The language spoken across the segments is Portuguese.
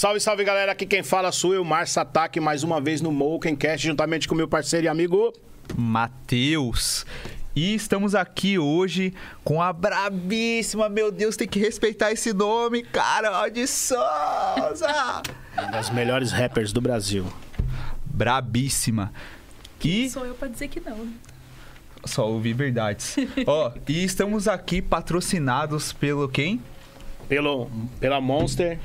Salve, salve galera, aqui quem fala sou eu, Márcio Ataque, mais uma vez no Mokencast, juntamente com meu parceiro e amigo Matheus. E estamos aqui hoje com a brabíssima, meu Deus, tem que respeitar esse nome, Carol de Souza. um das melhores rappers do Brasil. Brabíssima. E Sou eu pra dizer que não. né? só ouvi verdades. Ó, e estamos aqui patrocinados pelo quem? Pelo, pela Monster,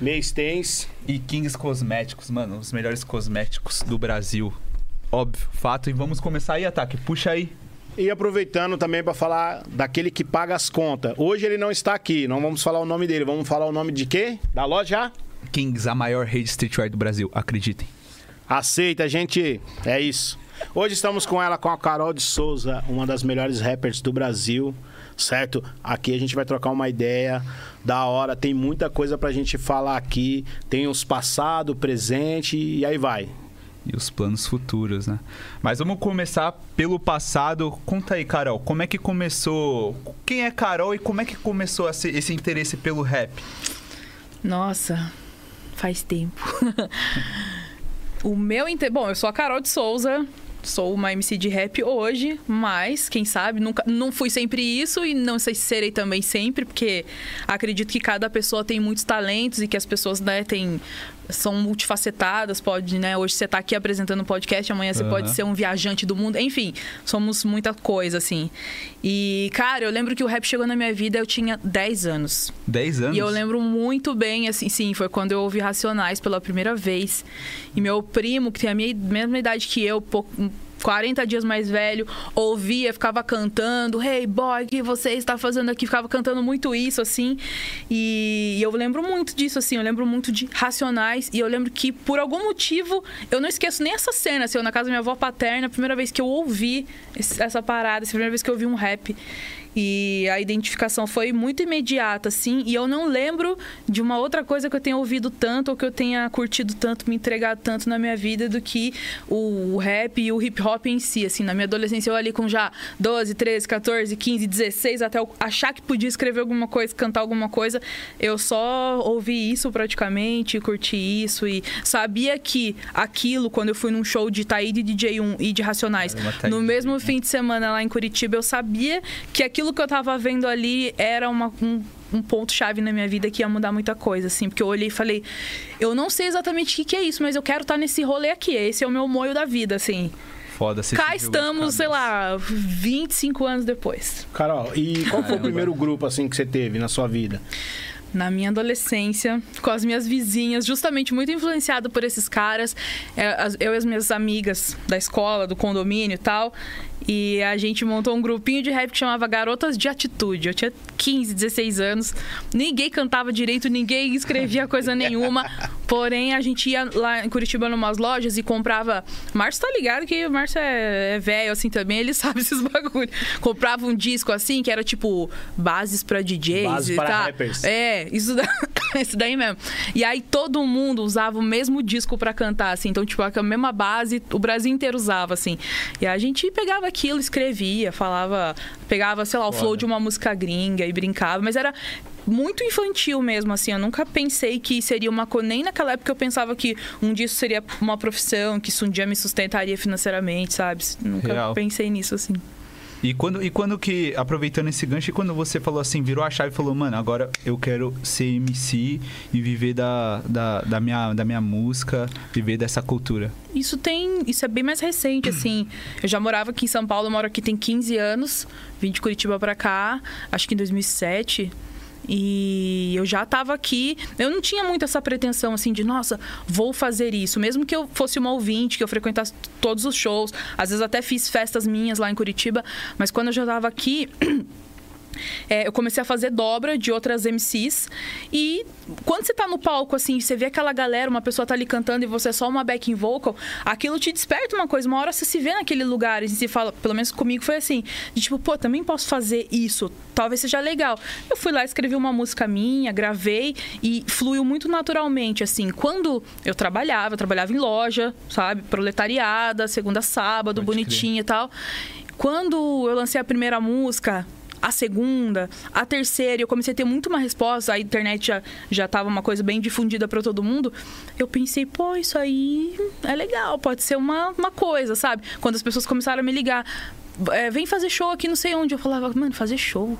Meistens, E Kings Cosméticos, mano, os melhores cosméticos do Brasil. Óbvio, fato. E vamos começar aí, Ataque. Puxa aí. E aproveitando também para falar daquele que paga as contas. Hoje ele não está aqui, não vamos falar o nome dele, vamos falar o nome de quê? Da loja? Kings, a maior rede streetwear do Brasil, acreditem. Aceita, gente. É isso. Hoje estamos com ela, com a Carol de Souza, uma das melhores rappers do Brasil, certo? Aqui a gente vai trocar uma ideia da hora. Tem muita coisa pra gente falar aqui. Tem os passado, presente e aí vai. E os planos futuros, né? Mas vamos começar pelo passado. Conta aí, Carol, como é que começou? Quem é Carol e como é que começou esse, esse interesse pelo rap? Nossa, faz tempo. o meu inter... Bom, eu sou a Carol de Souza. Sou uma MC de rap hoje, mas quem sabe nunca não fui sempre isso e não sei se serei também sempre, porque acredito que cada pessoa tem muitos talentos e que as pessoas, né, têm são multifacetadas, pode, né, hoje você tá aqui apresentando um podcast, amanhã você Aham. pode ser um viajante do mundo, enfim, somos muita coisa assim. E cara, eu lembro que o rap chegou na minha vida eu tinha 10 anos. 10 anos? E eu lembro muito bem, assim, sim, foi quando eu ouvi Racionais pela primeira vez. E meu primo, que tem a minha mesma idade que eu, pouco, 40 dias mais velho, ouvia, ficava cantando, Hey boy, o que você está fazendo aqui? Ficava cantando muito isso, assim. E eu lembro muito disso, assim, eu lembro muito de Racionais. E eu lembro que, por algum motivo, eu não esqueço nem essa cena, assim, eu na casa da minha avó paterna, a primeira vez que eu ouvi essa parada, essa primeira vez que eu ouvi um rap. E a identificação foi muito imediata, assim. E eu não lembro de uma outra coisa que eu tenha ouvido tanto ou que eu tenha curtido tanto, me entregado tanto na minha vida do que o, rap e o hip hop em si. Assim, na minha adolescência, eu ali com já 12, 13, 14, 15, 16, até eu achar que podia escrever alguma coisa, cantar alguma coisa, eu só ouvi isso praticamente, curti isso e sabia que aquilo, quando eu fui num show de Taíde DJ1 e de Racionais, no mesmo DJ1. fim de semana lá em Curitiba, eu sabia que aquilo que eu tava vendo ali era uma, um, um ponto-chave na minha vida que ia mudar muita coisa, assim. Porque eu olhei e falei, eu não sei exatamente o que, que é isso, mas eu quero estar nesse rolê aqui. Esse é o meu moio da vida, assim. Foda, Cá estamos, sei lá, 25 anos depois. Carol, e qual foi o Caramba. primeiro grupo assim que você teve na sua vida? Na minha adolescência, com as minhas vizinhas, justamente muito influenciado por esses caras, é, eu e as minhas amigas da escola, do condomínio e tal. E a gente montou um grupinho de rap que chamava Garotas de Atitude. Eu tinha 15, 16 anos. Ninguém cantava direito, ninguém escrevia coisa nenhuma. Porém, a gente ia lá em Curitiba numas lojas e comprava. Márcio tá ligado que o Márcio é, é velho assim também, ele sabe esses bagulhos. Comprava um disco assim, que era tipo bases pra DJs Bases e para rappers. É, isso, da- isso daí mesmo. E aí todo mundo usava o mesmo disco pra cantar, assim. Então, tipo, a mesma base, o Brasil inteiro usava, assim. E a gente pegava aquilo, escrevia, falava, pegava, sei lá, o flow Foda. de uma música gringa e brincava, mas era muito infantil mesmo, assim. Eu nunca pensei que seria uma coisa. Nem naquela época eu pensava que um disso seria uma profissão, que isso um dia me sustentaria financeiramente, sabe? Nunca Real. pensei nisso, assim. E quando, e quando que, aproveitando esse gancho, e quando você falou assim, virou a chave e falou, mano, agora eu quero ser MC e viver da, da, da, minha, da minha música, viver dessa cultura. Isso tem. Isso é bem mais recente, assim. Eu já morava aqui em São Paulo, moro aqui tem 15 anos. Vim de Curitiba pra cá, acho que em 2007. E eu já tava aqui. Eu não tinha muito essa pretensão, assim, de, nossa, vou fazer isso. Mesmo que eu fosse uma ouvinte, que eu frequentasse todos os shows. Às vezes até fiz festas minhas lá em Curitiba. Mas quando eu já tava aqui. É, eu comecei a fazer dobra de outras MCs. E quando você tá no palco, assim, você vê aquela galera, uma pessoa tá ali cantando e você é só uma backing vocal, aquilo te desperta uma coisa. Uma hora você se vê naquele lugar e se fala, pelo menos comigo foi assim, de tipo, pô, também posso fazer isso. Talvez seja legal. Eu fui lá, escrevi uma música minha, gravei e fluiu muito naturalmente, assim. Quando eu trabalhava, eu trabalhava em loja, sabe? Proletariada, segunda sábado, Pode crer. bonitinha e tal. Quando eu lancei a primeira música, a segunda, a terceira, eu comecei a ter muito uma resposta, a internet já, já tava uma coisa bem difundida para todo mundo. Eu pensei, pô, isso aí é legal, pode ser uma, uma coisa, sabe? Quando as pessoas começaram a me ligar, é, vem fazer show aqui, não sei onde. Eu falava, mano, fazer show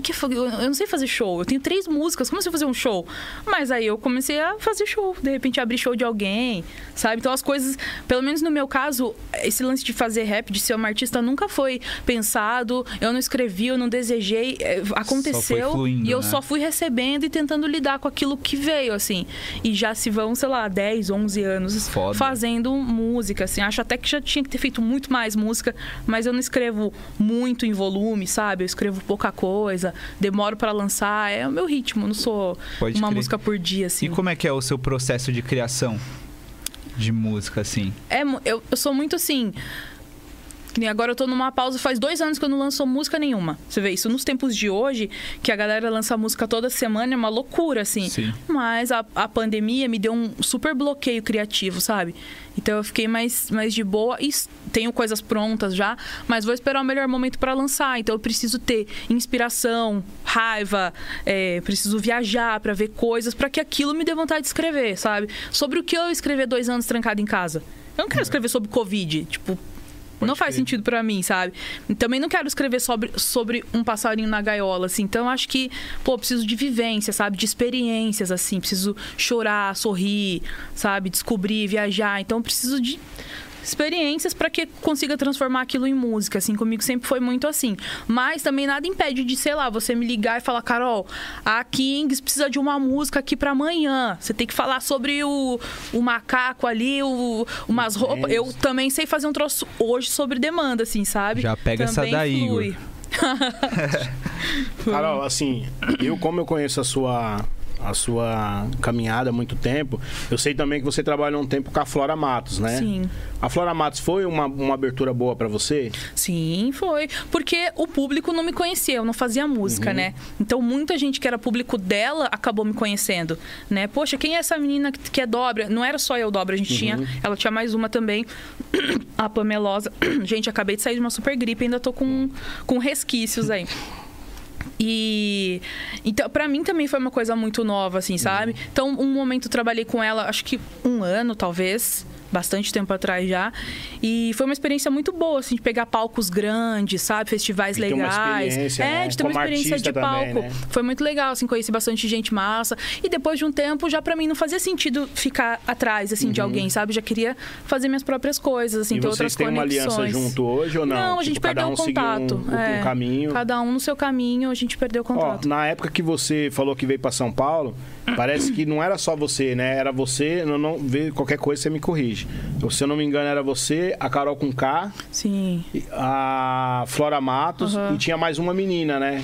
que que é, eu não sei fazer show. Eu tenho três músicas, como você fazer um show? Mas aí eu comecei a fazer show, de repente abrir show de alguém, sabe? Então as coisas, pelo menos no meu caso, esse lance de fazer rap, de ser uma artista nunca foi pensado. Eu não escrevi, eu não desejei, é, aconteceu fluindo, e eu né? só fui recebendo e tentando lidar com aquilo que veio, assim. E já se vão, sei lá, 10, 11 anos Foda. fazendo música, assim. Acho até que já tinha que ter feito muito mais música, mas eu não escrevo muito em volume, sabe? Eu escrevo pouca coisa, demoro pra lançar, é o meu ritmo, não sou Pode uma crer. música por dia, assim. E como é que é o seu processo de criação de música, assim? É, eu, eu sou muito assim. Que nem Agora eu tô numa pausa, faz dois anos que eu não lanço música nenhuma. Você vê isso nos tempos de hoje, que a galera lança música toda semana, é uma loucura, assim. Sim. Mas a, a pandemia me deu um super bloqueio criativo, sabe? Então eu fiquei mais, mais de boa e tenho coisas prontas já, mas vou esperar o melhor momento para lançar. Então eu preciso ter inspiração, raiva, é, preciso viajar para ver coisas, para que aquilo me dê vontade de escrever, sabe? Sobre o que eu escrever dois anos trancado em casa. Eu não quero escrever sobre Covid, tipo. Não faz sentido pra mim, sabe? Também não quero escrever sobre, sobre um passarinho na gaiola, assim. Então, acho que, pô, preciso de vivência, sabe? De experiências, assim. Preciso chorar, sorrir, sabe? Descobrir, viajar. Então, preciso de experiências para que consiga transformar aquilo em música, assim, comigo sempre foi muito assim. Mas também nada impede de, sei lá, você me ligar e falar, Carol, a Kings precisa de uma música aqui para amanhã. Você tem que falar sobre o, o macaco ali, o, umas roupas. Eu também sei fazer um troço hoje sobre demanda, assim, sabe? Já pega essa Também daí, flui. Igor. Carol, assim, eu como eu conheço a sua a sua caminhada há muito tempo, eu sei também que você trabalhou um tempo com a Flora Matos, né? Sim. A Flora Matos foi uma, uma abertura boa pra você? Sim, foi. Porque o público não me conhecia, eu não fazia música, Uhum. né? Então muita gente que era público dela acabou me conhecendo, né? Poxa, quem é essa menina que, que é dobra? Não era só eu dobra, a gente Uhum. tinha. Ela tinha mais uma também, a Pamelosa. gente, acabei de sair de uma super gripe, ainda tô com, com resquícios aí. E então para mim também foi uma coisa muito nova assim, sabe? Então um momento eu trabalhei com ela, acho que um ano talvez, bastante tempo atrás já, e foi uma experiência muito boa assim de pegar palcos grandes, sabe, festivais De uma legais, experiência, é, né? de ter uma experiência de também, palco. né? Foi muito legal assim, conheci bastante gente massa e depois de um tempo já para mim não fazia sentido ficar atrás assim de alguém, sabe? Já queria fazer minhas próprias coisas, assim, Uhum. e ter vocês outras têm uma conexões. aliança junto hoje ou não? Não, a Tipo, gente perdeu um o contato. Um, um é. caminho. Cada um no seu caminho, a gente perdeu o Ó, contato. na época que você falou que veio pra São Paulo, parece que não era só você, né? Era você, não, não vê qualquer coisa você me corrige. Se eu não me engano, era você, a Carol com K, Sim. a Flora Matos Aham. e tinha mais uma menina, né?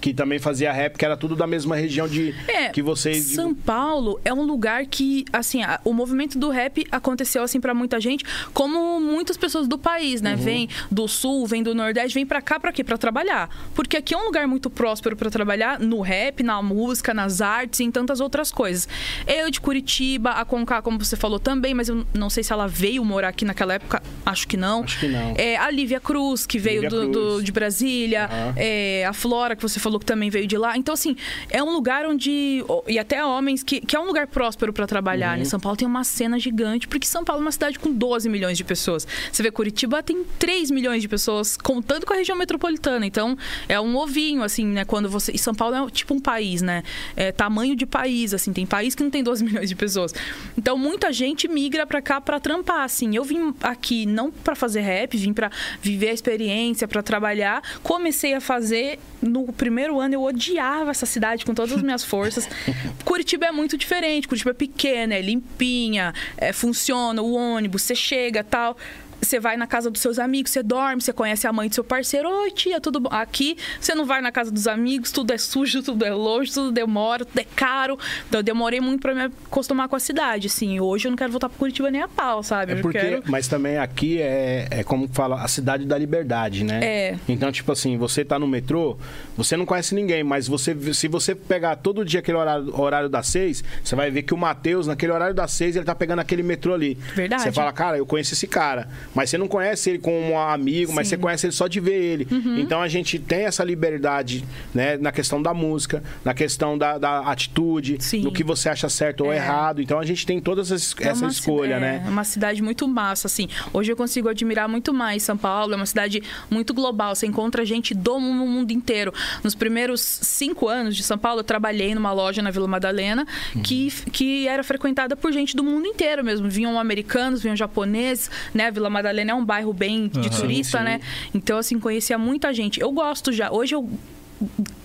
Que também fazia rap, que era tudo da mesma região de É, que vocês. São Paulo é um lugar que, assim, a- o movimento do rap aconteceu assim para muita gente, como muitas pessoas do país, Uhum. né? Vem do sul, vem do nordeste, vem para cá para quê? Para trabalhar. Porque aqui é um lugar muito próspero para trabalhar no rap, na música, nas artes e em tantas outras coisas. Eu de Curitiba, a Conká, como você falou também, mas eu não sei se ela veio morar aqui naquela época, acho que não. Acho que não. É, a Lívia Cruz, que veio do, do- Cruz. de Brasília, Aham. é, a Flora, que você falou que também veio de lá. Então, assim, é um lugar onde. E até homens, que, que é um lugar próspero para trabalhar. Uhum. Né? São Paulo tem uma cena gigante, porque São Paulo é uma cidade com 12 milhões de pessoas. Você vê Curitiba tem 3 milhões de pessoas, contando com a região metropolitana. Então, é um ovinho, assim, né? Quando você. E São Paulo é tipo um país, né? É tamanho de país, assim. Tem país que não tem 12 milhões de pessoas. Então, muita gente migra para cá para trampar, assim. Eu vim aqui não para fazer rap, vim para viver a experiência, para trabalhar. Comecei a fazer no primeiro ano eu odiava essa cidade com todas as minhas forças. Curitiba é muito diferente. Curitiba é pequena, é limpinha, é, funciona o ônibus, você chega, tal. Você vai na casa dos seus amigos, você dorme, você conhece a mãe do seu parceiro. Oi, tia, tudo bom? Aqui, você não vai na casa dos amigos, tudo é sujo, tudo é longe, tudo demora, tudo é caro. Então, eu demorei muito pra me acostumar com a cidade, assim. Hoje eu não quero voltar pra Curitiba nem a pau, sabe? É porque, quero... mas também aqui é, é como fala, a cidade da liberdade, né? É. Então, tipo assim, você tá no metrô, você não conhece ninguém, mas você, se você pegar todo dia aquele horário, horário das seis, você vai ver que o Matheus, naquele horário das seis, ele tá pegando aquele metrô ali. Verdade. Você fala, cara, eu conheço esse cara. Mas você não conhece ele como um amigo, mas Sim. você conhece ele só de ver ele. Então a gente tem essa liberdade, né, na questão da música, na questão da, da atitude, Sim. do que você acha certo ou É. errado. Então a gente tem todas essas, É essa uma escolha, cida- né? É uma cidade muito massa, assim. Hoje eu consigo admirar muito mais São Paulo. É uma cidade muito global. Você encontra gente do mu- mundo inteiro. Nos primeiros cinco anos de São Paulo, eu trabalhei numa loja na Vila Madalena que, que era frequentada por gente do mundo inteiro mesmo. Vinham americanos, vinham japoneses, né? A Vila Madalena é um bairro bem de Aham. turista, sim. né? Então, assim, conhecia muita gente. Eu gosto já. Hoje eu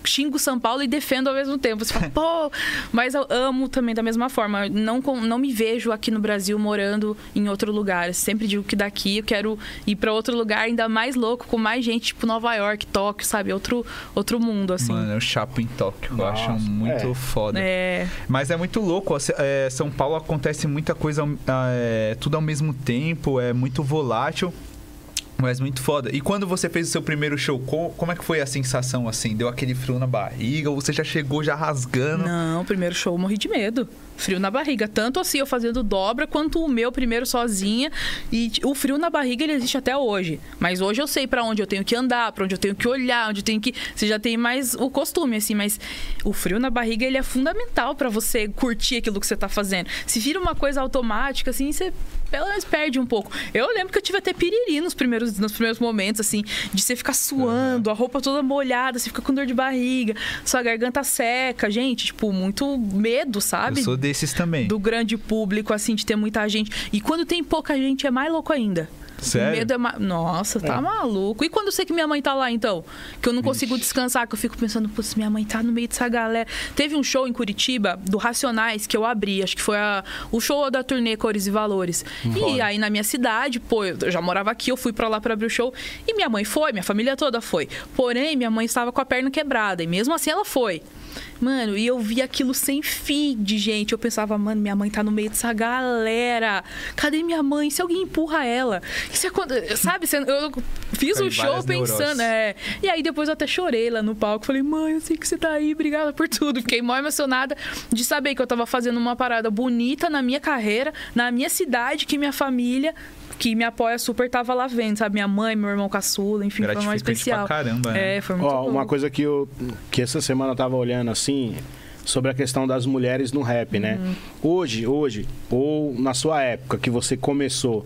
xingo São Paulo e defendo ao mesmo tempo. Você fala, pô, mas eu amo também da mesma forma. Não, não me vejo aqui no Brasil morando em outro lugar. Sempre digo que daqui eu quero ir para outro lugar ainda mais louco, com mais gente, tipo Nova York, Tóquio, sabe? Outro, outro mundo, assim. Mano, eu chapo em Tóquio. Eu Nossa, acho muito é. foda. É, Mas é muito louco. é, São Paulo acontece muita coisa, é, tudo ao mesmo tempo, é muito volátil. Mas muito foda. E quando você fez o seu primeiro show, co- como é que foi a sensação assim? Deu aquele frio na barriga? Ou você já chegou já rasgando? Não, primeiro show eu morri de medo. Frio na barriga. Tanto assim eu fazendo dobra, quanto o meu primeiro sozinha. E o frio na barriga ele existe até hoje. Mas hoje eu sei pra onde eu tenho que andar, pra onde eu tenho que olhar, onde eu tenho que. Você já tem mais o costume, assim, mas o frio na barriga ele é fundamental pra você curtir aquilo que você tá fazendo. Se vira uma coisa automática, assim, você pelo menos perde um pouco. Eu lembro que eu tive até piriri nos primeiros, nos primeiros momentos, assim, de você ficar suando, a roupa toda molhada, você fica com dor de barriga, sua garganta seca, gente, tipo, muito medo, sabe? Eu sou desses também. Do grande público, assim, de ter muita gente. E quando tem pouca gente, é mais louco ainda. Sério? O medo é mais. Nossa, tá É. maluco. E quando eu sei que minha mãe tá lá, então? Que eu não consigo descansar, que eu fico pensando, putz, minha mãe tá no meio dessa galera. Teve um show em Curitiba do Racionais que eu abri, acho que foi a- o show da turnê Cores e Valores. E aí na minha cidade, pô, eu já morava aqui, eu fui pra lá pra abrir o show e minha mãe foi, minha família toda foi. Porém, minha mãe estava com a perna quebrada e mesmo assim ela foi. Mano, e eu vi aquilo sem fim de gente. Eu pensava, mano, minha mãe tá no meio dessa galera. Cadê minha mãe? Se alguém empurra ela. Isso é quando, sabe? Eu fiz o show várias pensando, neuroses. é. E aí depois eu até chorei lá no palco. Falei, mãe, eu sei que você tá aí, obrigada por tudo. Fiquei mó emocionada de saber que eu tava fazendo uma parada bonita na minha carreira, na minha cidade, que minha família. Que me apoia super tava lá vendo, sabe? Minha mãe, meu irmão caçula, enfim, foi mais Gratificante especial. pra caramba, né? É, foi muito Ó, uma louco. coisa que eu que essa semana eu tava olhando assim sobre a questão das mulheres no rap, né? Uhum. Hoje, hoje ou na sua época que você começou,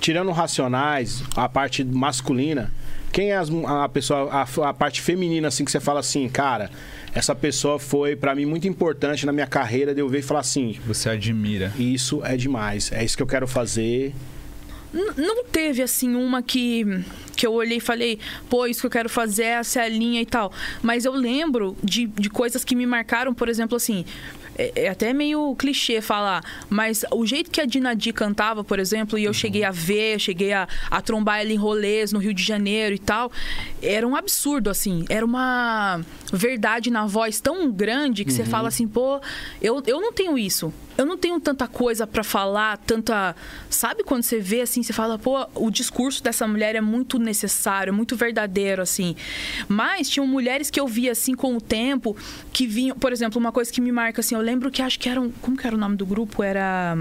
tirando racionais, a parte masculina, quem é as- a pessoa a, a parte feminina assim que você fala assim, cara, essa pessoa foi pra mim muito importante na minha carreira de eu ver e falar assim, Você admira. isso é demais, é isso que eu quero fazer. Não teve, assim, uma que, que eu olhei e falei, pô, isso que eu quero fazer, essa é a linha e tal. Mas eu lembro de, de coisas que me marcaram, por exemplo, assim. É, é até meio clichê falar, mas o jeito que a Dinadi cantava, por exemplo, e eu cheguei a ver, cheguei a, a trombar ela em rolês no Rio de Janeiro e tal, era um absurdo, assim. Era uma verdade na voz tão grande que você fala assim, pô, eu, eu não tenho isso. Eu não tenho tanta coisa pra falar, tanta. Sabe quando você vê assim, você fala, pô, o discurso dessa mulher é muito necessário, muito verdadeiro, assim. Mas tinham mulheres que eu via assim com o tempo, que vinham, por exemplo, uma coisa que me marca assim, eu lembro que acho que era um. Como que era o nome do grupo? Era.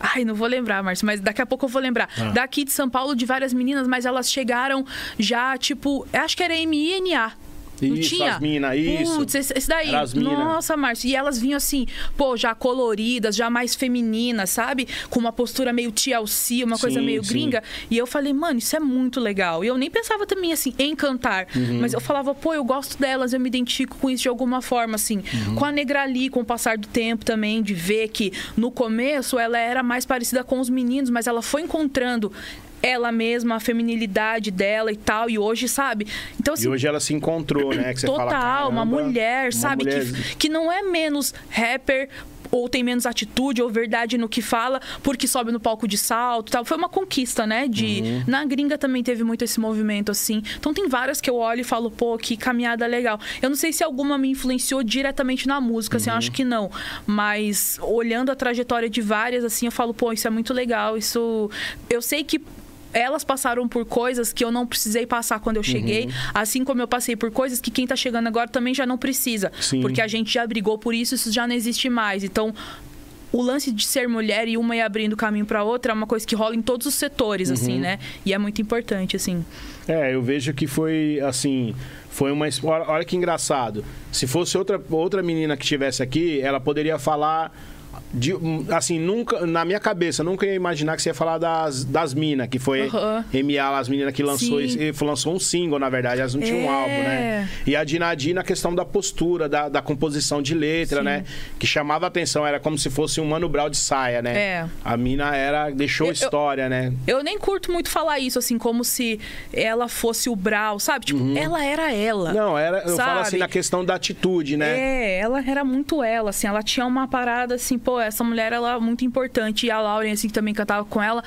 Ai, não vou lembrar, Márcio, mas daqui a pouco eu vou lembrar. Ah. Daqui de São Paulo, de várias meninas, mas elas chegaram já, tipo, acho que era M-I-N-A. Não Isso, tinha? as mina, isso. Putz, esse, esse daí. Nossa, Márcio. E elas vinham assim, pô, já coloridas, já mais femininas, sabe? Com uma postura meio TLC, uma coisa Sim, meio sim. gringa. E eu falei, mano, isso é muito legal. E eu nem pensava também, assim, em cantar. Uhum. Mas eu falava, pô, eu gosto delas, eu me identifico com isso de alguma forma, assim. Uhum. Com a Negra ali, com o passar do tempo também, de ver que no começo ela era mais parecida com os meninos, mas ela foi encontrando ela mesma, a feminilidade dela e tal. E hoje, sabe? Então, assim, E hoje ela se encontrou, né? Que você Total, fala, uma "Caramba, mulher, uma sabe? mulher- Que, que não é menos rapper ou tem menos atitude ou verdade no que fala porque sobe no palco de salto e tal. Foi uma conquista, né? De Uhum. na gringa também teve muito esse movimento assim. Então tem várias que eu olho e falo, pô, que caminhada legal. Eu não sei se alguma me influenciou diretamente na música, assim, eu Uhum. acho que não, mas olhando a trajetória de várias assim, eu falo, pô, isso é muito legal. Isso eu sei que elas passaram por coisas que eu não precisei passar quando eu cheguei, Uhum. assim como eu passei por coisas que quem tá chegando agora também já não precisa. Sim. Porque a gente já brigou por isso, isso já não existe mais. Então, o lance de ser mulher e uma ir abrindo caminho pra outra é uma coisa que rola em todos os setores, assim, né? E é muito importante, assim. É, eu vejo que foi assim. Foi uma. olha que engraçado. Se fosse outra, outra menina que estivesse aqui, ela poderia falar. De, assim, nunca. Na minha cabeça, nunca ia imaginar que você ia falar das, das minas, que foi Aham. MA, as meninas que lançou, esse- lançou um single, na verdade, elas não tinham um É. álbum, né? E a Dinadi na questão da postura, da, da composição de letra, Sim. né? Que chamava a atenção, era como se fosse um Mano Brown de saia, né? É. A mina era. deixou Eu- eu- história, né? Eu nem curto muito falar isso, assim, como se ela fosse o Brau, sabe? Tipo, ela era ela. Uhum. Não, era, eu falo assim Sabe? na questão da atitude, né? É, ela era muito ela, assim, ela tinha uma parada assim, pô, essa mulher ela é muito importante e a Lauren assim que também cantava com ela,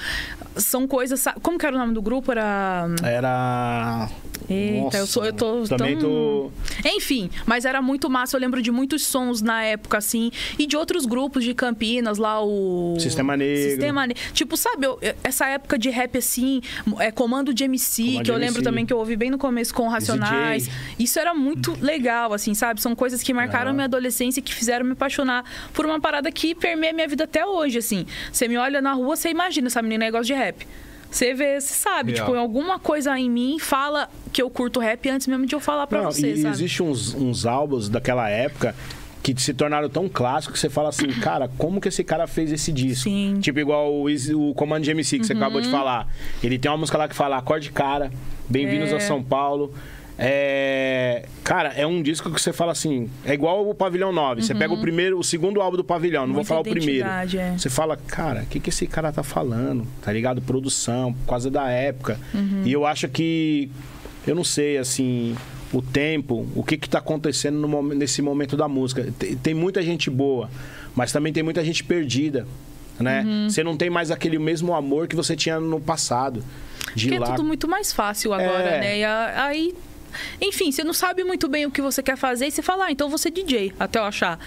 são coisas, sa- como que era o nome do grupo? Era Era. Eita, Nossa, eu sou eu tô Também tão... tô. Enfim, mas era muito massa, eu lembro de muitos sons na época assim e de outros grupos de Campinas, lá o Sistema Negro. Sistema Ne- Tipo, sabe, eu- essa época de rap assim, é comando de MC, Comando que eu lembro MC. também que eu ouvi bem no começo com Racionais. DJ. Isso era muito legal, assim, sabe? São coisas que marcaram Aham. minha adolescência e que fizeram me apaixonar por uma parada que permeia minha vida até hoje, assim. Você me olha na rua, você imagina essa menina negócio de rap. Você vê, você sabe, Real. tipo, alguma coisa em mim fala que eu curto rap antes mesmo de eu falar pra Não, você, e sabe? existe uns, uns álbuns daquela época que se tornaram tão clássicos que você fala assim, cara, como que esse cara fez esse disco? Sim. Uhum. Tipo igual o, o Comando de MC que você acabou de falar. Ele tem uma música lá que fala Acorde Cara, Bem-vindos É. a São Paulo. É... Cara, é um disco que você fala assim, é igual o Pavilhão 9. Você pega o primeiro, o segundo álbum do Pavilhão, não vou Uhum. Muita falar o primeiro. é. Você fala, cara, o que, que esse cara tá falando? Tá ligado? Produção, por causa da época. Uhum. E eu acho que, eu não sei, assim, o tempo, o que que tá acontecendo no nesse momento da música. Tem, tem muita gente boa, mas também tem muita gente perdida, né? Uhum. Você não tem mais aquele mesmo amor que você tinha no passado. De Porque é lá. tudo muito mais fácil agora, É. né? E aí. Enfim, você não sabe muito bem o que você quer fazer e você fala, ah, então ser DJ, até eu achar.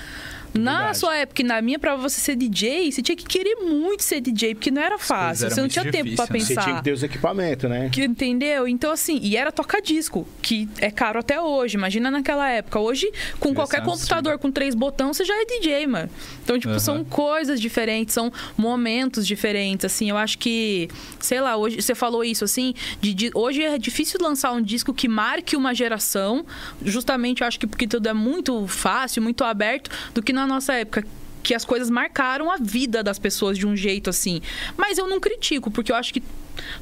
Na Verdade. sua época e na minha, pra você ser DJ, você tinha que querer muito ser DJ, porque não era fácil. Você não tinha tempo pra difíceis, Você pensar. tinha que ter os equipamentos, né? Que- Entendeu? Então, assim, e era toca-disco, que é caro até hoje. Imagina naquela época. Hoje, com qualquer um computador com três botões, você já é DJ, mano. Então, tipo, Aham. são coisas diferentes, são momentos diferentes, assim. Eu acho que, sei lá, hoje você falou isso, assim, de, de- hoje é difícil lançar um disco que marque uma geração, justamente eu acho que porque tudo é muito fácil, muito aberto, do que na nossa época que as coisas marcaram a vida das pessoas de um jeito assim. Mas eu não critico, porque eu acho que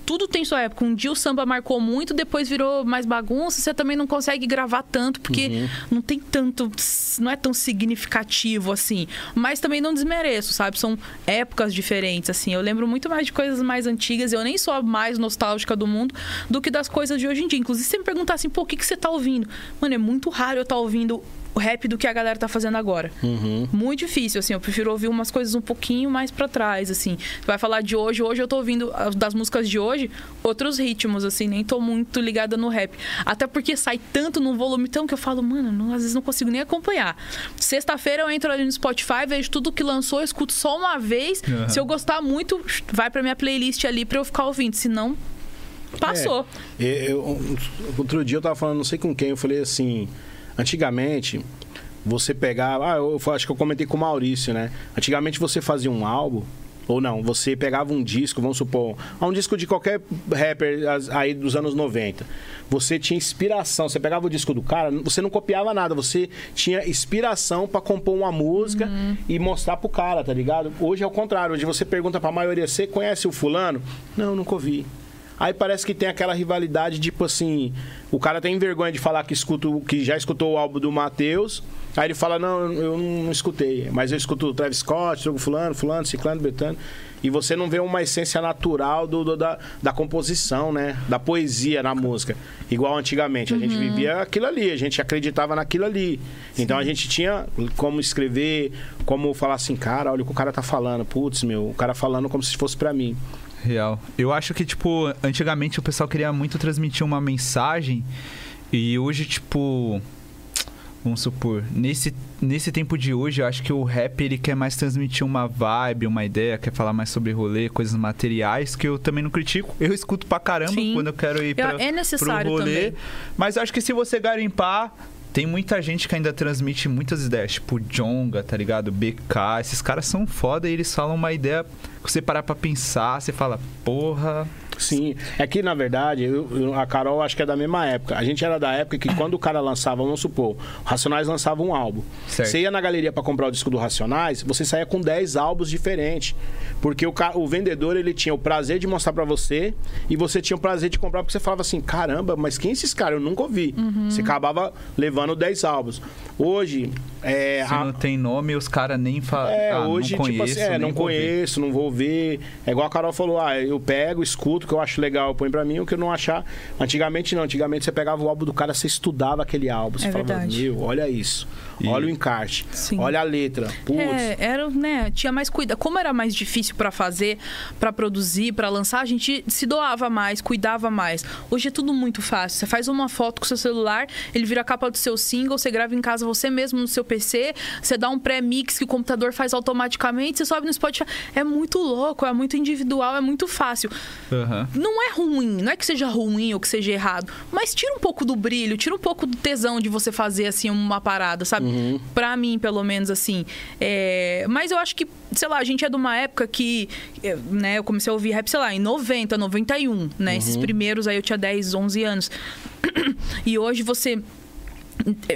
tudo tem sua época. Um dia o samba marcou muito, depois virou mais bagunça, você também não consegue gravar tanto, porque Uhum. não tem tanto. não é tão significativo assim. Mas também não desmereço, sabe? São épocas diferentes, assim. Eu lembro muito mais de coisas mais antigas, eu nem sou a mais nostálgica do mundo do que das coisas de hoje em dia. Inclusive, se você me perguntar assim, pô, o que, que você tá ouvindo? Mano, é muito raro eu estar ouvindo o rap do que a galera tá fazendo agora. Uhum. Muito difícil, assim. Eu prefiro ouvir umas coisas um pouquinho mais pra trás, assim. Vai falar de hoje, hoje eu tô ouvindo ah, das músicas de hoje, outros ritmos, assim. Nem tô muito ligada no rap. Até porque sai tanto num volume tão que eu falo, mano, não- às vezes não consigo nem acompanhar. Sexta-feira eu entro ali no Spotify, vejo tudo que lançou, eu escuto só uma vez. Aham. Se eu gostar muito, vai pra minha playlist ali pra eu ficar ouvindo. Se não, passou. É, eu- outro dia eu tava falando, não sei com quem, eu falei assim, antigamente você pegava, ah, eu acho que eu comentei com o Maurício, né? Antigamente você fazia um álbum ou não, você pegava um disco, vamos supor, ah, um disco de qualquer rapper aí dos anos 90. Você tinha inspiração, você pegava o disco do cara, você não copiava nada, você tinha inspiração pra compor uma música e mostrar pro cara, tá ligado? Hoje é o contrário, hoje você pergunta pra maioria, você conhece o fulano? Não, nunca ouvi. Aí parece que tem aquela rivalidade, tipo assim, o cara tem vergonha de falar que, escuto, que já escutou o álbum do Matheus, aí ele fala, não, eu não escutei, mas eu escuto o Travis Scott, o fulano, fulano, ciclano, betano, e você não vê uma essência natural do, do- da, da composição, né? Da poesia na música. Igual antigamente, a gente vivia aquilo ali, a gente acreditava naquilo ali. Então a gente tinha como escrever, como falar assim, cara, olha o que o cara tá falando, putz, meu, o cara falando como se fosse pra mim. Real. Eu acho que, tipo, antigamente o pessoal queria muito transmitir uma mensagem e hoje, tipo. Vamos supor, nesse, nesse tempo de hoje, eu acho que o rap ele quer mais transmitir uma vibe, uma ideia, quer falar mais sobre rolê, coisas materiais, que eu também não critico. Eu escuto pra caramba Sim. quando eu quero ir Eu- pra, é necessário pro rolê. também. Mas eu acho que se você garimpar, tem muita gente que ainda transmite muitas ideias, tipo Jonga, tá ligado? BK, esses caras são foda e eles falam uma ideia que você parar pra pensar, você fala, porra. Sim, é que na verdade, eu- eu- a Carol acho que é da mesma época. A gente era da época que quando o cara lançava, vamos supor, o Racionais lançava um álbum. Certo. Você ia na galeria pra comprar o disco do Racionais, você saía com 10 álbuns diferentes. Porque o, o vendedor ele tinha o prazer de mostrar pra você e você tinha o prazer de comprar porque você falava assim: caramba, mas quem é esses caras? Eu nunca ouvi. Você acabava levando 10 álbuns. Hoje, é, Se a- não tem nome, os caras nem falam. é, ah, hoje, não conheço, tipo assim, é, não vou ver. conheço, não vou ver. É igual a Carol falou, ah, eu pego, escuto, o que eu acho legal, eu ponho pra mim, o que eu não achar. Antigamente não, antigamente você pegava o álbum do cara, você estudava aquele álbum. Você É falava, verdade. meu, olha isso. E- Olha o encarte. Sim. Olha a letra. Putz. É, era, né, tinha mais cuidado. Como era mais difícil pra fazer, pra produzir, pra lançar, a gente se doava mais, cuidava mais. Hoje é tudo muito fácil. Você faz uma foto com o seu celular, ele vira a capa do seu single, você grava em casa você mesmo no seu PC, você dá um pré-mix que o computador faz automaticamente, você sobe no Spotify. É muito louco, é muito individual, é muito fácil. Aham. Não é ruim, não é que seja ruim ou que seja errado, mas tira um pouco do brilho, tira um pouco do tesão de você fazer assim uma parada, sabe? Pra mim, pelo menos assim. É, Mas eu acho que, sei lá, a gente é de uma época que, eu, né, eu comecei a ouvir rap, sei lá, em 90, 91, né? Esses primeiros aí eu tinha 10, 11 anos. E hoje você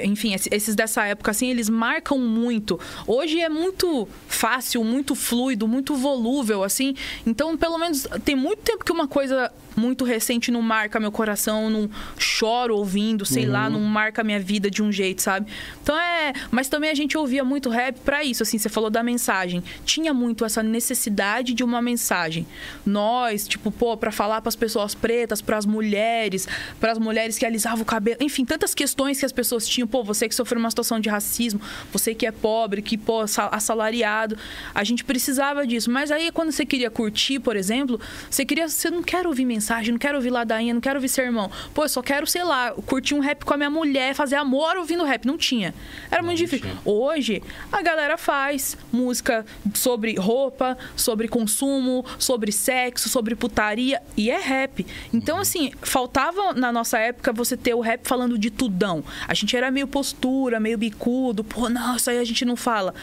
enfim, esse- esses dessa época, assim, eles marcam muito. Hoje é muito fácil, muito fluido, muito volúvel, assim. Então, pelo menos, tem muito tempo que uma coisa muito recente não marca meu coração, não choro ouvindo, sei lá, não marca minha vida de um jeito, sabe? Então é. Mas também a gente ouvia muito rap pra isso, assim, você falou da mensagem. Tinha muito essa necessidade de uma mensagem. Nós, tipo, pô, pra falar pras pessoas pretas, pras mulheres, pras mulheres que alisavam o cabelo, enfim, tantas questões que as pessoas tinham, pô, você que sofreu uma situação de racismo, você que é pobre, que, pô, assa- assalariado, a gente precisava disso. Mas aí, quando você queria curtir, por exemplo, você queria, você não quer ouvir mensagem, não quero ouvir ladainha, não quero ouvir sermão. Pô, eu só quero, sei lá, curtir um rap com a minha mulher, fazer amor ouvindo rap. Não tinha. Era muito difícil. Hoje, a galera faz música sobre roupa, sobre consumo, sobre sexo, sobre putaria, e é rap. Então, assim, faltava na nossa época você ter o rap falando de tudão. A gente era meio postura, meio bicudo, pô, não, isso aí a gente não fala.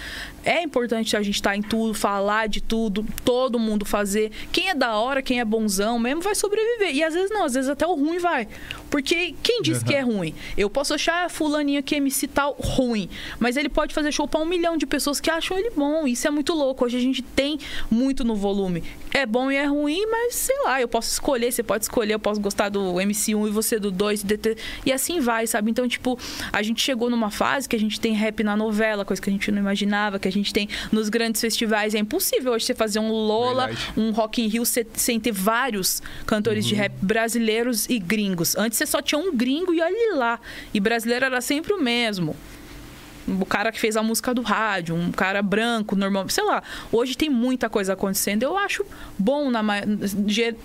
É importante a gente estar em tudo, falar de tudo, todo mundo fazer. Quem é da hora, quem é bonzão mesmo, vai sobreviver. E às vezes não, às vezes até o ruim vai. Porque quem disse que é ruim? Eu posso achar a fulaninha que MC tal ruim, mas ele pode fazer show pra um milhão de pessoas que acham ele bom. Isso é muito louco. Hoje a gente tem muito no volume. É bom e é ruim, mas sei lá, eu posso escolher, você pode escolher, eu posso gostar do MC1 e você do 2, DT, e assim vai, sabe? Então, tipo, a gente chegou numa fase que a gente tem rap na novela, coisa que a gente não imaginava, que a gente tem nos grandes festivais. É impossível hoje você fazer um Lola, Verdade. um Rock in Rio se- sem ter vários cantores de rap brasileiros e gringos. Antes você só tinha um gringo e olha lá. E brasileiro era sempre o mesmo. O cara que fez a música do rádio, um cara branco, normal, sei lá. Hoje tem muita coisa acontecendo. Eu acho bom na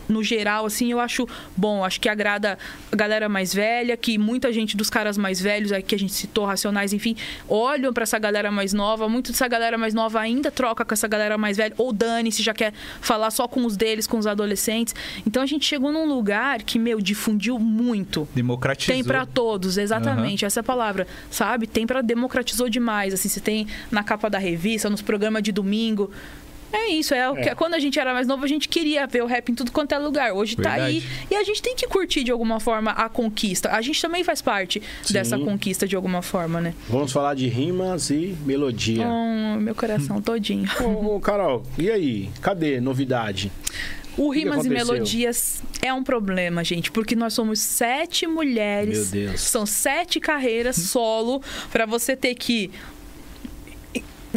no geral assim, eu acho bom, acho que agrada a galera mais velha, que muita gente dos caras mais velhos aí que a gente citou, racionais, enfim, olham pra essa galera mais nova, muito dessa galera mais nova ainda troca com essa galera mais velha ou dane-se, já quer falar só com os deles, com os adolescentes. Então a gente chegou num lugar que, meu, difundiu muito. Democratizou. Tem pra todos, exatamente, essa é a palavra, sabe? Tem pra democratizou demais, assim, você tem na capa da revista, nos programas de domingo. É isso, é, o que É. quando a gente era mais novo, a gente queria ver o rap em tudo quanto é lugar. Hoje tá aí Verdade. e a gente tem que curtir de alguma forma a conquista. A gente também faz parte Sim. dessa conquista de alguma forma, né? Vamos falar de rimas e melodia. Oh, meu coração todinho. Ô, ô, Carol, e aí? Cadê novidade? O Rimas e? Melodias é um problema, gente, porque nós somos sete mulheres. Meu Deus. São sete carreiras solo pra você ter que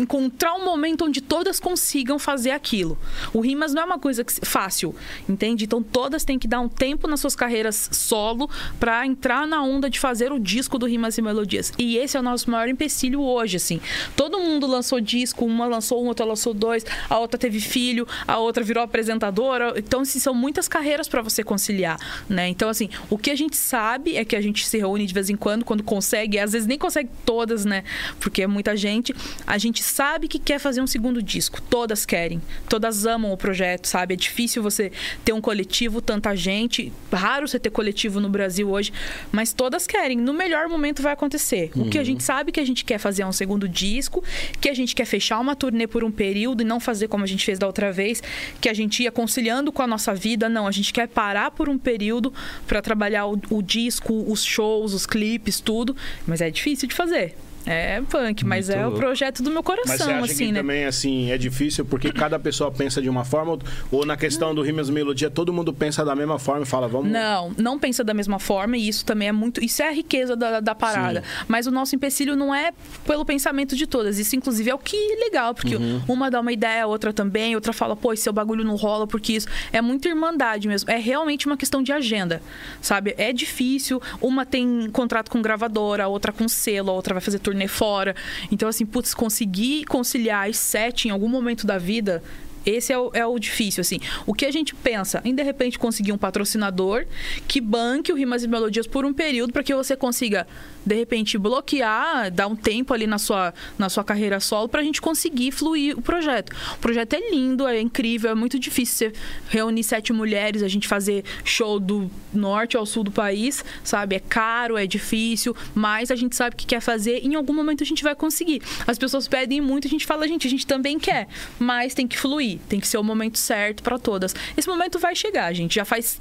encontrar um momento onde todas consigam fazer aquilo. O Rimas não é uma coisa que- fácil, entende? Então todas têm que dar um tempo nas suas carreiras solo pra entrar na onda de fazer o disco do Rimas e Melodias. E esse é o nosso maior empecilho hoje, assim. Todo mundo lançou disco, uma lançou um, outra lançou dois, a outra teve filho, a outra virou apresentadora. Então, assim, são muitas carreiras pra você conciliar, né? Então, assim, o que a gente sabe é que a gente se reúne de vez em quando, quando consegue, às vezes nem consegue todas, né? Porque é muita gente. A gente sabe que quer fazer um segundo disco. Todas querem. Todas amam o projeto, sabe? É difícil você ter um coletivo, tanta gente. Raro você ter coletivo no Brasil hoje. Mas todas querem. No melhor momento vai acontecer. O que a gente sabe que a gente quer fazer é um segundo disco, que a gente quer fechar uma turnê por um período e não fazer como a gente fez da outra vez, que a gente ia conciliando com a nossa vida. Não, a gente quer parar por um período para trabalhar o, o disco, os shows, os clipes, tudo. Mas é difícil de fazer. É punk, mas Muito é o louco. projeto do meu Mas você coração, acha assim, que né? também, assim, é difícil porque cada pessoa pensa de uma forma ou na questão do Rimas Melodia todo mundo pensa da mesma forma e fala, vamos... Não, não pensa da mesma forma e isso também é muito. Isso é a riqueza da, da parada. Mas o nosso empecilho não é pelo pensamento de todas. Isso, inclusive, é o que é legal, porque Uhum. uma dá uma ideia, a outra também, outra fala, pô, esse seu bagulho não rola, porque isso. É muito irmandade mesmo. É realmente uma questão de agenda, sabe? É difícil. Uma tem contrato com gravadora, a outra com selo, a outra vai fazer turnê fora. Então, assim, putz, conseguir conciliar as sete em algum momento da vida. Esse é o, é o difícil, assim. O que a gente pensa em, de repente, conseguir um patrocinador que banque o Rimas e Melodias por um período para que você consiga, de repente, bloquear, dar um tempo ali na sua, na sua carreira solo para a gente conseguir fluir o projeto. O projeto é lindo, é incrível, é muito difícil você reunir sete mulheres, a gente fazer show do norte ao sul do país, sabe? É caro, é difícil, mas a gente sabe que quer fazer e em algum momento a gente vai conseguir. As pessoas pedem muito, a gente fala, gente, a gente também quer, mas tem que fluir, tem que ser o momento certo para todas. Esse momento vai chegar, gente. Já faz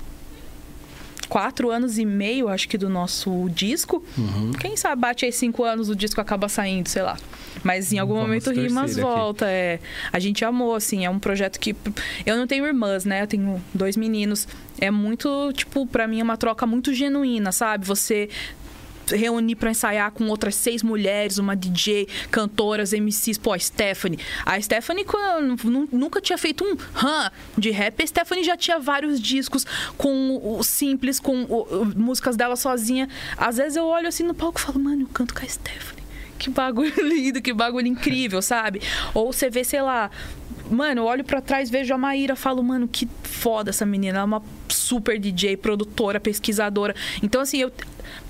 quatro anos e meio, acho que, do nosso disco. Quem sabe bate aí cinco anos, o disco acaba saindo, sei lá. Mas em algum Vamos momento Rimas aqui. volta. É. A gente amou, assim, é um projeto que. Eu não tenho irmãs, né? Eu tenho dois meninos. É muito, tipo, pra mim é uma troca muito genuína, sabe? Você reunir pra ensaiar com outras seis mulheres, uma DJ, cantoras, MCs, pô, a Stephanie. A Stephanie nunca tinha feito um rã de rap. A Stephanie já tinha vários discos com o simples, com o- músicas dela sozinha. Às vezes eu olho assim no palco e falo, mano, eu canto com a Stephanie. Que bagulho lindo, que bagulho incrível, sabe? Ou você vê, sei lá, Mano, eu olho pra trás, vejo a Maíra, falo, mano, que foda essa menina. Ela é uma super DJ, produtora, pesquisadora. Então, assim, eu.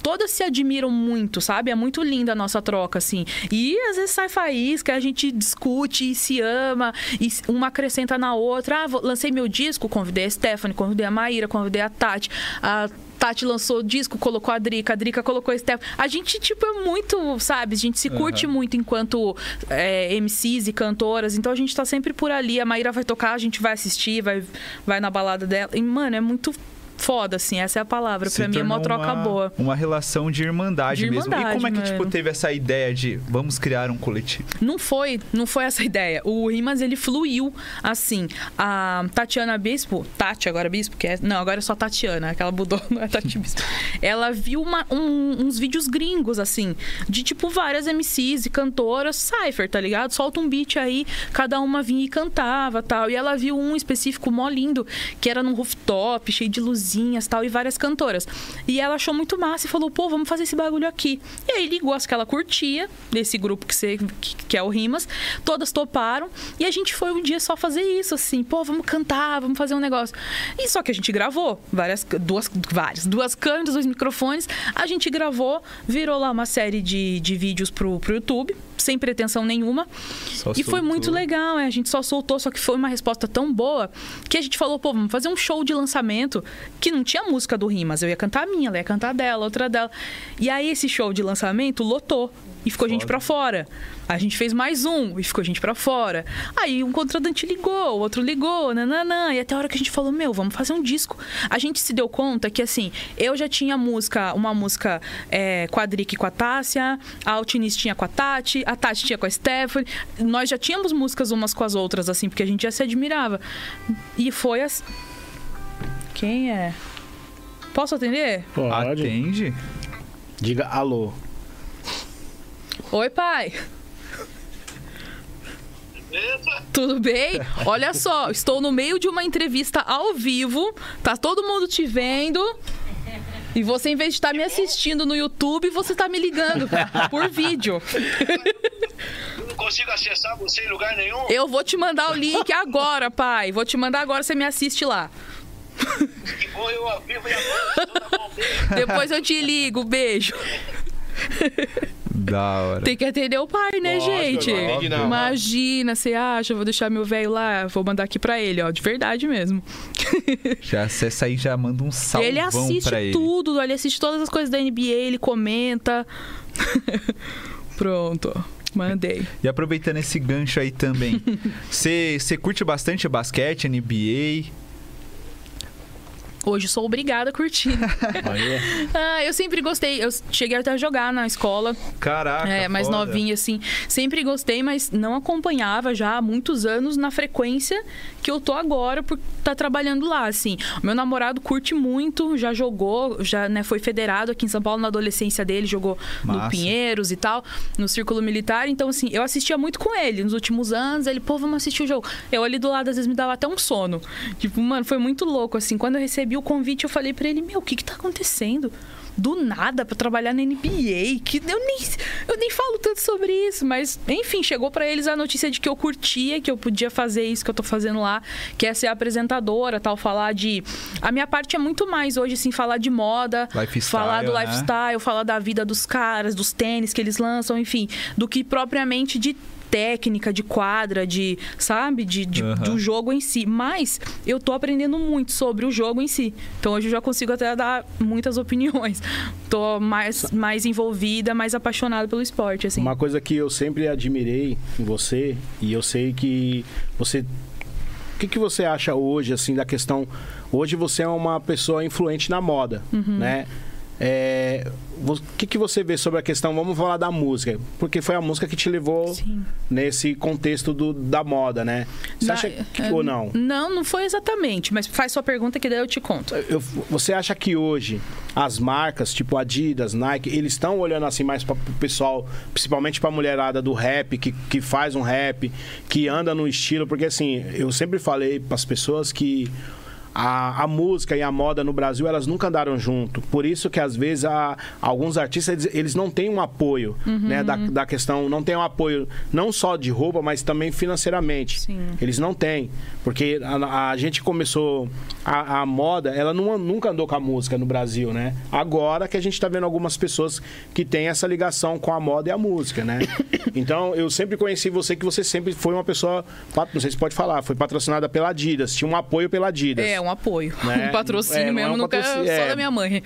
Todas se admiram muito, sabe? É muito linda a nossa troca, assim. E às vezes sai faísca, a gente discute e se ama, e uma acrescenta na outra. Ah, lancei meu disco, convidei a Stephanie, convidei a Maíra, convidei a Tati. A Tati lançou o disco, colocou a Drica, a Drica colocou a Steph. A gente, tipo, é muito, sabe? A gente se curte muito enquanto é, MCs e cantoras. Então a gente tá sempre por ali. A Maíra vai tocar, a gente vai assistir, vai, vai na balada dela. E, mano, é muito foda, assim. Essa é a palavra. Se pra mim é uma troca boa. Uma relação de irmandade, De mesmo. E irmandade, como é que, tipo, teve essa ideia de vamos criar um coletivo? Não foi, não foi essa ideia. O Rimas, ele fluiu assim. A Tatiana Bispo, Tati agora Bispo, que é, não, agora é só Tatiana, que ela mudou, não é Tati Bispo. Ela viu uma- um- uns vídeos gringos, assim, de tipo várias MCs e cantoras, Cypher, tá ligado? Solta um beat aí, cada uma vinha e cantava tal. E ela viu um específico mó lindo, que era num rooftop, cheio de tal, e várias cantoras. E ela achou muito massa e falou, pô, vamos fazer esse bagulho aqui. E aí ligou as que ela curtia, desse grupo que, você, que, que é o Rimas. Todas toparam. E a gente foi um dia só fazer isso, assim, pô, vamos cantar, vamos fazer um negócio. E só que a gente gravou várias, duas, várias, duas câmeras, dois microfones. A gente gravou, virou lá uma série de, de vídeos pro, pro YouTube, sem pretensão nenhuma. Só E foi soltou. muito legal, é, a gente só soltou, só que foi uma resposta tão boa que a gente falou, pô, vamos fazer um show de lançamento que não tinha música do Rimas. Eu ia cantar a minha, ela ia cantar a dela, outra dela. E aí esse show de lançamento lotou. E ficou gente pra fora. A gente fez mais um e ficou gente pra fora. Aí um contratante ligou, o outro ligou, nananã. E até a hora que a gente falou, meu, vamos fazer um disco. A gente se deu conta que, assim, eu já tinha música, uma música é, com a Drick e com a Tássia, a Altinis tinha com a Tati, a Tati tinha com a Stephanie. Nós já tínhamos músicas umas com as outras, assim, porque a gente já se admirava. E foi assim. Quem é? Posso atender? Pode. Atende? Diga alô. Oi, pai. Tudo bem? Olha só, estou no meio de uma entrevista ao vivo, tá todo mundo te vendo. E você, em vez de estar me assistindo no YouTube, você tá me ligando por vídeo. Eu não consigo acessar você em lugar nenhum. Eu vou te mandar o link agora, pai. Vou te mandar agora, você me assiste lá. Que bom eu ao vivo e a tudo mão. Depois eu te ligo. Beijo. Da hora. Tem que atender o pai, né, Lógico, gente? não. Imagina, você acha, vou deixar meu velho lá, vou mandar aqui pra ele, ó, de verdade mesmo. Já acessa aí, já manda um salvão ele assiste pra ele. tudo, ele assiste todas as coisas da NBA, ele comenta. Pronto, mandei. E aproveitando esse gancho aí também, você você curte bastante basquete, NBA? Hoje sou obrigada a curtir. Ah, eu sempre gostei. Eu cheguei até a jogar na escola. Caraca, É, mais foda. novinha, assim. Sempre gostei, mas não acompanhava já há muitos anos na frequência que eu tô agora por estar trabalhando lá, assim. O meu namorado curte muito, já jogou, já né, foi federado aqui em São Paulo na adolescência dele, jogou no Massa. Pinheiros e tal, no Círculo Militar. Então, assim, eu assistia muito com ele nos últimos anos. Ele, pô, vamos assistir o jogo. Eu ali do lado, às vezes, me dava até um sono. Tipo, mano, foi muito louco, assim. Quando eu recebi o convite, eu falei pra ele, meu, o que que tá acontecendo? do nada pra trabalhar na NBA, que eu nem, eu nem falo tanto sobre isso, mas enfim, chegou pra eles a notícia de que eu curtia, que eu podia fazer isso que eu tô fazendo lá, que é ser apresentadora, tal, falar de a minha parte é muito mais hoje assim, falar de moda, Lifestyle, falar do né? lifestyle, falar da vida dos caras, dos tênis que eles lançam, enfim, do que propriamente de técnica, de quadra, de, sabe, de, de- Aham. do jogo em si. Mas eu tô aprendendo muito sobre o jogo em si. Então hoje eu já consigo até dar muitas opiniões. Tô mais, mais envolvida, mais apaixonada pelo esporte, assim. Uma coisa que eu sempre admirei em você, e eu sei que você. O que, que você acha hoje, assim, da questão. Hoje você é uma pessoa influente na moda, Uhum. né? É, O que, que você vê sobre a questão? Vamos falar da música, porque foi a música que te levou Sim. nesse contexto do, da moda, né? Você Na- acha que, é, ou não? Não, não foi exatamente, mas faz sua pergunta que daí eu te conto. Eu- você acha que hoje as marcas, tipo Adidas, Nike, eles estão olhando assim mais para o pessoal, principalmente para a mulherada do rap, que, que faz um rap, que anda no estilo? Porque assim, eu sempre falei para as pessoas que a, a música e a moda no Brasil, elas nunca andaram junto. Por isso que às vezes a- alguns artistas, eles, não têm um apoio, né? Da, da questão, não tem um apoio não só de roupa, mas também financeiramente. Sim. Eles não têm. Porque a, a gente começou. A, a moda, ela não- nunca andou com a música no Brasil, né? Agora que a gente tá vendo algumas pessoas que têm essa ligação com a moda e a música, né? Então, eu sempre conheci você que você sempre foi uma pessoa. Não sei se pode falar, foi patrocinada pela Adidas, tinha um apoio pela Adidas. É, um apoio. Né? Um patrocínio É, é mesmo, um nunca patrocínio, só é. da minha mãe.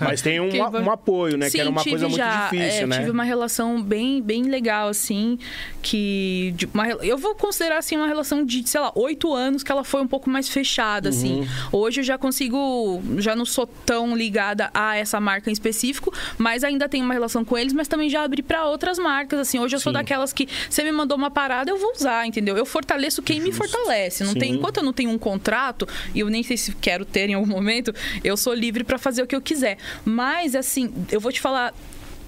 Mas tem um, um apoio, né? Sim, que era uma coisa muito já, difícil, é, né? Tive uma relação bem, bem legal, assim, que... de uma eu vou considerar, assim, uma relação de, sei lá, oito anos que ela foi um pouco mais fechada, assim. Uhum. Hoje eu já consigo... Já não sou tão ligada a essa marca em específico, mas ainda tenho uma relação com eles, mas também já abri pra outras marcas, assim. Hoje eu sou Sim. daquelas que, você me mandou uma parada, eu vou usar, entendeu? Eu fortaleço quem me Justo. fortalece. Não tem, enquanto eu não tenho um contrato, e eu nem sei se quero ter em algum momento, eu sou livre pra fazer o que eu quiser. Mas, assim, eu vou te falar.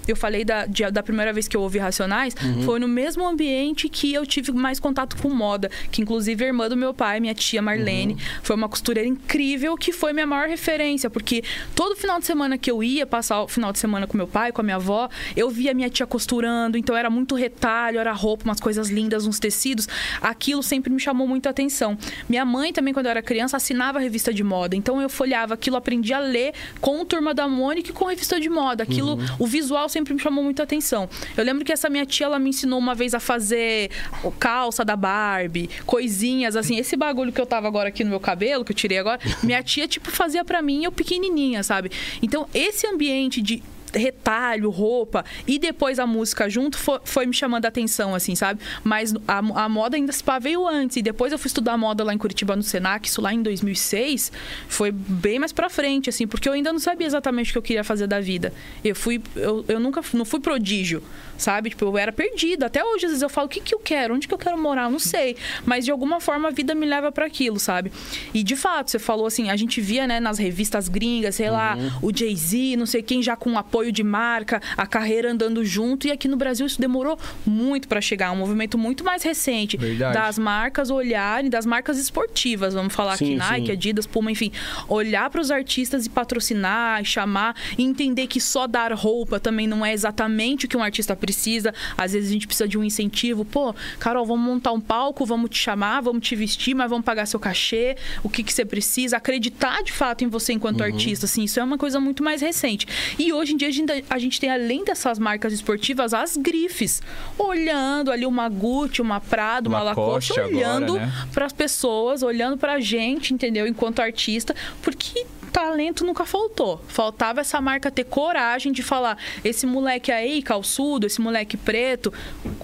Eu falei da, de- da primeira vez que eu ouvi Racionais, Uhum. foi no mesmo ambiente que eu tive mais contato com moda. Que inclusive a irmã do meu pai, minha tia Marlene, Uhum. foi uma costureira incrível que foi minha maior referência. Porque todo final de semana que eu ia passar o final de semana com meu pai, com a minha avó, eu via minha tia costurando, então era muito retalho, era roupa, umas coisas lindas, uns tecidos. Aquilo sempre me chamou muito a atenção. Minha mãe também, quando eu era criança, assinava revista de moda. Então eu folhava aquilo, aprendi a ler com o Turma da Mônica e com revista de moda. Aquilo, o visual sempre me chamou muito atenção. Eu lembro que essa minha tia, ela me ensinou uma vez a fazer calça da Barbie, coisinhas assim. Esse bagulho que eu tava agora aqui no meu cabelo, que eu tirei agora, minha tia, tipo, fazia pra mim, eu pequenininha, sabe? Então, esse ambiente de retalho, roupa e depois a música junto foi, foi me chamando a atenção, assim, sabe? Mas a, a moda ainda se pá, antes. E depois eu fui estudar moda lá em Curitiba, no Senac, isso lá em 2006. Foi bem mais pra frente, assim, porque eu ainda não sabia exatamente o que eu queria fazer da vida. Eu fui, eu, eu nunca não fui prodígio, sabe? Tipo, eu era perdida. Até hoje, às vezes eu falo, o que, que eu quero? Onde que eu quero morar? Eu não sei. Mas de alguma forma a vida me leva para aquilo, sabe? E de fato, você falou assim, a gente via, né, nas revistas gringas, sei lá, o Jay-Z, não sei quem, já com apoio de marca, a carreira andando junto. E aqui no Brasil isso demorou muito para chegar. Um movimento muito mais recente Verdade. das marcas olharem, das marcas esportivas, vamos falar Sim, aqui, Nike, sim. Adidas, Puma, enfim, olhar para os artistas e patrocinar, chamar, e entender que só dar roupa também não é exatamente o que um artista precisa. Às vezes a gente precisa de um incentivo. Pô, Carol, vamos montar um palco, vamos te chamar, vamos te vestir, mas vamos pagar seu cachê, o que, que você precisa, acreditar de fato em você enquanto artista, assim, isso é uma coisa muito mais recente. E hoje em dia a gente, a gente tem, além dessas marcas esportivas, as grifes. Olhando ali uma Gucci, uma Prado, uma Lacoste Lacoste, olhando né? para as pessoas, olhando pra gente, entendeu? Enquanto artista, porque talento nunca faltou. Faltava essa marca ter coragem de falar: esse moleque aí, calçudo, esse moleque preto,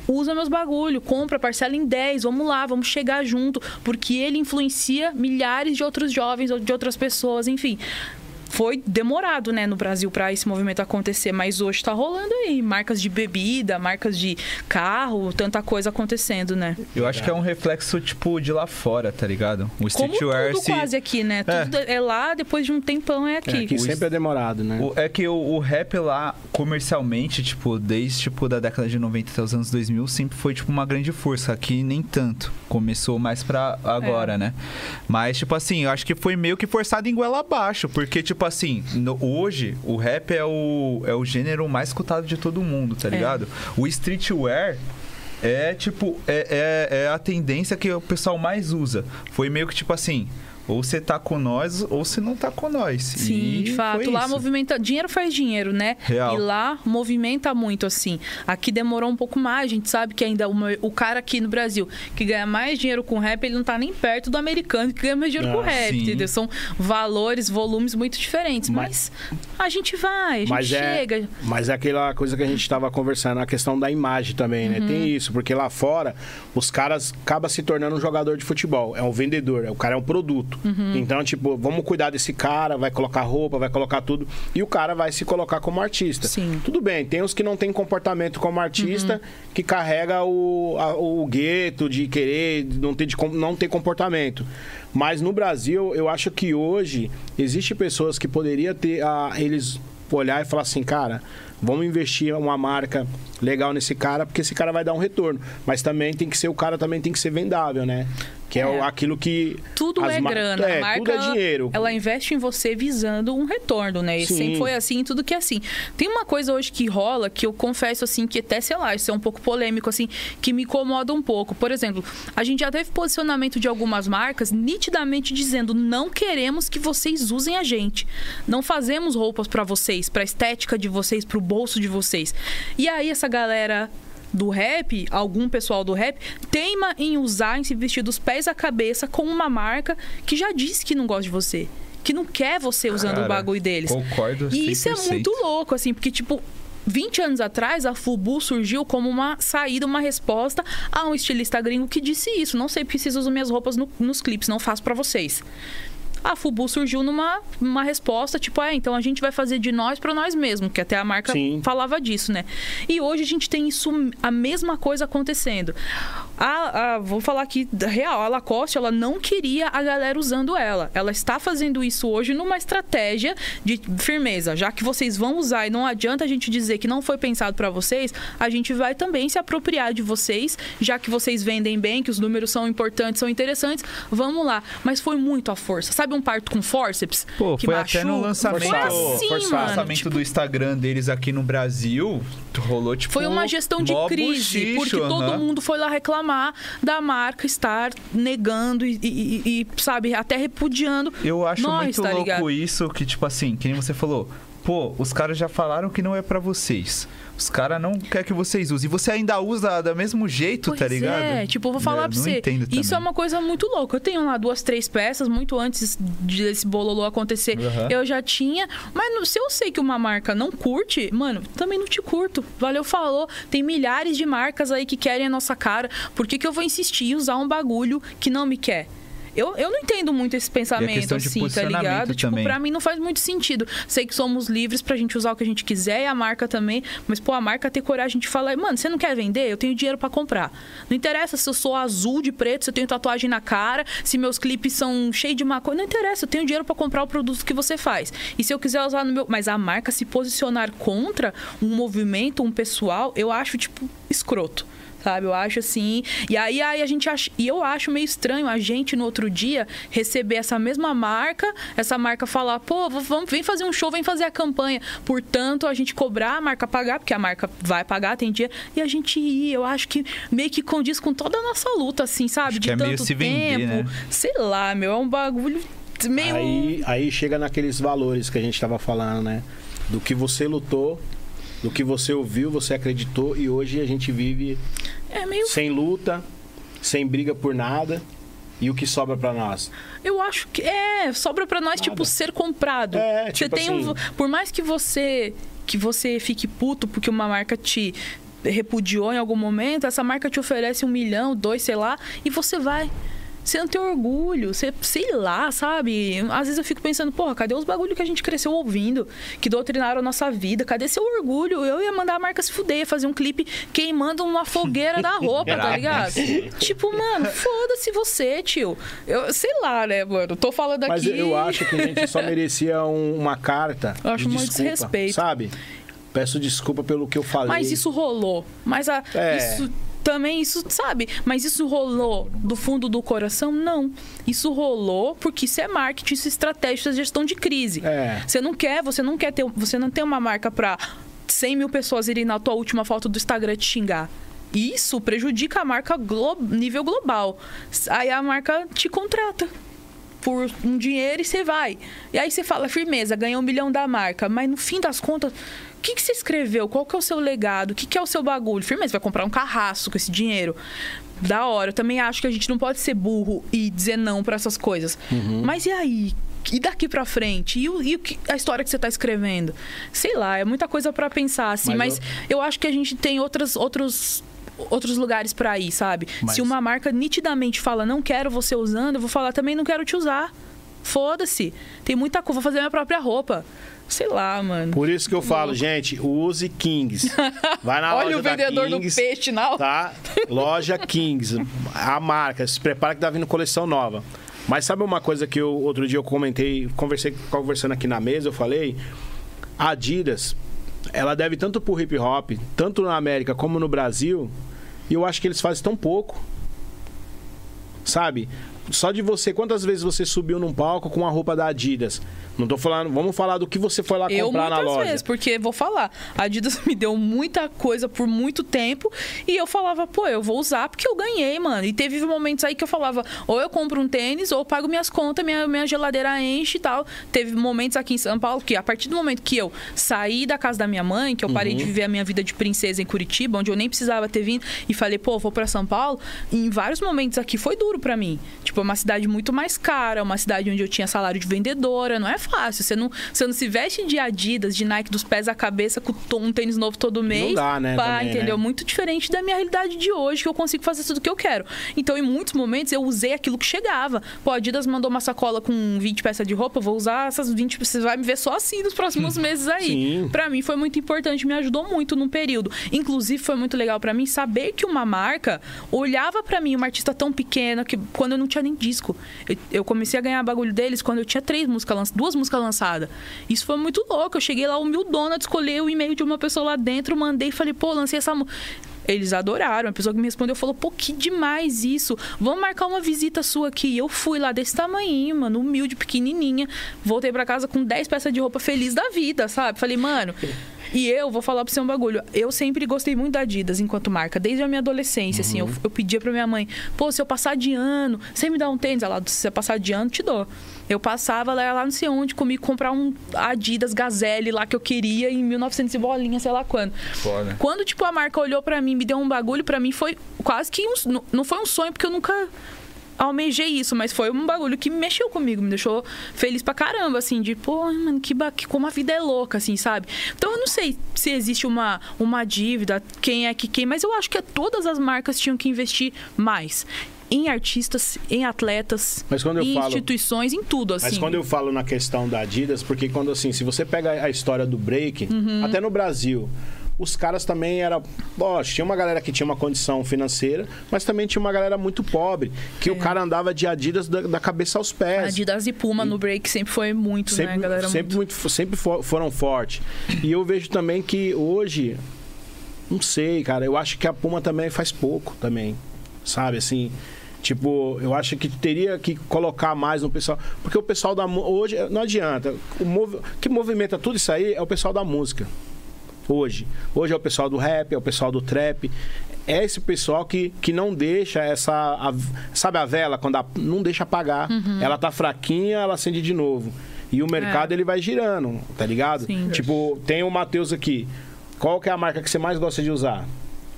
usa meus bagulho, compra, parcela em 10, vamos lá, vamos chegar junto, porque ele influencia milhares de outros jovens ou de outras pessoas, enfim. Foi demorado, né, no Brasil para esse movimento acontecer, mas hoje tá rolando aí, marcas de bebida, marcas de carro, tanta coisa acontecendo, né? Eu acho que é um reflexo, tipo, de lá fora, tá ligado? O Como streetwear tudo se... quase aqui, né? Tudo é lá, depois de um tempão é É, aqui. que sempre é demorado, né? O- é que o, o rap lá, comercialmente, tipo, desde tipo, da década de 90 até os anos 2000, sempre foi tipo uma grande força. Aqui nem tanto. Começou mais pra agora, É. né? Mas, tipo assim, eu acho que foi meio que forçado em goela abaixo. Porque, tipo assim, no- hoje o rap é o, é o gênero mais escutado de todo mundo, tá É. ligado? O streetwear. É tipo, é, é, é a tendência que o pessoal mais usa. Foi meio que tipo assim, ou você tá com nós, ou você não tá com nós. Sim, E de fato. Lá isso. movimenta. Dinheiro faz dinheiro, né? Real. E lá movimenta muito, assim. Aqui demorou um pouco mais. A gente sabe que ainda uma- o cara aqui no Brasil que ganha mais dinheiro com rap, ele não tá nem perto do americano que ganha mais dinheiro com Ah, rap, sim. entendeu? São valores, volumes muito diferentes. Mas, a gente vai, a gente Mas é, chega. mas é aquela coisa que a gente estava conversando, a questão da imagem também, né? Uhum. Tem isso, porque lá fora os caras acabam se tornando um jogador de futebol, é um vendedor, o cara é um produto. Uhum. Então, tipo, vamos cuidar desse cara, vai colocar roupa, vai colocar tudo, e o cara vai se colocar como artista. Sim. Tudo bem, tem os que não têm comportamento como artista, que carrega o, a- o gueto de querer não ter, de não ter comportamento. Mas no Brasil, eu acho que hoje existe pessoas que poderia ter a, eles olhar e falar assim, cara, vamos investir uma marca legal nesse cara, porque esse cara vai dar um retorno. Mas também tem que ser o cara também tem que ser vendável, né? Que é, É. o- aquilo que Tudo as é grana. É, a marca, tudo é dinheiro. Ela investe em você visando um retorno, né? E Sim. sempre foi assim, tudo que é assim. Tem uma coisa hoje que rola que eu confesso assim que até sei lá, isso é um pouco polêmico assim, que me incomoda um pouco. Por exemplo, a gente já teve posicionamento de algumas marcas nitidamente dizendo: "Não queremos que vocês usem a gente. Não fazemos roupas pra vocês, pra estética de vocês, pro bolso de vocês". E aí essa galera do rap, algum pessoal do rap, teima em usar, em se vestir dos pés à cabeça com uma marca que já disse que não gosta de você. Que não quer você usando Cara, o bagulho deles. Concordo E isso é 100%. muito louco, assim, porque, tipo, 20 anos atrás, a Fubu surgiu como uma saída, uma resposta a um estilista gringo que disse isso. Não sei porque vocês usam minhas roupas no- nos clipes, não faço pra vocês. A Fubu surgiu numa uma resposta, tipo, é, então a gente vai fazer de nós pra nós mesmos, que até a marca Sim. falava disso, né? E hoje a gente tem isso, a mesma coisa acontecendo. A, a- vou falar aqui real, a Lacoste, ela não queria a galera usando ela. Ela está fazendo isso hoje numa estratégia de firmeza. Já que vocês vão usar e não adianta a gente dizer que não foi pensado pra vocês, a gente vai também se apropriar de vocês, já que vocês vendem bem, que os números são importantes, são interessantes, vamos lá. Mas foi muito à força. Sabe um parto com forceps? Pô, que foi até no machuca? lançamento, Foi assim, forçado. mano. lançamento Tipo, do Instagram deles aqui no Brasil, rolou tipo. Foi uma gestão de crise, buchicho, porque todo aham. mundo foi lá reclamar da marca estar negando e, e- e- e, sabe, até repudiando. Eu acho nós, muito tá louco ligado? isso, que tipo assim, que nem você falou. Pô, os caras já falaram que não é pra vocês. Os caras não querem que vocês usem. E você ainda usa do mesmo jeito, Pois tá ligado? É, tipo, eu vou falar Eu pra você. entendo Isso é também. uma coisa muito louca. Eu tenho lá duas, três peças, muito antes desse bololô acontecer. Aham. Eu já tinha. Mas se eu sei que uma marca não curte, mano, também não te curto. Valeu, falou. Tem milhares de marcas aí que querem a nossa cara. Por que, que eu vou insistir em usar um bagulho que não me quer? Eu, eu não entendo muito esse pensamento, assim, tá ligado? Tipo, também. pra mim não faz muito sentido. Sei que somos livres pra gente usar o que a gente quiser e a marca também, mas, pô, a marca ter coragem de falar, mano, você não quer vender? Eu tenho dinheiro pra comprar. Não interessa se eu sou azul de preto, se eu tenho tatuagem na cara, se meus clipes são cheios de maconha. Não interessa, eu tenho dinheiro pra comprar o produto que você faz. E se eu quiser usar no meu. Mas a marca se posicionar contra um movimento, um pessoal, eu acho, tipo, escroto sabe? Eu acho assim. E aí, aí a gente acha. E eu acho meio estranho a gente no outro dia receber essa mesma marca, essa marca falar, pô, vamos, vem fazer um show, vem fazer a campanha. Portanto, a gente cobrar, a marca pagar, porque a marca vai pagar, tem dia, e a gente ir. Eu acho que meio que condiz com toda a nossa luta, assim, sabe? Acho De que é tanto meio se vender, tempo. né? Sei lá, meu, é um bagulho meio. Aí, aí chega naqueles valores que a gente tava falando, né? do que você lutou, do que você ouviu, você acreditou e hoje a gente vive É meio. sem luta, sem briga por nada. E o que sobra pra nós? Eu acho que. É, sobra pra nós, tipo, ser comprado. É, você tipo tem um. assim- Por mais que você. Que você fique puto porque uma marca te repudiou em algum momento, essa marca te oferece um milhão, dois, sei lá, e você vai. Você não tem orgulho, você, sei lá, sabe? Às vezes eu fico pensando, porra, cadê os bagulho que a gente cresceu ouvindo, que doutrinaram a nossa vida? Cadê seu orgulho? Eu ia mandar a marca se fuder, ia fazer um clipe queimando uma fogueira da roupa, tá ligado? tipo, mano, foda-se você, tio. Eu sei lá, né, mano? Tô falando aqui. Mas eu- eu acho que a gente só merecia um- uma carta Eu acho de muito desculpa, desrespeito. sabe? Peço desculpa pelo que eu falei. Mas isso rolou. Mas a, É. isso também, isso, sabe? Mas isso rolou do fundo do coração? Não. Isso rolou porque isso é marketing, isso é estratégia, isso é gestão de crise. É. Você não quer, você não quer ter, você não tem uma marca pra 100 mil pessoas irem na tua última foto do Instagram te xingar. Isso prejudica a marca glo nível global. Aí a marca te contrata por um dinheiro e você vai. E aí você fala, firmeza, ganhou um milhão da marca. Mas no fim das contas, o que, que você escreveu? Qual que é o seu legado? O que, que é o seu bagulho? Firmeza, vai comprar um carrasco com esse dinheiro. Da hora. Eu também acho que a gente não pode ser burro e dizer não pra essas coisas. Mas e aí? E daqui pra frente? E, o- e o que- a história que você tá escrevendo? Sei lá, é muita coisa pra pensar, assim. Mas Mas, eu... acho que a gente tem outras, outros outros lugares pra ir, sabe? Mas- Se uma marca nitidamente fala não quero você usando, eu vou falar também não quero te usar. Foda-se. Tem muita coisa, vou fazer minha própria roupa. Sei lá, mano. Por isso que eu falo, gente, use Kings. Vai na Olha loja o vendedor Kings, do peixe na Tá? Loja Kings. A marca. Se prepara que tá vindo coleção nova. Mas sabe uma coisa que eu, outro dia eu comentei, conversei conversando aqui na mesa, eu falei, a Adidas, ela deve tanto pro hip hop, tanto na América como no Brasil, e eu acho que eles fazem tão pouco. Sabe? Só de você, quantas vezes você subiu num palco com a roupa da Adidas? Não tô falando, vamos falar do que você foi lá Eu comprar na loja. vezes, porque vou falar, a Adidas me deu muita coisa por muito tempo e eu falava, pô, eu vou usar porque eu ganhei, mano. E teve momentos aí que eu falava, ou eu compro um tênis, ou eu pago minhas contas, minha, minha geladeira enche e tal. Teve momentos aqui em São Paulo que a partir do momento que eu saí da casa da minha mãe, que eu parei Uhum. de viver a minha vida de princesa em Curitiba, onde eu nem precisava ter vindo, e falei, pô, vou pra São Paulo, em vários momentos aqui foi duro pra mim. Tipo, é uma cidade muito mais cara, uma cidade onde eu tinha salário de vendedora, não é fácil. Você não, você não se veste de Adidas, de Nike dos pés à cabeça com um tênis novo todo mês. dá, né, Pá, também, entendeu? né? Muito diferente da minha realidade de hoje, que eu consigo fazer tudo o que eu quero. Então, em muitos momentos, eu usei aquilo que chegava. Pô, a Adidas mandou uma sacola com 20 peças de roupa, eu vou usar essas 20, você vai me ver só assim nos próximos meses aí. Pra mim foi muito importante, me ajudou muito num período. Inclusive foi muito legal pra mim saber que uma marca olhava pra mim, uma artista tão pequena que quando eu não tinha nem disco. Eu, eu comecei a ganhar bagulho deles quando eu tinha três músicas lançadas, duas músicas lançadas. Isso foi muito louco. Eu cheguei lá humildona, escolhi o e-mail de uma pessoa lá dentro, mandei e falei, pô, lancei essa música. Eles adoraram. A pessoa que me respondeu falou: pô, que demais isso. Vamos marcar uma visita sua aqui. Eu fui lá desse tamanho, mano, humilde, pequenininha. Voltei pra casa com 10 peças de roupa feliz da vida, sabe? Falei, mano. E eu vou falar pra você um bagulho. Eu sempre gostei muito da Adidas enquanto marca, desde a minha adolescência, assim. Eu, eu pedia pra minha mãe: pô, se eu passar de ano, você me dá um tênis? Ela, se você passar de ano, te dou. Eu passava, ela ia lá não sei onde comigo comprar um Adidas Gazelle lá que eu queria em 1900 e bolinha, sei lá quando. Foda. Quando, tipo, a marca olhou pra mim, me deu um bagulho, pra mim foi quase que um, não- não foi um sonho, porque eu nunca almejei isso, mas foi um bagulho que mexeu comigo, me deixou feliz pra caramba, assim, de, pô, mano, que, ba- que como a vida é louca, assim, sabe? Então eu não sei se existe uma, uma dívida, quem é que quem, mas eu acho que todas as marcas tinham que investir mais. Em artistas, em atletas, em falo- instituições, em tudo, assim. Mas quando eu falo na questão da Adidas, porque quando assim, se você pega a história do break, Uhum. até no Brasil, os caras também era, tinha uma galera que tinha uma condição financeira, mas também tinha uma galera muito pobre, que o cara andava de Adidas da, da cabeça aos pés. Adidas e Puma no break sempre foi muito, sempre, né, galera? sempre, muito, sempre fo- foram fortes. E eu vejo também que hoje, não sei, cara, eu acho que a Puma também faz pouco também, sabe, assim... Tipo, eu acho que teria que colocar mais no pessoal. Porque o pessoal da. Hoje, não adianta. O movi, que movimenta tudo isso aí é o pessoal da música. Hoje. Hoje é o pessoal do rap, é o pessoal do trap. É esse pessoal que, que não deixa essa. a- sabe a vela? Quando a- não deixa apagar. Ela tá fraquinha, ela acende de novo. E o mercado ele vai girando, tá ligado? Sim. Tipo, tem o Matheus aqui. Qual que é a marca que você mais gosta de usar?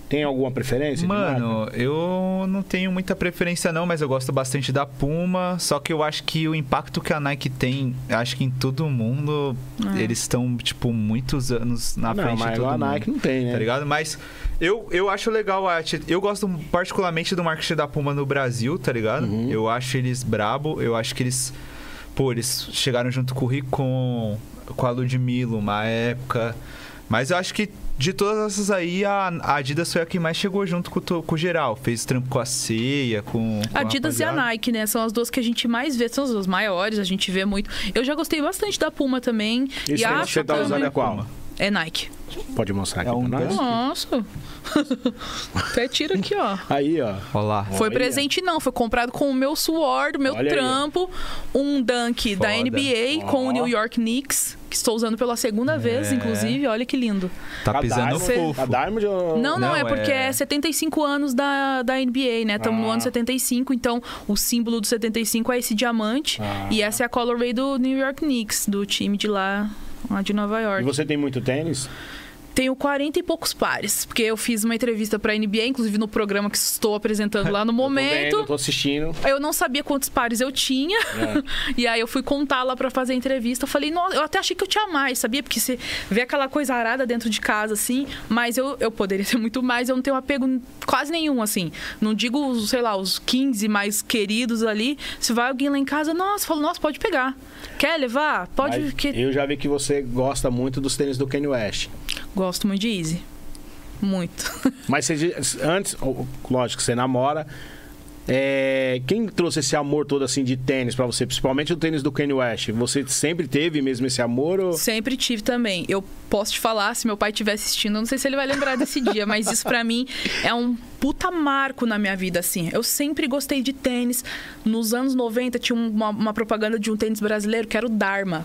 Tem alguma preferência? Mano, eu não tenho muita preferência não, mas eu gosto bastante da Puma. Só que eu acho que o impacto que a Nike tem, acho que em todo mundo, eles estão, tipo, muitos anos na não, frente mas de todo a mundo. Nike não tem, né? Tá ligado? Mas eu, eu acho legal a Eu gosto particularmente do marketing da Puma no Brasil, tá ligado? Uhum. Eu acho eles brabo. Eu acho que eles. Pô, eles chegaram junto com o Ricon, com a Ludmilla, uma época. Mas eu acho que de todas essas aí, a a Adidas foi a que mais chegou junto com, to- com o geral. Fez trampo com a Ceia, com. com Adidas e a. Nike, né? São as duas que a gente mais vê, são as duas maiores, a gente vê muito. Eu já gostei bastante da Puma também. Esse e aí acho você tá também- usando é qual? É Nike. Pode mostrar aqui É um pra nós? Nossa. Até tira aqui, ó. Aí, ó. Olha lá. Foi Olha. presente não, foi comprado com o meu suor, do meu Olha aí. trampo, um dunk da Foda. NBA com o New York Knicks, que estou usando pela segunda vez, É. inclusive, olha que lindo. Tá pisando Diamond- fofo. A Diamond ou... Não, não, Não, é porque é- é 75 anos da, da NBA, né? Estamos no Ah. ano 75, então o símbolo do 75 é esse diamante. Ah. E essa é a colorway do New York Knicks, do time de lá, lá de Nova E York. você tem muito tênis? Tenho 40 e poucos pares, porque eu fiz uma entrevista pra NBA, inclusive no programa que estou apresentando lá no Eu tô momento. vendo, tô assistindo. Eu não sabia quantos pares eu tinha. É. e aí eu fui contar lá pra fazer a entrevista. Eu falei, nossa, eu até achei que eu tinha mais, sabia? Porque você vê aquela coisa arada dentro de casa, assim. Mas eu, eu poderia ter muito mais. Eu não tenho apego quase nenhum, assim. Não digo, sei lá, os 15 mais queridos ali. Se vai alguém lá em casa, nossa, falo, nossa, pode pegar. Quer levar? Pode. Mas que... Eu já vi que você gosta muito dos tênis do Kanye West. Gosto muito de Easy. Muito. Mas você, antes, lógico, você namora. É, quem trouxe esse amor todo assim de tênis pra você, principalmente o tênis do Kanye West? Você sempre teve mesmo esse amor? Ou... Sempre tive também. Eu posso te falar, se meu pai estiver assistindo, eu não sei se ele vai lembrar desse dia, mas isso pra mim é um puta marco na minha vida, assim. Eu sempre gostei de tênis. Nos anos 90 tinha uma, uma propaganda de um tênis brasileiro que era o Dharma.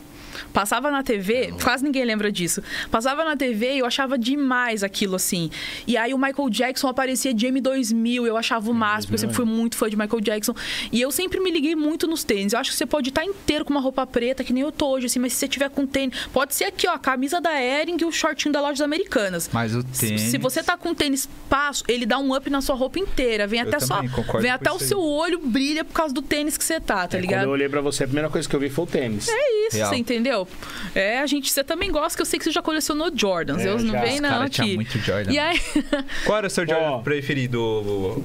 Passava na TV, quase ninguém lembra disso. Passava na TV e eu achava demais aquilo, assim. E aí o Michael Jackson aparecia de M2000, eu achava o máximo, porque eu sempre fui muito fã de Michael Jackson. E eu sempre me liguei muito nos tênis. Eu acho que você pode estar inteiro com uma roupa preta, que nem eu tô hoje, assim, mas se você tiver com tênis. Pode ser aqui, ó, a camisa da Ering e o shortinho da Lojas Americanas. Mas o tênis... Se você tá com tênis passo, ele dá um up na sua roupa inteira. Vem Eu até só. Vem até o seu olho brilha por causa do tênis que você tá, tá É, ligado? Quando eu olhei pra você, a primeira coisa que eu vi foi o tênis. É isso, Real. você entendeu? É, a gente, você também gosta, que eu sei que você já colecionou Jordans. É, eu não vem não cara aqui. tinha muito Jordan. E aí, Qual era o seu Jordan Ó, preferido?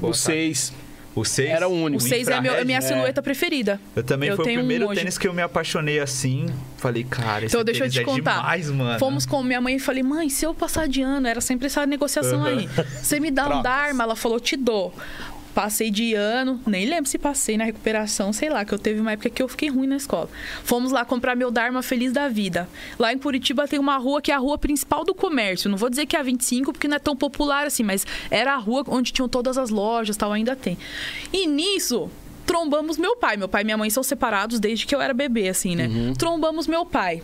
O 6 O 6? era o único. o 6 é a meu- a minha infrared, silhueta preferida. Eu também Eu foi o tenho um primeiro hoje. tênis que eu me apaixonei assim. Falei, cara, esse Então, deixa eu te é contar. demais, mano. Fomos com minha mãe e falei, mãe, se eu passar de ano, era sempre essa negociação aí. Você me dá um Trocas. Dharma? Ela falou, te dou. Passei de ano, nem lembro se passei na recuperação, sei lá, que eu teve uma época que eu fiquei ruim na escola. Fomos lá comprar meu Dharma Feliz da Vida. Lá em Curitiba tem uma rua que é a rua principal do comércio. Não vou dizer que é a 25, porque não é tão popular assim, mas era a rua onde tinham todas as lojas, tal, ainda tem. E nisso, trombamos meu pai. Meu pai e minha mãe são separados desde que eu era bebê, assim, né? Trombamos meu pai.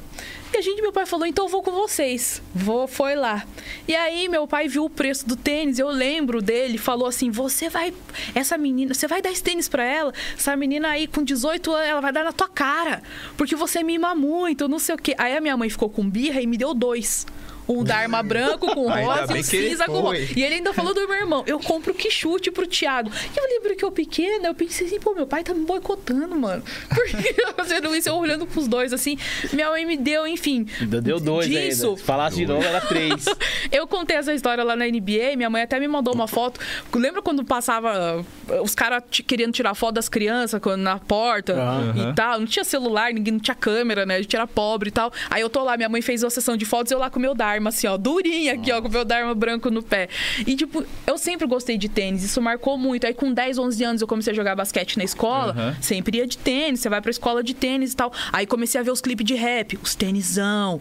E a gente, meu pai falou, então eu vou com vocês. Vou, foi lá. E aí meu pai viu o preço do tênis, eu lembro dele, falou assim: "Você vai essa menina, você vai dar esse tênis pra ela? Essa menina aí com 18 anos, ela vai dar na tua cara, porque você mima muito, não sei o quê". Aí a minha mãe ficou com birra e me deu dois. Um Dharma branco com rosa e um cinza com rosa. E ele ainda falou do meu irmão: eu compro que chute pro Thiago. E eu lembro que eu pequena, eu pensei assim, pô, meu pai tá me boicotando, mano. Por que eu fazendo isso? Eu olhando pros dois assim. Minha mãe me deu, enfim. Ainda deu dois disso, ainda. Se falasse de novo, era três. eu contei essa história lá na NBA, minha mãe até me mandou uma foto. Lembra quando passava uh, os caras querendo tirar foto das crianças na porta Aham. e tal? Não tinha celular, ninguém não tinha câmera, né? A gente era pobre e tal. Aí eu tô lá, minha mãe fez uma sessão de fotos, eu lá com o meu Dharma, assim, ó, durinha aqui, ó, com o meu Dharma branco no pé. E, tipo, eu sempre gostei de tênis, isso marcou muito. Aí com 10, 11 anos eu comecei a jogar basquete na escola, Aham. sempre ia de tênis, você vai pra escola de tênis e tal. Aí comecei a ver os clipes de rap, os tênisão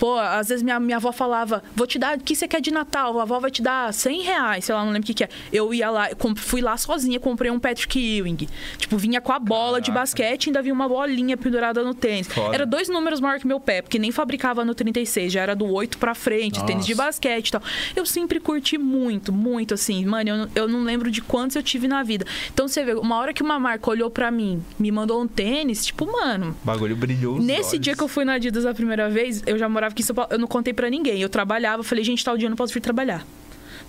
Pô, às vezes minha, minha avó falava, vou te dar, o que você quer de Natal? A avó vai te dar 100 reais, sei lá, não lembro o que que é. Eu ia lá, fui lá sozinha, comprei um Patrick Ewing. Tipo, vinha com a bola de basquete, ainda vinha uma bolinha pendurada no tênis. Foda. Era dois números maior que meu pé, porque nem fabricava no 36, já era do 8 pra frente, tênis de Nossa. basquete e tal. Eu sempre curti muito, muito assim. Mano, eu, não- eu não lembro de quantos eu tive na vida. Então você vê, uma hora que uma marca olhou pra mim, me mandou um tênis, tipo, mano, O bagulho brilhou. Nesse olhos. dia que eu fui na Adidas a primeira vez, eu já morava aqui em São Paulo, eu não contei pra ninguém. Eu trabalhava, falei, gente, tal dia eu não posso vir trabalhar.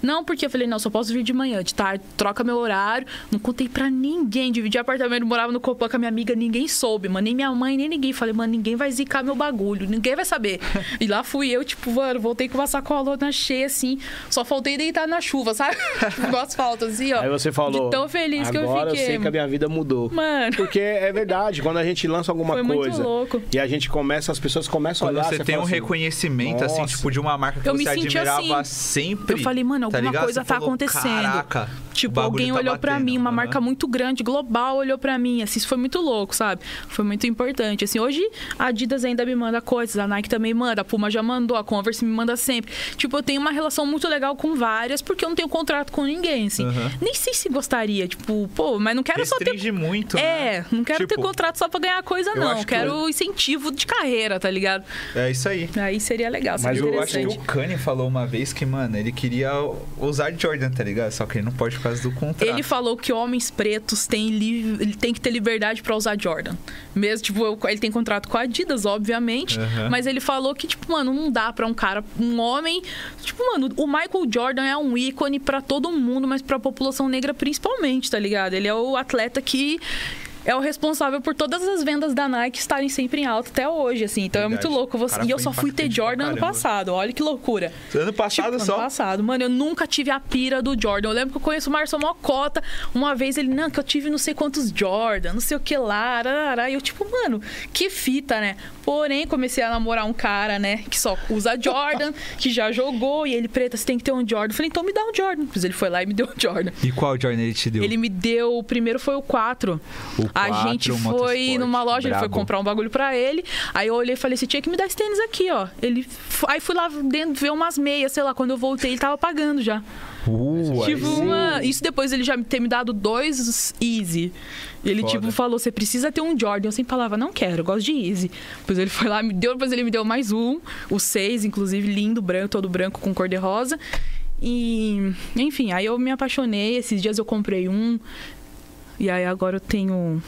Não, porque eu falei, não, só posso vir de manhã, de tarde, troca meu horário. Não contei pra ninguém. Dividi apartamento, morava no Copan com a minha amiga, ninguém soube, mano. Nem minha mãe, nem ninguém. Falei, mano, ninguém vai zicar meu bagulho, ninguém vai saber. e lá fui eu, tipo, mano, voltei com uma sacolona cheia, assim. Só faltei deitar na chuva, sabe? no asfalto, assim, ó. Aí você falou. De tão feliz que eu Agora eu fiquei. sei que a minha vida mudou. Mano. Porque é verdade, quando a gente lança alguma Foi muito coisa louco. e a gente começa, as pessoas começam Quando a olhar. você tem um assim, reconhecimento, assim, "Nossa." tipo, de uma marca que Eu me você senti admirava assim. sempre. Eu falei, mano, alguma ligado? coisa tá falou, acontecendo. Caraca, Tipo, alguém tá olhou pra batendo." mim, uma marca muito grande, global, olhou pra mim. Assim, isso foi muito louco, sabe? Foi muito importante. Assim, hoje a Adidas ainda me manda coisas, a Nike também manda, a Puma já mandou, a Converse me manda sempre. Tipo, eu tenho uma relação muito legal com várias, porque eu não tenho contrato com ninguém, assim. Aham. Nem sei se gostaria, tipo, pô, mas não quero só ter Restringe muito, é, né? não quero ter Tipo, contrato só pra ganhar coisa, eu não. que Quero incentivo de carreira, tá ligado? É isso aí. Aí seria legal, Mas seria eu acho que o Kanye falou uma vez que, mano, ele queria usar Jordan, tá ligado? Só que ele não pode por causa do contrato. Ele falou que homens pretos têm, li- tem que ter liberdade pra usar Jordan. Mesmo, tipo, eu- ele tem contrato com a Adidas, obviamente. Aham. Mas ele falou que, tipo, mano, não dá pra um cara, um homem. Tipo, mano, o Michael Jordan é um ícone pra todo mundo, mas pra população negra principalmente, tá ligado? Ele é o atleta que. É o responsável por todas as vendas da Nike estarem sempre em alta até hoje, assim. Então é Verdade. muito louco. Você... Cara, E eu só fui ter Jordan ano passado. Olha que loucura. Ano passado Tipo, só. Ano passado. Mano, eu nunca tive a pira do Jordan. Eu lembro que eu conheço o Marcelo Mocota. Uma vez ele, não, que eu tive não sei quantos Jordan, não sei o que lá. arará. E eu, tipo, mano, que fita, né? Porém, comecei a namorar um cara, né, que só usa Jordan, que já jogou. E ele, preta, você tem que ter um Jordan. Eu falei, então me dá um Jordan. Pois ele foi lá e me deu um Jordan. E qual Jordan ele te deu? Ele me deu. O primeiro foi o 4. O a 4, gente foi numa loja, ele foi comprar um bagulho pra ele. Aí eu olhei e falei: você tinha que me dar esse tênis aqui, ó. Ele. Aí fui lá dentro ver umas meias, sei lá. Quando eu voltei, ele tava pagando já. Uh, tipo, uma... isso depois ele já ter me dado dois Easy. Ele, Foda. tipo, falou: você precisa ter um Jordan. Eu sempre falava: não quero, eu gosto de Easy. Depois ele foi lá, me deu, depois ele me deu mais um, o 6, inclusive, lindo, branco, todo branco com cor de rosa. E, enfim, aí eu me apaixonei. Esses dias eu comprei um. E aí agora eu tenho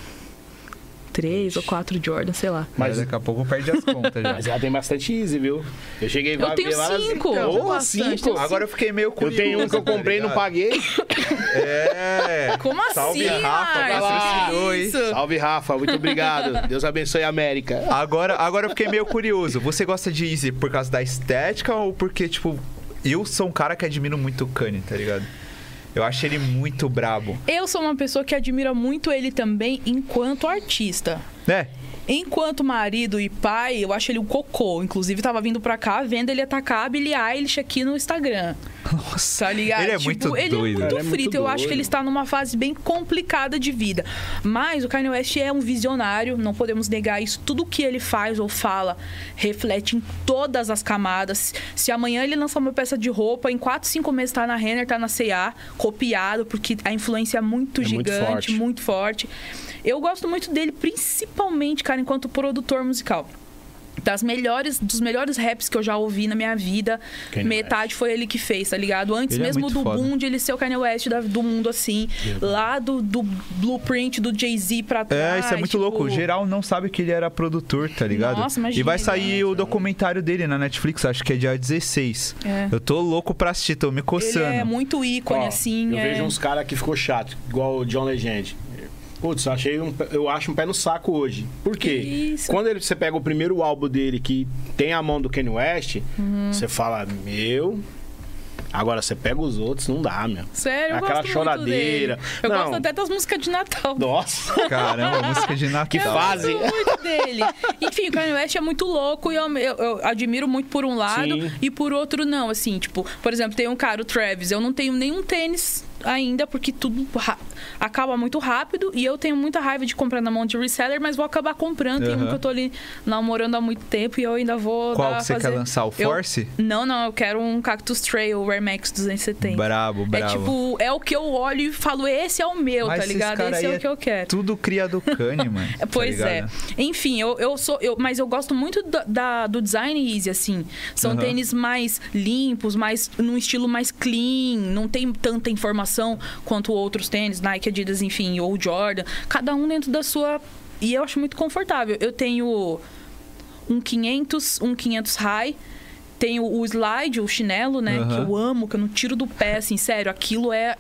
três ou quatro Jordan, sei lá. Mas daqui a pouco perde as contas já. Mas ela tem bastante easy, viu? Eu cheguei Eu tenho várias- cinco. Então, Eu tenho Ô, bastante, cinco? tenho Agora eu fiquei meio Eu curioso. tenho um que eu tá comprei e não paguei. É. Como assim? Salve, Rafa, isso? Salve, Rafa. Muito obrigado. Deus abençoe a América. Agora, agora eu fiquei meio curioso. Você gosta de Easy por causa da estética ou porque, tipo, eu sou um cara que admiro muito o Kanye, tá ligado? Eu acho ele muito brabo. Eu sou uma pessoa que admira muito ele também enquanto artista. Né? Enquanto marido e pai, eu acho ele um cocô. Inclusive, tava vindo pra cá vendo ele atacar a Billie Eilish aqui no Instagram. Nossa. Tá ligado? Ele é muito ele doido. é muito Ele é muito frito. eu acho doido. que ele está numa fase bem complicada de vida. Mas o Kanye West é um visionário, não podemos negar isso. Tudo que ele faz ou fala reflete em todas as camadas. Se amanhã ele lançar uma peça de roupa, em 4, 5 meses tá na Renner, tá na C&A, copiado, porque a influência é muito É muito gigante, forte. muito forte. Eu gosto muito dele, principalmente, cara, enquanto produtor musical. Das melhores, dos melhores raps que eu já ouvi na minha vida, Kanye metade foi ele que fez, tá ligado? Antes Ele é mesmo muito do foda. boom de ele ser o Kanye West da- do mundo, assim. Lá do, do blueprint do Jay-Z pra trás. É, isso é muito tipo, louco. Geral não sabe que ele era produtor, tá ligado? Nossa, imagina, E vai sair né? o documentário dele na Netflix, acho que é dia 16. É. Eu tô louco pra assistir, tô me Ele coçando. é muito ícone, Ó, assim. Eu é... vejo uns caras que ficou chato, igual o John Legend. Putz, eu achei um, eu acho um pé no saco hoje. Por quê? Isso? Quando ele, você pega o primeiro álbum dele que tem a mão do Kanye West, Uhum. você fala, meu. Agora você pega os outros, não dá, meu. Sério, eu Aquela gosto choradeira. muito dele. Eu Não. gosto até das músicas de Natal. Nossa, Caramba, música de Natal. que fase. Eu gosto muito dele. Enfim, o Kanye West é muito louco e eu, eu- eu admiro muito por um lado Sim. e por outro não, assim, tipo, por exemplo, tem um cara, o Travis, eu não tenho nenhum tênis ainda, porque tudo acaba muito rápido e eu tenho muita raiva de comprar na mão de reseller, mas vou acabar comprando. Tem um que eu tô ali namorando há muito tempo e eu ainda vou. Qual dar- que você fazer... quer lançar? O Eu- Force? Não, não, eu quero um Cactus Trail Air Max 270. Brabo, brabo. É tipo, é o que eu olho e falo, esse é o meu, Mas tá ligado? Esse é aí o que eu quero. Tudo cria do Kahneman. tá Pois é. ligado? Enfim, eu, eu sou. Eu, mas eu gosto muito da, da- do design easy, assim. São Aham. tênis mais limpos, mais num estilo mais clean, não tem tanta informação quanto outros tênis, Nike, Adidas, enfim, ou Jordan. Cada um dentro da sua. E eu acho muito confortável. Eu tenho um 500, um 500 high. Tenho o slide, o chinelo, né? Aham. Que eu amo, que eu não tiro do pé, assim, sério. Aquilo é.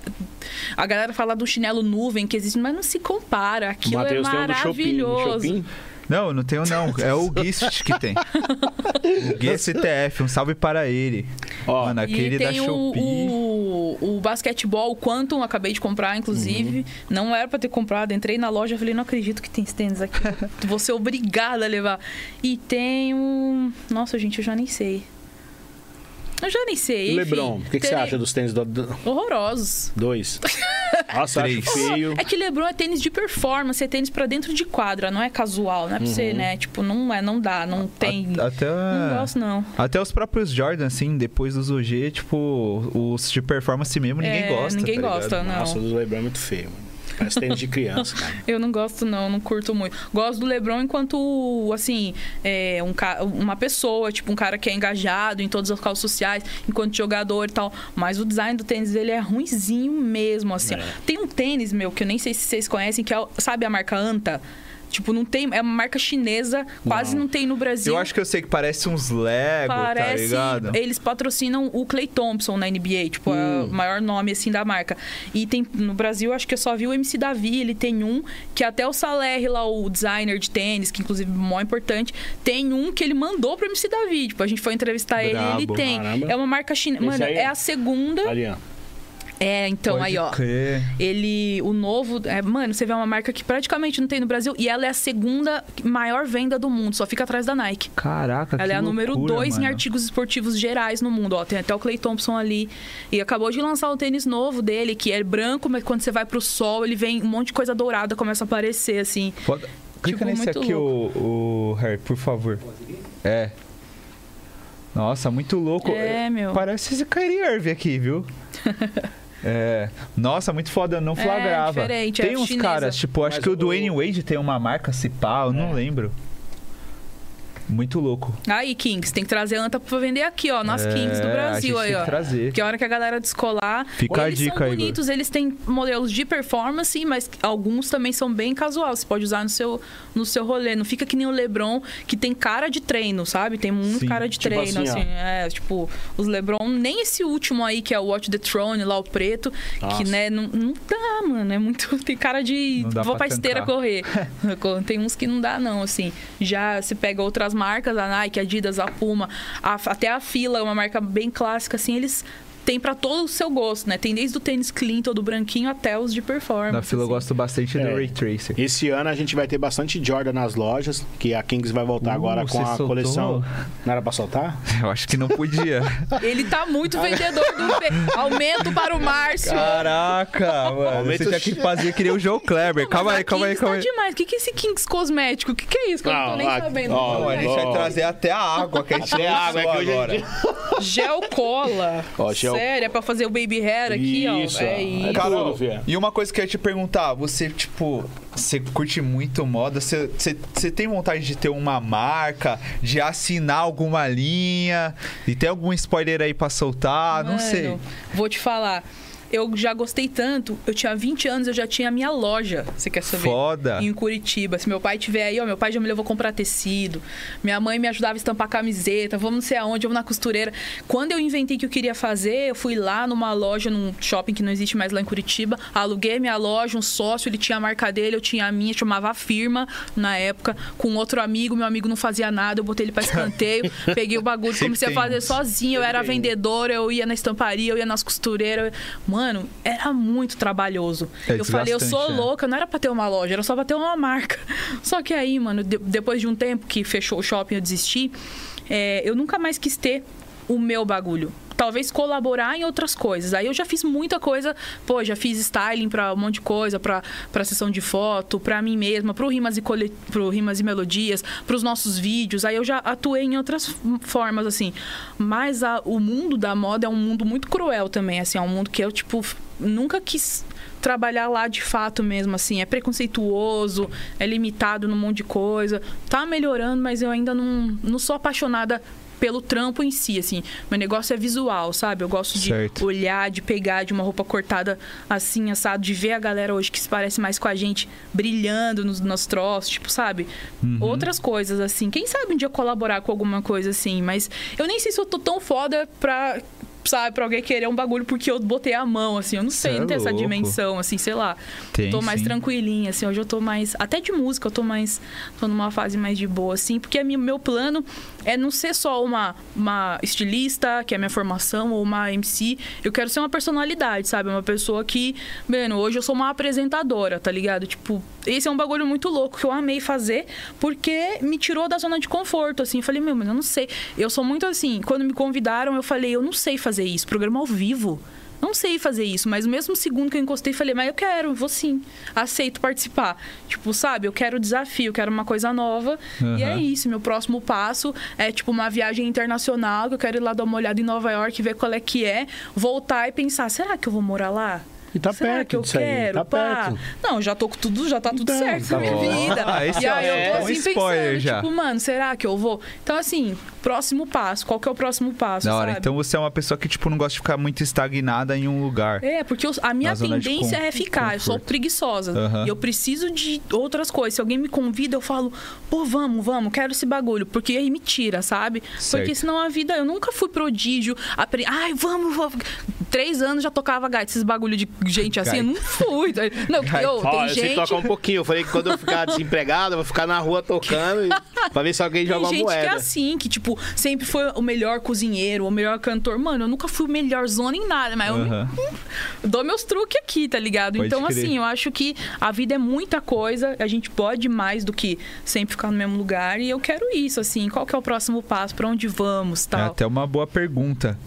A galera fala do chinelo nuvem que existe, mas não se compara. Aquilo é Matheus tem um do Chopin. Não, eu não tenho não. É o Gist que tem. O Gui STF, um salve para ele. Ó, Mano, aquele e da tem o, Shopee. o, o basquetebol, o Quantum, acabei de comprar, inclusive. Uhum. Não era pra ter comprado. Entrei na loja e falei, não acredito que tem esse tênis aqui. Vou ser obrigada a levar. E tem um... Nossa, gente, eu já nem sei. Eu já nem sei. E enfim, Lebron, o que, que você acha dos tênis do, Horrorosos. dois? Nossa, acho Três. feio. É que Lebron é tênis de performance, é tênis pra dentro de quadra, não é casual, não é pra Uhum. você, né? Tipo, não é, não dá, não tem. A- Até, Não gosto, não. até os próprios Jordan, assim, depois dos OG, tipo, os de performance mesmo, ninguém É, gosta. ninguém tá gosta, ligado? não. Nossa, o do Lebron é muito feio, mano. Parece tênis de criança, cara. Eu não gosto, não, não curto muito. Gosto do LeBron enquanto, assim, é, um, ca- uma pessoa, tipo, um cara que é engajado em todas as causas sociais, enquanto jogador e tal. Mas o design do tênis dele é ruinzinho mesmo, assim. É. Tem um tênis, meu, que eu nem sei se vocês conhecem, que é, sabe a marca Anta? Tipo, não tem. É uma marca chinesa, quase Não. não, tem no Brasil. Eu acho que eu sei que parece uns Lego, tá Parece. ligado? Eles patrocinam o Clay Thompson na NBA, tipo, é Hum. o maior nome assim da marca. E tem no Brasil, acho que eu só vi o MC Davi, ele tem um que até o Saler lá, o designer de tênis, que inclusive é mó importante, tem um que ele mandou pro MC Davi. Tipo, a gente foi entrevistar ele e ele Brabo. tem. Caramba. É uma marca chinesa. Mano, é a segunda. Ali, ó. É, então Pode aí, ó. crer. Ele, o novo, é, mano, você vê uma marca que praticamente não tem no Brasil e ela é a segunda maior venda do mundo, só fica atrás da Nike. Caraca, Ela é a número loucura, 2 em mano. artigos esportivos gerais no mundo. Ó, tem até o Clay Thompson ali. E acabou de lançar o tênis novo dele, que é branco, mas quando você vai pro sol, ele vem um monte de coisa dourada, começa a aparecer, assim. Foda- Clica Tipo, nesse aqui, o, o Harry, por favor. É. Nossa, muito louco. É, meu. Parece esse Kyrie Irving aqui, viu? É. Nossa, muito foda, eu não flagrava. diferente, é tem uns chinesa. caras, tipo, acho Mas que o o- Dwayne Wade tem uma marca Cipá, eu não É. lembro. Muito louco. Aí, Kings, tem que trazer a Anta pra vender aqui, ó, nas É, Kings do a Brasil aí, tem ó. que trazer. Que a hora que a galera descolar. Fica a eles dica são aí, bonitos, eles têm modelos de performance, mas alguns também são bem casual. Você pode usar no seu, no seu rolê. Não fica que nem o Lebron, que tem cara de treino, sabe? Tem muito Sim, cara de tipo treino, assim, assim. É, tipo, os Lebron, nem esse último aí, que é o Watch the Throne, lá o preto, Nossa. que, né, não, não dá, mano. É muito. Tem cara de. Vou pra pra esteira correr. tem uns que não dá, não, assim. Já se pega outras marcas, a Nike, a Adidas, a Puma, a- até a Fila, uma marca bem clássica, assim, eles têm pra todo o seu gosto, né? Tem desde o tênis clean, todo branquinho, até os de performance. Na fila eu assim. gosto bastante É. do Ray Tracer. Esse ano a gente vai ter bastante Jordan nas lojas, que a Kings vai voltar Uh, agora com a soltou? coleção. Não era pra soltar? Eu acho que não podia. Ele tá muito vendedor do. Aumento para o Márcio. Caraca, mano. Você tinha que fazer que nem o Joe Kleber. Não, Calma aí, a calma aí, Kings calma tá aí. demais. O que, que é esse Kings cosmético? O que, que é isso? Que eu não tô Não, nem ah, sabendo. ó, Não, a gente vai trazer até a água que a gente a água, a agora. Gel cola. Ó, gel- Sério, é pra fazer o baby hair aqui, Isso, ó. É ó. isso. Cara, Carol, e uma coisa que eu ia te perguntar, você, tipo, você curte muito moda, você, você, você tem vontade de ter uma marca, de assinar alguma linha, e tem algum spoiler aí pra soltar? não Mano, sei. Vou te falar. Eu já gostei tanto. Eu tinha 20 anos, eu já tinha a minha loja. Você quer saber? Foda. Em Curitiba. Se meu pai tiver aí, ó, meu pai já me levou a comprar tecido. Minha mãe me ajudava a estampar camiseta. Vamos não sei aonde, vamos na costureira. Quando eu inventei que eu queria fazer, eu fui lá numa loja, num shopping que não existe mais lá em Curitiba. Aluguei minha loja, um sócio, ele tinha a marca dele, eu tinha a minha, chamava a firma na época, com outro amigo. Meu amigo não fazia nada, eu botei ele pra escanteio. peguei o bagulho, comecei a fazer uns. sozinha. Eu era vendedora, eu ia na estamparia, eu ia nas costureiras. Mano, era muito trabalhoso. É eu falei, eu sou né? louca, não era pra ter uma loja, era só pra ter uma marca. Só que aí, mano, de- depois de um tempo que fechou o shopping, eu desisti. é, eu nunca mais quis ter o meu bagulho. Talvez colaborar em outras coisas. Aí eu já fiz muita coisa, pô, já fiz styling pra um monte de coisa, pra, pra sessão de foto, pra mim mesma, pro Rimas e, Cole... pro Rimas e Melodias, pros nossos vídeos. Aí eu já atuei em outras formas, assim. Mas a- o mundo da moda é um mundo muito cruel também, assim. É um mundo que eu, tipo, nunca quis trabalhar lá de fato mesmo, assim. É preconceituoso, é limitado num monte de coisa. Tá melhorando, mas eu ainda não, não sou apaixonada pelo trampo em si, assim. Meu negócio é visual, sabe? Eu gosto de Certo. olhar, de pegar de uma roupa cortada assim, assado, de ver a galera hoje que se parece mais com a gente brilhando nos, nos troços, tipo, sabe? Outras coisas, assim. Quem sabe um dia colaborar com alguma coisa assim, mas eu nem sei se eu tô tão foda pra. Sabe, pra alguém querer um bagulho porque eu botei a mão, assim. Eu não sei, é não tem essa dimensão, assim, sei lá. Tem, tô mais sim. tranquilinha, assim. Hoje eu tô mais. Até de música, eu tô mais. tô numa fase mais de boa, assim. Porque a minha- meu plano é não ser só uma, uma estilista, que é a minha formação, ou uma MC. Eu quero ser uma personalidade, sabe? Uma pessoa que. Mano, hoje eu sou uma apresentadora, tá ligado? Tipo, esse é um bagulho muito louco que eu amei fazer, porque me tirou da zona de conforto, assim. Eu falei, meu, mas eu não sei. Eu sou muito assim. Quando me convidaram, eu falei, eu não sei fazer isso. Programa ao vivo. Não sei fazer isso, mas no mesmo segundo que eu encostei, falei, mas eu quero, vou sim. Aceito participar. Tipo, sabe, eu quero desafio, quero uma coisa nova. E é isso. Meu próximo passo é, tipo, uma viagem internacional, que eu quero ir lá dar uma olhada em Nova York, ver qual é que é, voltar e pensar, será que eu vou morar lá? E tá Será perto que eu disso aí, quero? tá Pá. perto. Não, já tô com tudo, já tá tudo Então, certo tá na minha bom. vida. Ah, esse e aí é eu tô um assim spoiler pensando, já. tipo, mano, será que eu vou? Então, assim, próximo passo. Qual que é o próximo passo, Da hora. sabe? Então você é uma pessoa que, tipo, não gosta de ficar muito estagnada em um lugar. É, porque eu- a minha tendência é ficar. Eu sou preguiçosa. Aham. E eu preciso de outras coisas. Se alguém me convida, eu falo, pô, vamos, vamos, quero esse bagulho. Porque aí me tira, sabe? Certo. Porque senão a vida. Eu nunca fui prodígio. Apre... Ai, vamos, vamos. Três anos já tocava gaita, esses bagulho de gente assim. Eu não fui. Não, eu, Ó, tem eu sei gente. tocar um pouquinho. Eu falei que quando eu ficar desempregado, eu vou ficar na rua tocando e- pra ver se alguém Tem joga uma gente que é moeda. assim, que, tipo, sempre foi o melhor cozinheiro, o melhor cantor. Mano, eu nunca fui o melhor zona em nada, mas eu Aham. dou meus truques aqui, tá ligado? Pode então, crer. assim, eu acho que a vida é muita coisa, a gente pode mais do que sempre ficar no mesmo lugar. E eu quero isso, assim. Qual que é o próximo passo? Pra onde vamos, É tal? até uma boa pergunta.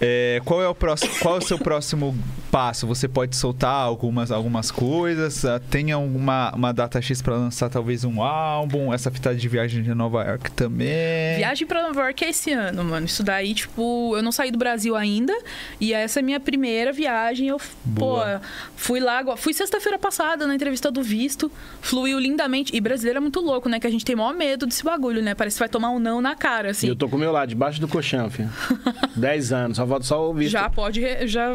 É, qual é o próximo? Qual é o seu próximo passo? Você pode soltar algumas, algumas coisas? Ah, Tem alguma uma data X pra lançar talvez um álbum? Essa fita de viagem de Nova York também? Viagem pra Nova York é esse ano, mano. Isso daí, tipo, eu não saí do Brasil ainda. E essa é a minha primeira viagem. Eu, Boa. pô, fui lá, agora- fui sexta-feira passada na entrevista do visto. Fluiu lindamente. E brasileiro é muito louco, né? Que a gente tem maior medo desse bagulho, né? Parece que vai tomar um não na cara, E assim. eu tô com o meu lá, debaixo do colchão, filho. 10 anos, só falta só o visto. Já pode. Já...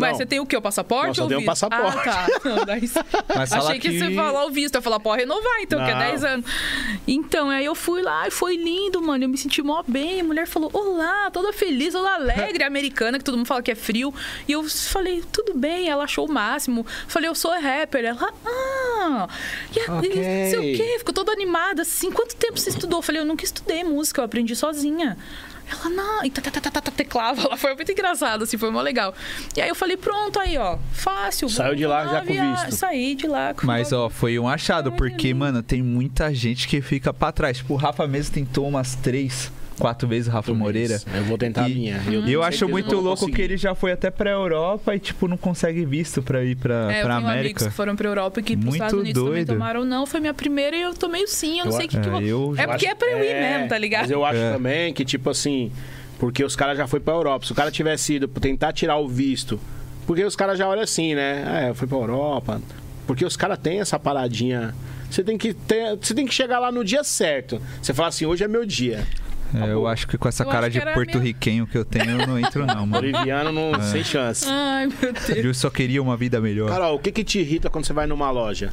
Mas Não. você tem o quê? O passaporte? Não, só ou o visto? passaporte. Ah, tá. Não, daí... Mas Achei que, você falar o visto. Eu ia falar, pode renovar, então, que é Não. 10 anos. Então, aí eu fui lá e foi lindo, mano. Eu me senti mó bem. A mulher falou, olá, toda feliz, toda alegre, americana, que todo mundo fala que é frio. E eu falei, tudo bem. Ela achou o máximo. Falei, eu sou rapper. Ela, ah, e, a- Ok. e não sei o quê. Ficou toda animada, assim. Quanto tempo você estudou? Eu falei, eu nunca estudei música, eu aprendi sozinha. Ela, não, e tá, tá, tá, tá, tá, teclava. Ela foi muito engraçado, assim, foi mó legal. E aí eu falei, pronto, aí, ó, fácil. Saiu de lá já com via- visto. Saí de lá com Mas, ó, foi um achado, porque, lindo. mano, tem muita gente que fica pra trás. Tipo, o Rafa mesmo tentou umas três, quatro vezes o Rafa Moreira. Eu vou tentar a E- minha. Uhum. Eu E eu acho muito que eu louco que conseguir. ele já foi até pra Europa e, tipo, não consegue visto pra ir pra, É, eu pra tenho amigos América. que foram pra Europa e que pros Muito Estados Unidos também doido. tomaram não. Foi minha primeira e eu tomei o sim. Eu não Eu sei o que, a- que eu... É, eu É porque é pra eu ir mesmo, tá ligado? Mas eu acho É. também que, tipo assim, porque os caras já foi pra Europa. Se o cara tivesse ido pra tentar tirar o visto, porque os caras já olham assim, né? É, eu fui pra Europa. Porque os caras têm essa paradinha. Você tem que ter, você tem que chegar lá no dia certo. Você fala assim, hoje é meu dia. É, eu acho que com essa Eu cara de porto-riquenho que eu tenho, eu não entro não, mano. Boliviano não É. sem chance. Ai, meu Deus. Eu só queria uma vida melhor. Carol, o que que te irrita quando você vai numa loja?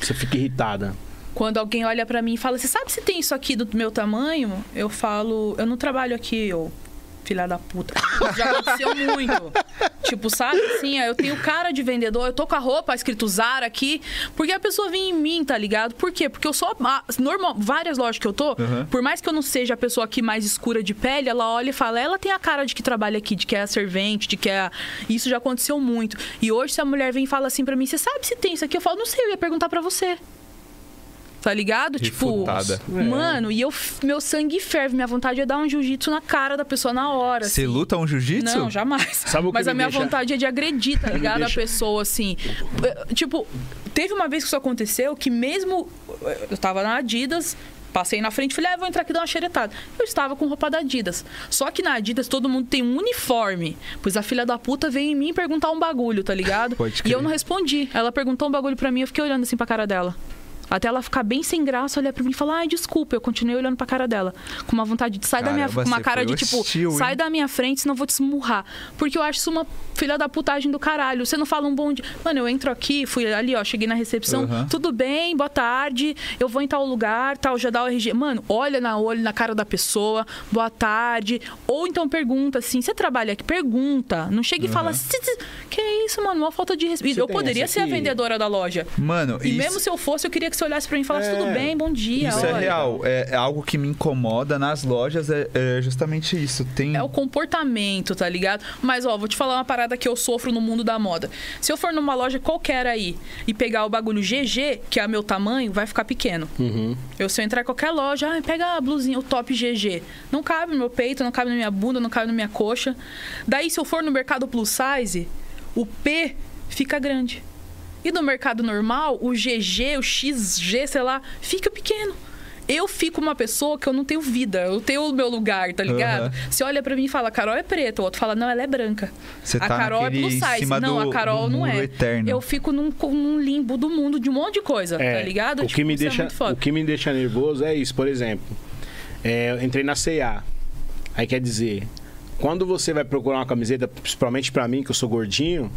Você fica irritada. Quando alguém olha pra mim e fala, você sabe se tem isso aqui do meu tamanho? Eu falo, eu não trabalho aqui, eu filha da puta. Já aconteceu muito. Tipo, sabe assim, eu tenho cara de vendedor, eu tô com a roupa escrito Zara aqui, porque a pessoa vem em mim, tá ligado? Por quê? Porque eu sou a- normal, várias lojas que eu tô, Uhum. por mais que eu não seja a pessoa aqui mais escura de pele, ela olha e fala, ela tem a cara de que trabalha aqui, de que é a servente, de que é a... Isso já aconteceu muito. E hoje se a mulher vem e fala assim pra mim, você sabe se tem isso aqui? Eu falo, não sei, eu ia perguntar pra você. Tá ligado? Refutada. Tipo, mano, e eu, meu sangue ferve, minha vontade é dar um jiu-jitsu na cara da pessoa na hora. Você assim. luta um jiu-jitsu? Não, jamais. Sabe o que Mas a minha deixa- vontade é de agredir, tá ligado? deixa- A pessoa, assim. Tipo, teve uma vez que isso aconteceu que mesmo. Eu tava na Adidas. Passei na frente e falei, ah, vou entrar aqui e dar uma xeretada. Eu estava com roupa da Adidas. Só que na Adidas todo mundo tem um uniforme. Pois a filha da puta veio em mim perguntar um bagulho, tá ligado? Pode e eu não respondi. Ela perguntou um bagulho pra mim, eu fiquei olhando assim pra cara dela. Até ela ficar bem sem graça, olhar pra mim e falar, ai, desculpa. Eu continuei olhando pra cara dela. Com uma vontade de sair da minha. Uma cara de tipo, hostil, sai da minha frente, senão eu vou te esmurrar. Porque eu acho isso uma filha da putagem do caralho. Você não fala um bom dia. Mano, eu entro aqui, fui ali, ó, cheguei na recepção. Uhum. Tudo bem, boa tarde. Eu vou em tal lugar, tal, já dá o RG. Mano, olha na olho, na cara da pessoa, boa tarde. Ou então pergunta assim: você trabalha aqui? Pergunta. Não chega e fala, "Tsi, tsi, que isso, mano? Uma falta de respeito. Eu poderia ser a vendedora da loja. Mano, E mesmo se eu fosse, eu queria que você olhasse pra mim e falasse, É. tudo bem, bom dia. isso é olha." real. É, é algo que me incomoda nas lojas, é, é justamente isso. Tem. É o comportamento, tá ligado? Mas, ó, vou te falar uma parada que eu sofro no mundo da moda. Se eu for numa loja qualquer aí e pegar o bagulho GG, que é o meu tamanho, vai ficar pequeno. Eu, se eu entrar em qualquer loja, ah, pega a blusinha, o top GG. Não cabe no meu peito, não cabe na minha bunda, não cabe na minha coxa. Daí, se eu for no mercado plus size, o P fica grande. E no mercado normal, o GG, o XG, sei lá, fica pequeno. Eu fico uma pessoa que eu não tenho vida, eu tenho o meu lugar, tá ligado? Aham. Você olha pra mim e fala, Carol é preta, o outro fala, não, ela é branca. Você a tá Carol é plus size. Não, do- a Carol não é. eterno. Eu fico num, num limbo do mundo de um monte de coisa, tá ligado? O Tipo, que, me é deixa, foda. o que me deixa nervoso é isso, por exemplo. É, eu entrei na CA. Aí quer dizer, quando você vai procurar uma camiseta, principalmente pra mim, que eu sou gordinho,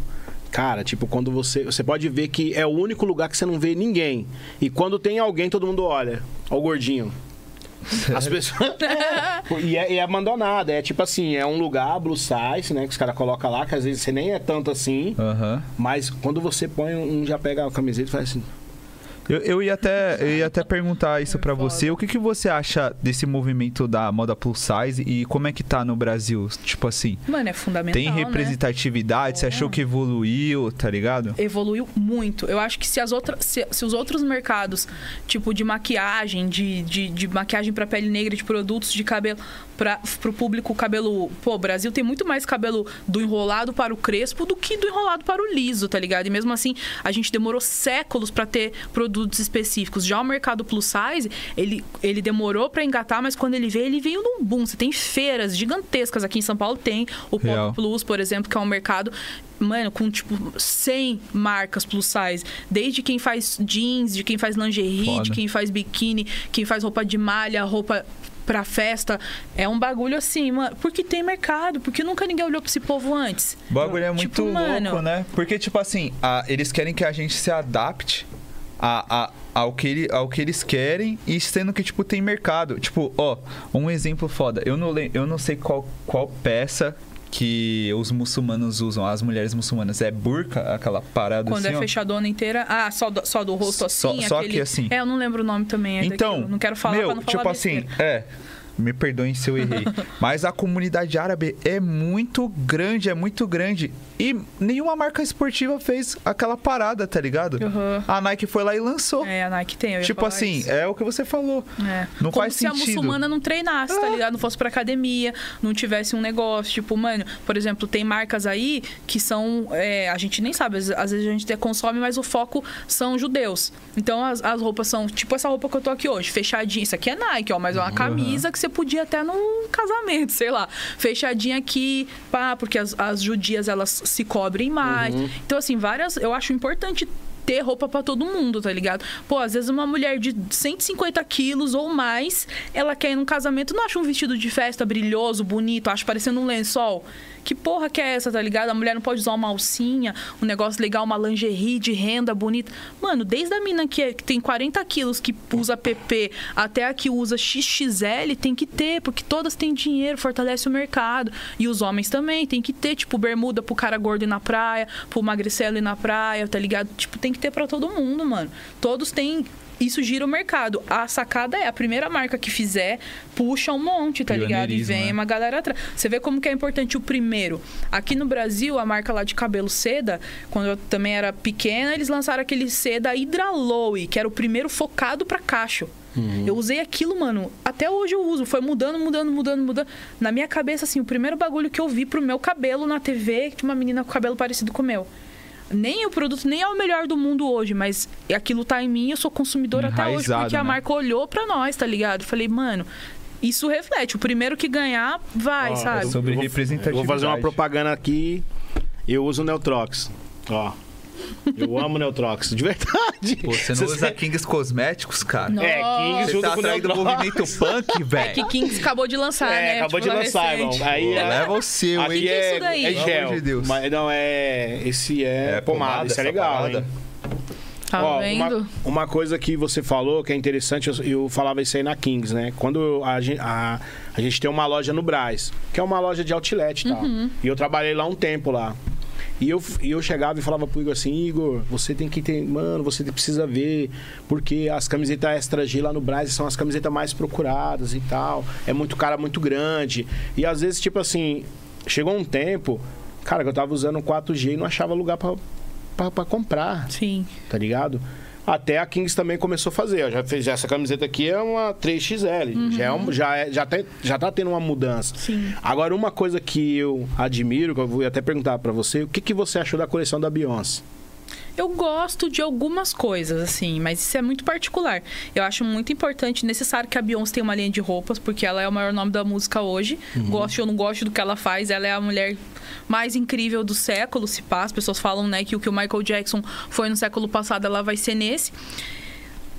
cara, tipo, quando você. Você pode ver que é o único lugar que você não vê ninguém. E quando tem alguém, todo mundo olha. Ó, o gordinho. As pessoas. e, é, é abandonado. É tipo assim, é um lugar, blue size, né? Que os caras colocam lá, que às vezes você nem é tanto assim. Mas quando você põe um, já pega a camiseta e faz assim. Eu, eu ia até, eu ia até perguntar isso pra você. O que, que você acha desse movimento da moda plus size e como é que tá no Brasil? Tipo assim, Mano, é fundamental. tem né? representatividade? Você achou que evoluiu, tá ligado? evoluiu muito. Eu acho que se, as outras, se, se os outros mercados, tipo de maquiagem, de, de, de maquiagem para pele negra, de produtos de cabelo, para o público cabelo. Pô, o Brasil tem muito mais cabelo do enrolado para o crespo do que do enrolado para o liso, tá ligado? E mesmo assim, a gente demorou séculos para ter produtos específicos. Já o mercado plus size, ele, ele demorou para engatar, mas quando ele veio, ele veio num boom. Você tem feiras gigantescas aqui em São Paulo, tem o Pop Real. Plus, por exemplo, que é um mercado, mano, com tipo 100 marcas plus size. Desde quem faz jeans, de quem faz lingerie, Foda. de quem faz biquíni, quem faz roupa de malha, roupa pra festa. É um bagulho assim, mano. Porque tem mercado, porque nunca ninguém olhou pra esse povo antes. O bagulho é muito Tipo, louco, mano- né? Porque, tipo assim, a- eles querem que a gente se adapte a, a- ao, que ele- ao que eles querem e sendo que, tipo, tem mercado. Tipo, ó, um exemplo foda. Eu não, eu não sei qual, qual peça que os muçulmanos usam, as mulheres muçulmanas. É burca, aquela parada Quando assim, é ó? fechadona inteira. Ah, só do, só do rosto Só- assim? só aquele... aqui, assim. É, eu não lembro o nome também. É Então, daquilo. não quero falar meu, pra não falar tipo assim, besteira. é. Me perdoem se eu errei. mas a comunidade árabe é muito grande, é muito grande. E nenhuma marca esportiva fez aquela parada, tá ligado? Uhum. A Nike foi lá e lançou. É, a Nike tem. tipo assim, isso. é o que você falou. É. Não Como faz se a sentido. muçulmana não treinasse, tá É. ligado? Não fosse pra academia, não tivesse um negócio. Tipo, mano, por exemplo, tem marcas aí que são. é, a gente nem sabe, às, vezes a gente até consome, mas o foco são judeus. Então as, as roupas são, tipo essa roupa que eu tô aqui hoje, fechadinha. Isso aqui é Nike, ó, mas é uma camisa que você podia até num casamento, sei lá. Fechadinha aqui, pá, porque as, as judias elas se cobrem mais. Então, assim, várias. Eu acho importante ter roupa pra todo mundo, tá ligado? Pô, às vezes uma mulher de 150 quilos ou mais, ela quer ir num casamento, não acha um vestido de festa brilhoso, bonito, acha parecendo um lençol. Que porra que é essa, tá ligado? A mulher não pode usar uma alcinha, um negócio legal, uma lingerie de renda bonita. Mano, desde a mina que, é- que tem 40 quilos, que usa PP, até a que usa XXL, tem que ter, porque todas têm dinheiro, fortalece o mercado. E os homens também, tem que ter, tipo, bermuda pro cara gordo ir na praia, pro magricelo ir na praia, tá ligado? Tipo, tem que ter pra todo mundo, mano. Todos têm isso gira o mercado. A sacada é a primeira marca que fizer, puxa um monte, tá ligado? E vem né? uma galera atrás. Você vê como que é importante o primeiro. Aqui no Brasil, a marca lá de cabelo seda, quando eu também era pequena, eles lançaram aquele seda Hidraloe, que era o primeiro focado pra cacho. Eu usei aquilo, mano. Até hoje eu uso. Foi mudando, mudando, mudando, mudando. Na minha cabeça, assim, o primeiro bagulho que eu vi pro meu cabelo na TV, tinha uma menina com cabelo parecido com o meu. Nem o produto nem é o melhor do mundo hoje, mas aquilo tá em mim, eu sou consumidora até hoje, Enraizado, porque a né? marca olhou pra nós, tá ligado? Falei, mano, isso reflete. O primeiro que ganhar, vai, Ó, sabe? eu- Sobre eu vou- representatividade. Eu vou fazer uma propaganda aqui. Eu uso o Neutrox. Ó. Eu amo Neutrox, de verdade. Pô, você não Vocês- usa Kings Cosméticos, cara? Não. É, Kings Você junto tá com o saindo do Neutrox. movimento punk, velho. É que Kings acabou de lançar, É, né? acabou Tipo, de lançar, irmão. Aí Pô, é, leva o seu, aqui hein? é é, isso daí? é Pelo gel. amor de Deus. Mas não é. Esse é, É pomada, pomada, isso é legal, parada. hein? Tá Ó, vendo? Uma, uma coisa que você falou que é interessante, eu, eu falava isso aí na Kings, né? Quando a, a, a gente tem uma loja no Brás, que é uma loja de outlet e tal. Uhum. E eu trabalhei lá um tempo lá. E eu, e eu chegava e falava pro Igor assim, Igor, você tem que ter. Mano, você precisa ver. Porque as camisetas extra G lá no Brás são as camisetas mais procuradas e tal. É muito cara muito grande. E às vezes, tipo assim, chegou um tempo, cara, que eu tava usando 4G e não achava lugar pra comprar Sim. tá ligado? Até a Kings também começou a fazer. ó, Já fez essa camiseta aqui é uma 3XL. Já, é um- já, é- já, tem, já tá tendo uma mudança. Sim. Agora, uma coisa que eu admiro, que eu vou até perguntar pra você, o que, que você achou da coleção da Beyoncé? Eu gosto de algumas coisas, assim, mas isso é muito particular. Eu acho muito importante, necessário que a Beyoncé tenha uma linha de roupas, porque ela é o maior nome da música hoje. Gosto ou não gosto do que ela faz, ela é a mulher mais incrível do século, se passa. As pessoas falam, né, que o que o Michael Jackson foi no século passado, ela vai ser nesse.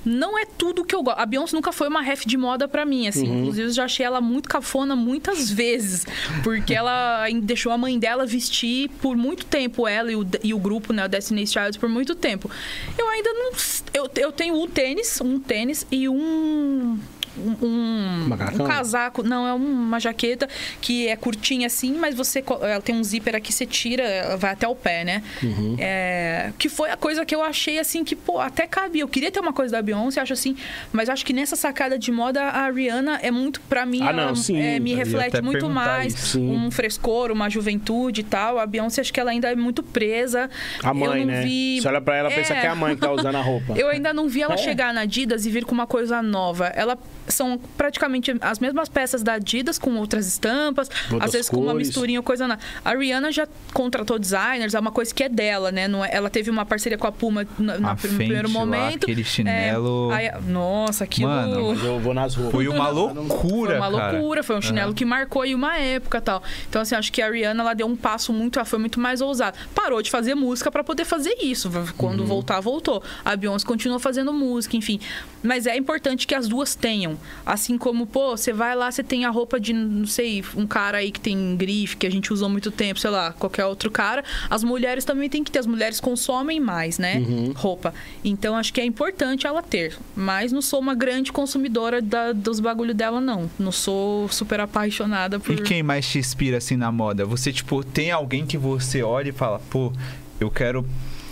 Não é tudo que eu gosto. A Beyoncé nunca foi uma ref de moda pra mim, assim. Inclusive, eu já achei ela muito cafona muitas vezes. Porque ela deixou a mãe dela vestir por muito tempo, ela e o, e o grupo, né, o Destiny's Child, por muito tempo. Eu ainda não. Eu, eu tenho um tênis, um tênis e um. Um, um, casaco, não, é uma jaqueta que é curtinha assim, mas você ela tem um zíper aqui, você tira, ela vai até o pé, né? Uhum. É, que foi a coisa que eu achei assim que, pô, até cabia. Eu queria ter uma coisa da Beyoncé, acho assim, mas acho que nessa sacada de moda a Rihanna é muito pra mim, Ah, não, sim. é, me reflete muito mais isso. Um frescor, uma juventude e tal. A Beyoncé acho que ela ainda é muito presa. A mãe, né? Vi... Você olha pra ela e pensa É. que é a mãe que tá usando a roupa. Eu ainda não vi ela É. chegar na Adidas e vir com uma coisa nova. Ela são praticamente as mesmas peças da Adidas com outras estampas, Outras às vezes com uma cores. misturinha ou coisa nada. A Rihanna já contratou designers, é uma coisa que é dela, né? Não é- ela teve uma parceria com a Puma no, no primeiro Fenty lá, momento. aquele chinelo. É, aí- nossa, aquilo Mano, Mas eu vou nas roupas. Foi uma loucura, foi uma cara. loucura, foi um chinelo que marcou aí uma época e tal. Então, assim, acho que a Rihanna ela deu um passo muito, ela foi muito mais ousada. Parou de fazer música pra poder fazer isso. Quando voltar, voltou. A Beyoncé continuou fazendo música, enfim. Mas é importante que as duas tenham. Assim como, pô, você vai lá, você tem a roupa de, não sei, um cara aí que tem grife, que a gente usou muito tempo, sei lá, qualquer outro cara. As mulheres também tem que ter. As mulheres consomem mais, né? Roupa. Então, acho que é importante ela ter. Mas não sou uma grande consumidora da- dos bagulho dela, não. Não sou super apaixonada por. E quem mais te inspira assim na moda? Você, tipo, tem alguém que você olha e fala, pô, eu quero.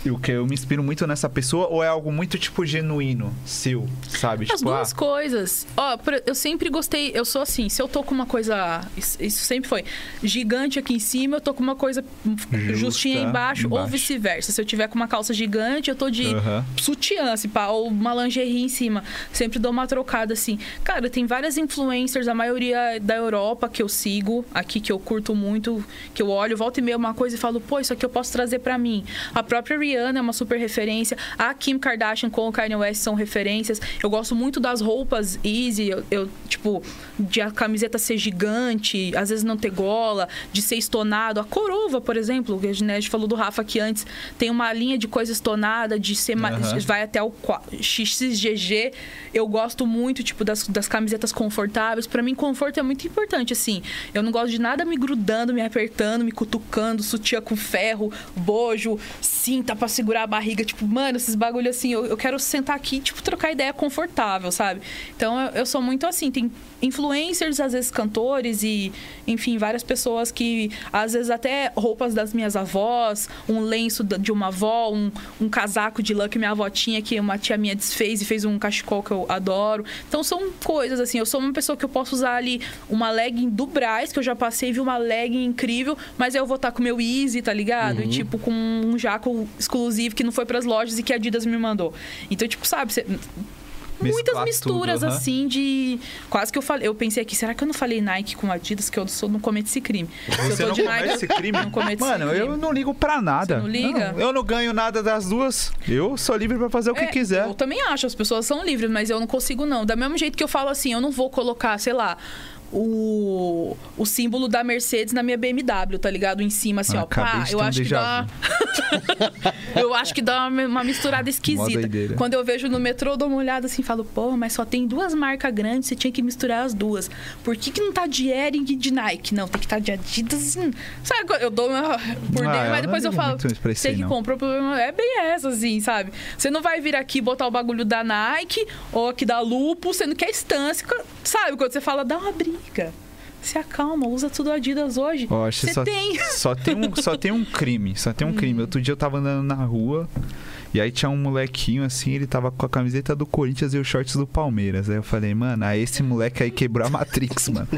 Eu, que eu me inspiro muito nessa pessoa, ou é algo muito, tipo, genuíno, seu, sabe? As tipo, duas ah, coisas. Ó, eu sempre gostei, eu sou assim, se eu tô com uma coisa, isso sempre foi, gigante aqui em cima, eu tô com uma coisa Justa justinha embaixo, ou embaixo. vice-versa. Se eu tiver com uma calça gigante, eu tô de Aham. sutiã, se pá, ou uma lingerie em cima. Sempre dou uma trocada assim. Cara, tem várias influencers, a maioria da Europa que eu sigo, aqui que eu curto muito, que eu olho, volta e meia uma coisa e falo, pô, isso aqui eu posso trazer pra mim. A própria Rihanna é uma super referência. A Kim Kardashian com o Kanye West são referências. Eu gosto muito das roupas easy, eu, eu, tipo, de a camiseta ser gigante, às vezes não ter gola, de ser estonado. A Corova, por exemplo, que a Ginete falou do Rafa aqui antes, tem uma linha de coisa estonada, de ser mais, Aham. vai até o XXGG. Eu gosto muito, tipo, das, das camisetas confortáveis. Pra mim, conforto é muito importante, assim. Eu não gosto de nada me grudando, me apertando, me cutucando, sutiã com ferro, bojo, cinta, pra segurar a barriga. Tipo, mano, esses bagulho assim, eu, eu quero sentar aqui e, tipo, trocar ideia confortável, sabe? Então eu, eu sou muito assim. Tem influencers, às vezes cantores e, enfim, várias pessoas que, às vezes, até roupas das minhas avós, um lenço de uma avó, um, um casaco de lã que minha avó tinha, que uma tia minha desfez e fez um cachecol que eu adoro. Então são coisas assim. Eu sou uma pessoa que eu posso usar ali uma legging do Braz, que eu já passei, vi uma legging incrível, mas eu vou estar com o meu Easy, tá ligado? E tipo, com um jaco exclusivo que não foi pras lojas e que a Adidas me mandou. Então, tipo, sabe, você- muitas Mesclar misturas tudo, aham. assim de quase que eu falei eu pensei aqui será que eu não falei Nike com Adidas que eu sou não cometo esse crime Se eu Você tô não de comete Nike, esse crime? não cometo esse Mano, crime. eu não ligo pra nada. Você não liga? eu não ganho nada das duas. Eu sou livre pra fazer o que É, quiser. Eu também acho, as pessoas são livres, mas eu não consigo, não. Da mesmo jeito que eu falo assim, eu não vou colocar, sei lá, o, o símbolo da Mercedes na minha BMW, tá ligado? Em cima, assim, Ah, ó. Pá, eu acho que dá. eu acho que dá uma, uma misturada esquisita. Quando eu vejo no metrô, eu dou uma olhada assim e falo, pô, mas só tem duas marcas grandes, você tinha que misturar as duas. Por que, que não tá de Ering e de Nike? Não, tem que estar de Adidas. hum. Sabe, eu dou uma por Ah, dentro, eu mas depois eu falo, você que comprou, o problema é bem essa, assim, sabe? Você não vai vir aqui e botar o bagulho da Nike ou aqui da Lupo, sendo que é estância, sabe? Quando você fala, dá uma briga. Se acalma, usa tudo Adidas hoje. Você só, tem. Só tem, um, só tem um crime, só tem um crime. Outro dia eu tava andando na rua e aí tinha um molequinho assim, ele tava com a camiseta do Corinthians e os shorts do Palmeiras. Aí eu falei, mano, aí esse moleque aí quebrou a Matrix, mano.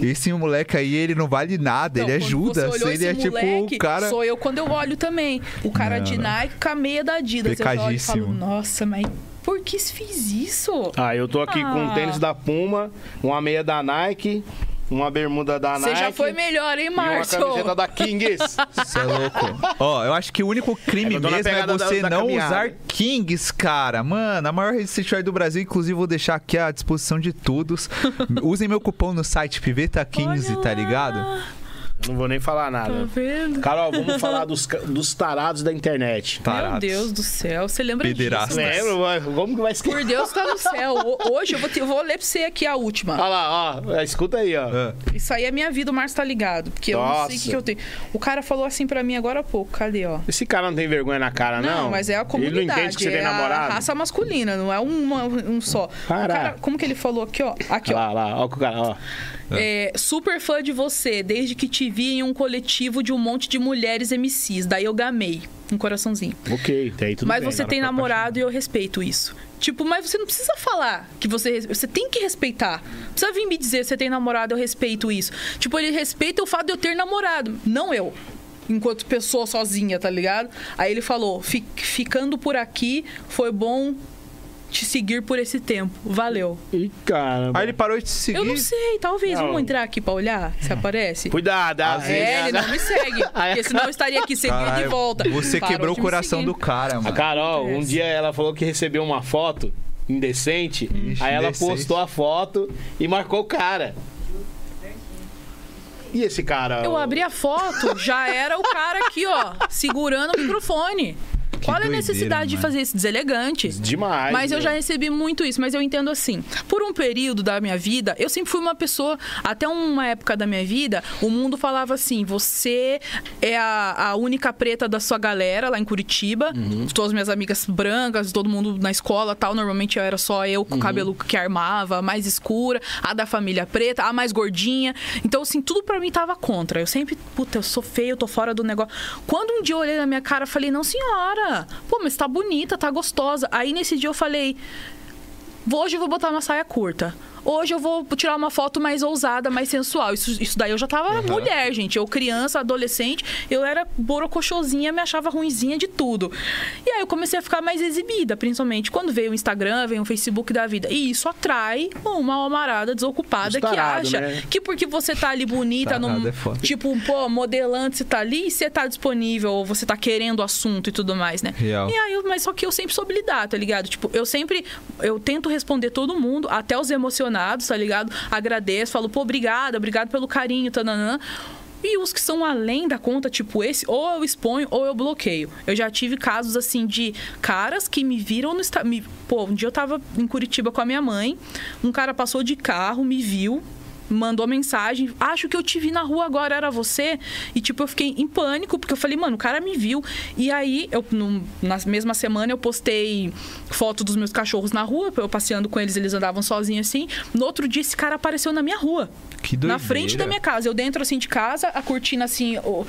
Esse moleque aí, ele não vale nada, Então, ele é Judas, você olhou ele é tipo o cara. Sou eu quando eu olho também. O cara Não, de não. Nike com a meia da Adidas. Eu olho e falo, nossa, mas por que fiz isso? Ah, eu tô aqui com um Ah. tênis da Puma, uma meia da Nike, uma bermuda da Você Nike. já foi melhor, hein, e uma Márcio? camiseta da Kings. Você é louco. Ó, eu acho que o único crime É, mesmo é da- você da não caminhada. usar Kings, cara. Mano, a maior rede streetwear do Brasil, inclusive vou deixar aqui à disposição de todos. Usem meu cupom no site Piveta15, Olha tá ligado? Não vou nem falar Tá nada. vendo? Carol, vamos falar dos, dos tarados da internet. Meu Tarados. Deus do céu, você lembra Pederastas. disso? Lembra? vai- Como que vai esquecer? Por Deus, tá no céu. Hoje eu vou, te- eu vou ler pra você aqui a última. Olha lá, ó. Escuta aí, ó. Ah, Isso aí é minha vida, o Márcio tá ligado. Porque eu não sei o que, Nossa. que eu tenho. O cara falou assim pra mim agora há pouco. Cadê, ó? Esse cara não tem vergonha na cara, não? Não, mas é a comunidade. Ele não entende que você é tem namorado? a raça masculina, não é uma- um só. Cara, como que ele falou aqui, ó? Aqui, ó. Lá, lá, ó, o cara, ó. É, super fã de você, desde que te vi em um coletivo de um monte de mulheres MCs. Daí eu gamei. Um coraçãozinho. Ok, aí tudo mas bem. você tem namorado e eu respeito isso. Tipo, mas você não precisa falar que você. Você tem que respeitar. Não precisa vir me dizer você tem namorado, eu respeito isso. Tipo, ele respeita o fato de eu ter namorado, não eu. Enquanto pessoa sozinha, tá ligado? Aí ele falou: "Fi- ficando por aqui, foi bom te seguir por esse tempo. Valeu. Ih, caramba. Aí ele parou de te seguir. Eu não sei, talvez. Não. Vamos entrar aqui pra olhar se aparece. Cuidado, às vezes. É, ele não me segue. Porque senão eu estaria aqui seguindo de volta. Você Parou quebrou o coração seguir. do cara, A mano. Carol, um dia ela falou que recebeu uma foto indecente. Ixi, aí ela indecente. postou a foto e marcou o cara. E esse cara? Eu abri a foto, já era o cara aqui, ó, segurando o microfone. Qual é a necessidade de mano. fazer isso? Deselegante. Demais. Mas eu meu. já recebi muito isso, mas eu entendo assim. Por um período da minha vida, eu sempre fui uma pessoa, até uma época da minha vida, o mundo falava assim: você é a, a única preta da sua galera lá em Curitiba. Uhum. Todas as minhas amigas brancas, todo mundo na escola tal. Normalmente era só eu Uhum. com o cabelo que armava, mais escura, a da família preta, a mais gordinha. Então, assim, tudo pra mim tava contra. Eu sempre, puta, eu sou feio, eu tô fora do negócio. Quando um dia eu olhei na minha cara, eu falei: não, senhora, pô, mas tá bonita, tá gostosa. Aí nesse dia eu falei. Hoje eu vou botar uma saia curta. Hoje eu vou tirar uma foto mais ousada, mais sensual. Isso, isso daí eu já tava mulher, gente. Eu criança, adolescente, eu era borocochosinha, me achava ruinzinha de tudo. E aí eu comecei a ficar mais exibida, principalmente quando veio o Instagram, veio o Facebook da vida. E isso atrai uma almarada desocupada que acha né? que porque você tá ali bonita, num, é tipo, pô, modelando, você tá ali, você tá disponível, ou você tá querendo o assunto e tudo mais, né? Real. E aí, eu- mas só que eu sempre soube lidar, tá ligado? Tipo, eu sempre, eu tento responder todo mundo, até os emocionados, tá ligado? Agradeço, falo, pô, obrigada, obrigado pelo carinho, tananã. E os que são além da conta, tipo esse, ou eu exponho ou eu bloqueio. Eu já tive casos assim de caras que me viram no me Pô, um dia eu tava em Curitiba com a minha mãe, um cara passou de carro, me viu, mandou mensagem, acho que eu te vi na rua agora, era você? E tipo, eu fiquei em pânico, porque eu falei, mano, o cara me viu. E aí, eu, no- na mesma semana, eu postei foto dos meus cachorros na rua, eu passeando com eles, eles andavam sozinhos assim. No outro dia, esse cara apareceu na minha rua. Que Na doideira. frente da minha casa. Eu dentro assim de casa, a cortina assim, ó,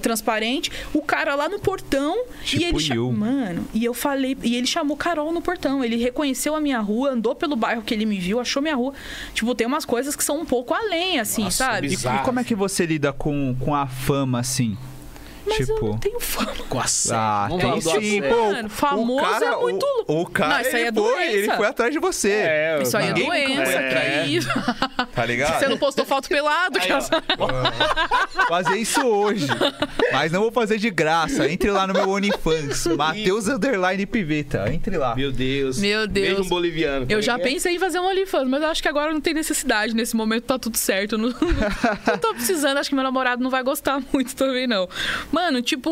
transparente, o cara lá no portão Tipo e ele cha- eu. mano, e eu falei, e ele chamou Carol no portão. Ele reconheceu a minha rua, andou pelo bairro que ele me viu, achou minha rua. Tipo, tem umas coisas que são um pouco além assim, Nossa, sabe? E, e como é que você lida com, com a fama, assim? Mas eu tipo. não tenho fama. Com a série. Ah, tem sim, pô. Mano, famoso o cara, é muito o, louco. o cara, Não, isso aí ele, é foi, ele foi atrás de você. É, Isso aí é doença, atrás. que isso. Tá ligado? Você não postou foto pelado, que fazer isso hoje. Mas não vou fazer de graça. Entre lá no meu OnlyFans. Matheus Underline Piveta. Entre lá. Meu Deus. Meu Deus. Um boliviano. Eu já é é? pensei em fazer um OnlyFans, mas eu acho que agora não tem necessidade. Nesse momento tá tudo certo. Eu Não, não tô precisando, acho que meu namorado não vai gostar muito também, não. Mano, tipo.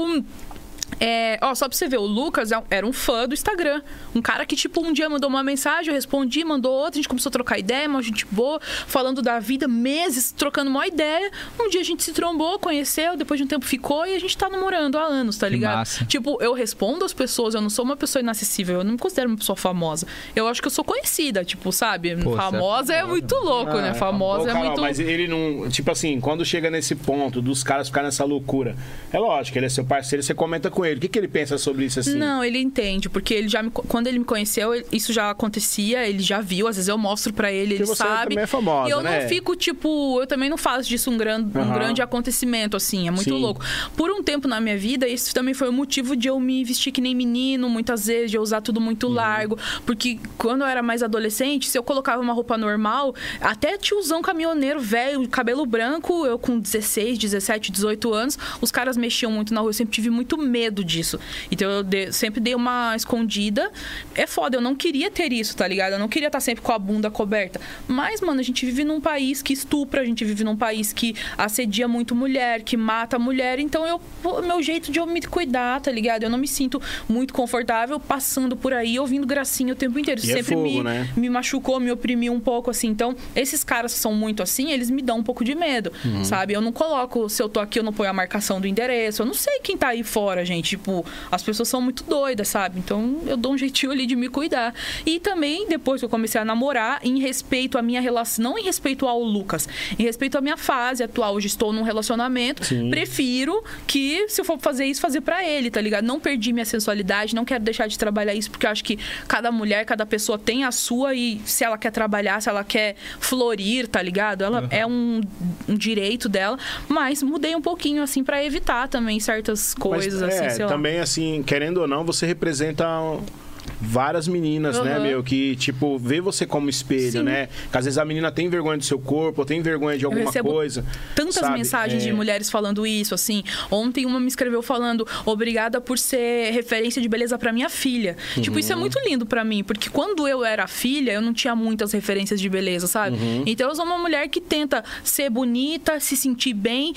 É, ó, só pra você ver, o Lucas é era um fã do Instagram. Um cara que, tipo, um dia mandou uma mensagem, eu respondi, mandou outra, a gente começou a trocar ideia, uma gente boa, falando da vida, meses, trocando uma ideia. Um dia a gente se trombou, conheceu, depois de um tempo ficou e a gente tá namorando há anos, tá Que ligado? massa. Tipo, eu respondo às pessoas, eu não sou uma pessoa inacessível, eu não me considero uma pessoa famosa. Eu acho que eu sou conhecida, tipo, sabe? Pô, é famosa é, muito louco, né? Famosa Ô, é muito. Mas ele não. Tipo assim, quando chega nesse ponto dos caras ficarem nessa loucura, é lógico, ele é seu parceiro, você comenta com ele. O que, que ele pensa sobre isso assim? Não, ele entende, porque ele já me, quando ele me conheceu, isso já acontecia, ele já viu, às vezes eu mostro pra ele, Porque ele você sabe. também é famosa, e eu né? não fico tipo, eu também não faço disso um, gran, um Aham. grande acontecimento assim, é muito Sim. louco. Por um tempo na minha vida, isso também foi o motivo de eu me vestir que nem menino, muitas vezes, de eu usar tudo muito Uhum. largo, porque quando eu era mais adolescente, se eu colocava uma roupa normal, até tiozão caminhoneiro velho, cabelo branco, eu com 16, 17, 18 anos, os caras mexiam muito na rua, eu sempre tive muito medo disso. Então eu de- sempre dei uma escondida. É foda, eu não queria ter isso, tá ligado? Eu não queria estar sempre com a bunda coberta. Mas, mano, a gente vive num país que estupra, a gente vive num país que assedia muito mulher, que mata mulher. Então, eu, pô, meu jeito de eu me cuidar, tá ligado? Eu não me sinto muito confortável passando por aí ouvindo gracinha o tempo inteiro. Isso é sempre fogo, me, né? me machucou, me oprimiu um pouco, assim. Então, esses caras que são muito assim, eles me dão um pouco de medo, Uhum. sabe? Eu não coloco, se eu tô aqui, eu não ponho a marcação do endereço. Eu não sei quem tá aí fora, gente. Tipo, as pessoas são muito doidas, sabe? Então, eu dou um jeitinho ali de me cuidar. E também, depois que eu comecei a namorar, em respeito à minha relação, não em respeito ao Lucas, em respeito à minha fase atual, hoje estou num relacionamento, Sim. prefiro que, se eu for fazer isso, fazer pra ele, tá ligado? Não perdi minha sensualidade, não quero deixar de trabalhar isso, porque eu acho que cada mulher, cada pessoa tem a sua e se ela quer trabalhar, se ela quer florir, tá ligado? Ela é um, um direito dela, mas mudei um pouquinho, assim, pra evitar também certas coisas, Mas, assim, é, lá. também, assim, querendo ou não, você representa várias meninas, né, Aham. meu? Que, tipo, vê você como espelho, Sim. né? Que às vezes a menina tem vergonha do seu corpo, ou tem vergonha de alguma coisa. tantas sabe? mensagens É. de mulheres falando isso, assim. Ontem uma me escreveu falando: "Obrigada por ser referência de beleza pra minha filha". Tipo, isso é muito lindo pra mim, porque quando eu era filha, eu não tinha muitas referências de beleza, sabe? Então eu sou uma mulher que tenta ser bonita, se sentir bem,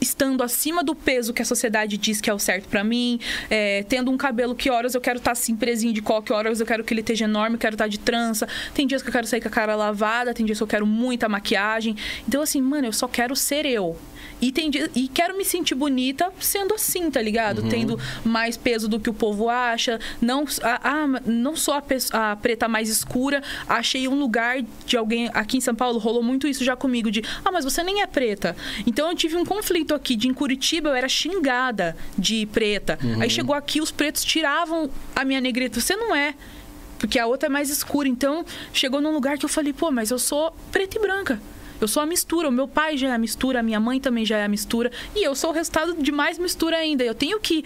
estando acima do peso que a sociedade diz que é o certo pra mim, é, tendo um cabelo que horas eu quero estar assim presinho de coque, horas eu quero que ele esteja enorme, quero estar de trança. Tem dias que eu quero sair com a cara lavada, tem dias que eu quero muita maquiagem. Então assim, mano, eu só quero ser eu. E, tem e quero me sentir bonita sendo assim, tá ligado? Tendo mais peso do que o povo acha. Não, ah, ah, não sou a, a preta mais escura. Achei um lugar de alguém. Aqui em São Paulo rolou muito isso já comigo: de ah, mas você nem é preta. Então eu tive um conflito aqui. De em Curitiba eu era xingada de preta. Aí chegou aqui, os pretos tiravam a minha negrita. Você não é. Porque a outra é mais escura. Então, chegou num lugar que eu falei, pô, mas eu sou preta e branca. Eu sou a mistura. O meu pai já é a mistura, a minha mãe também já é a mistura. E eu sou o resultado de mais mistura ainda. Eu tenho que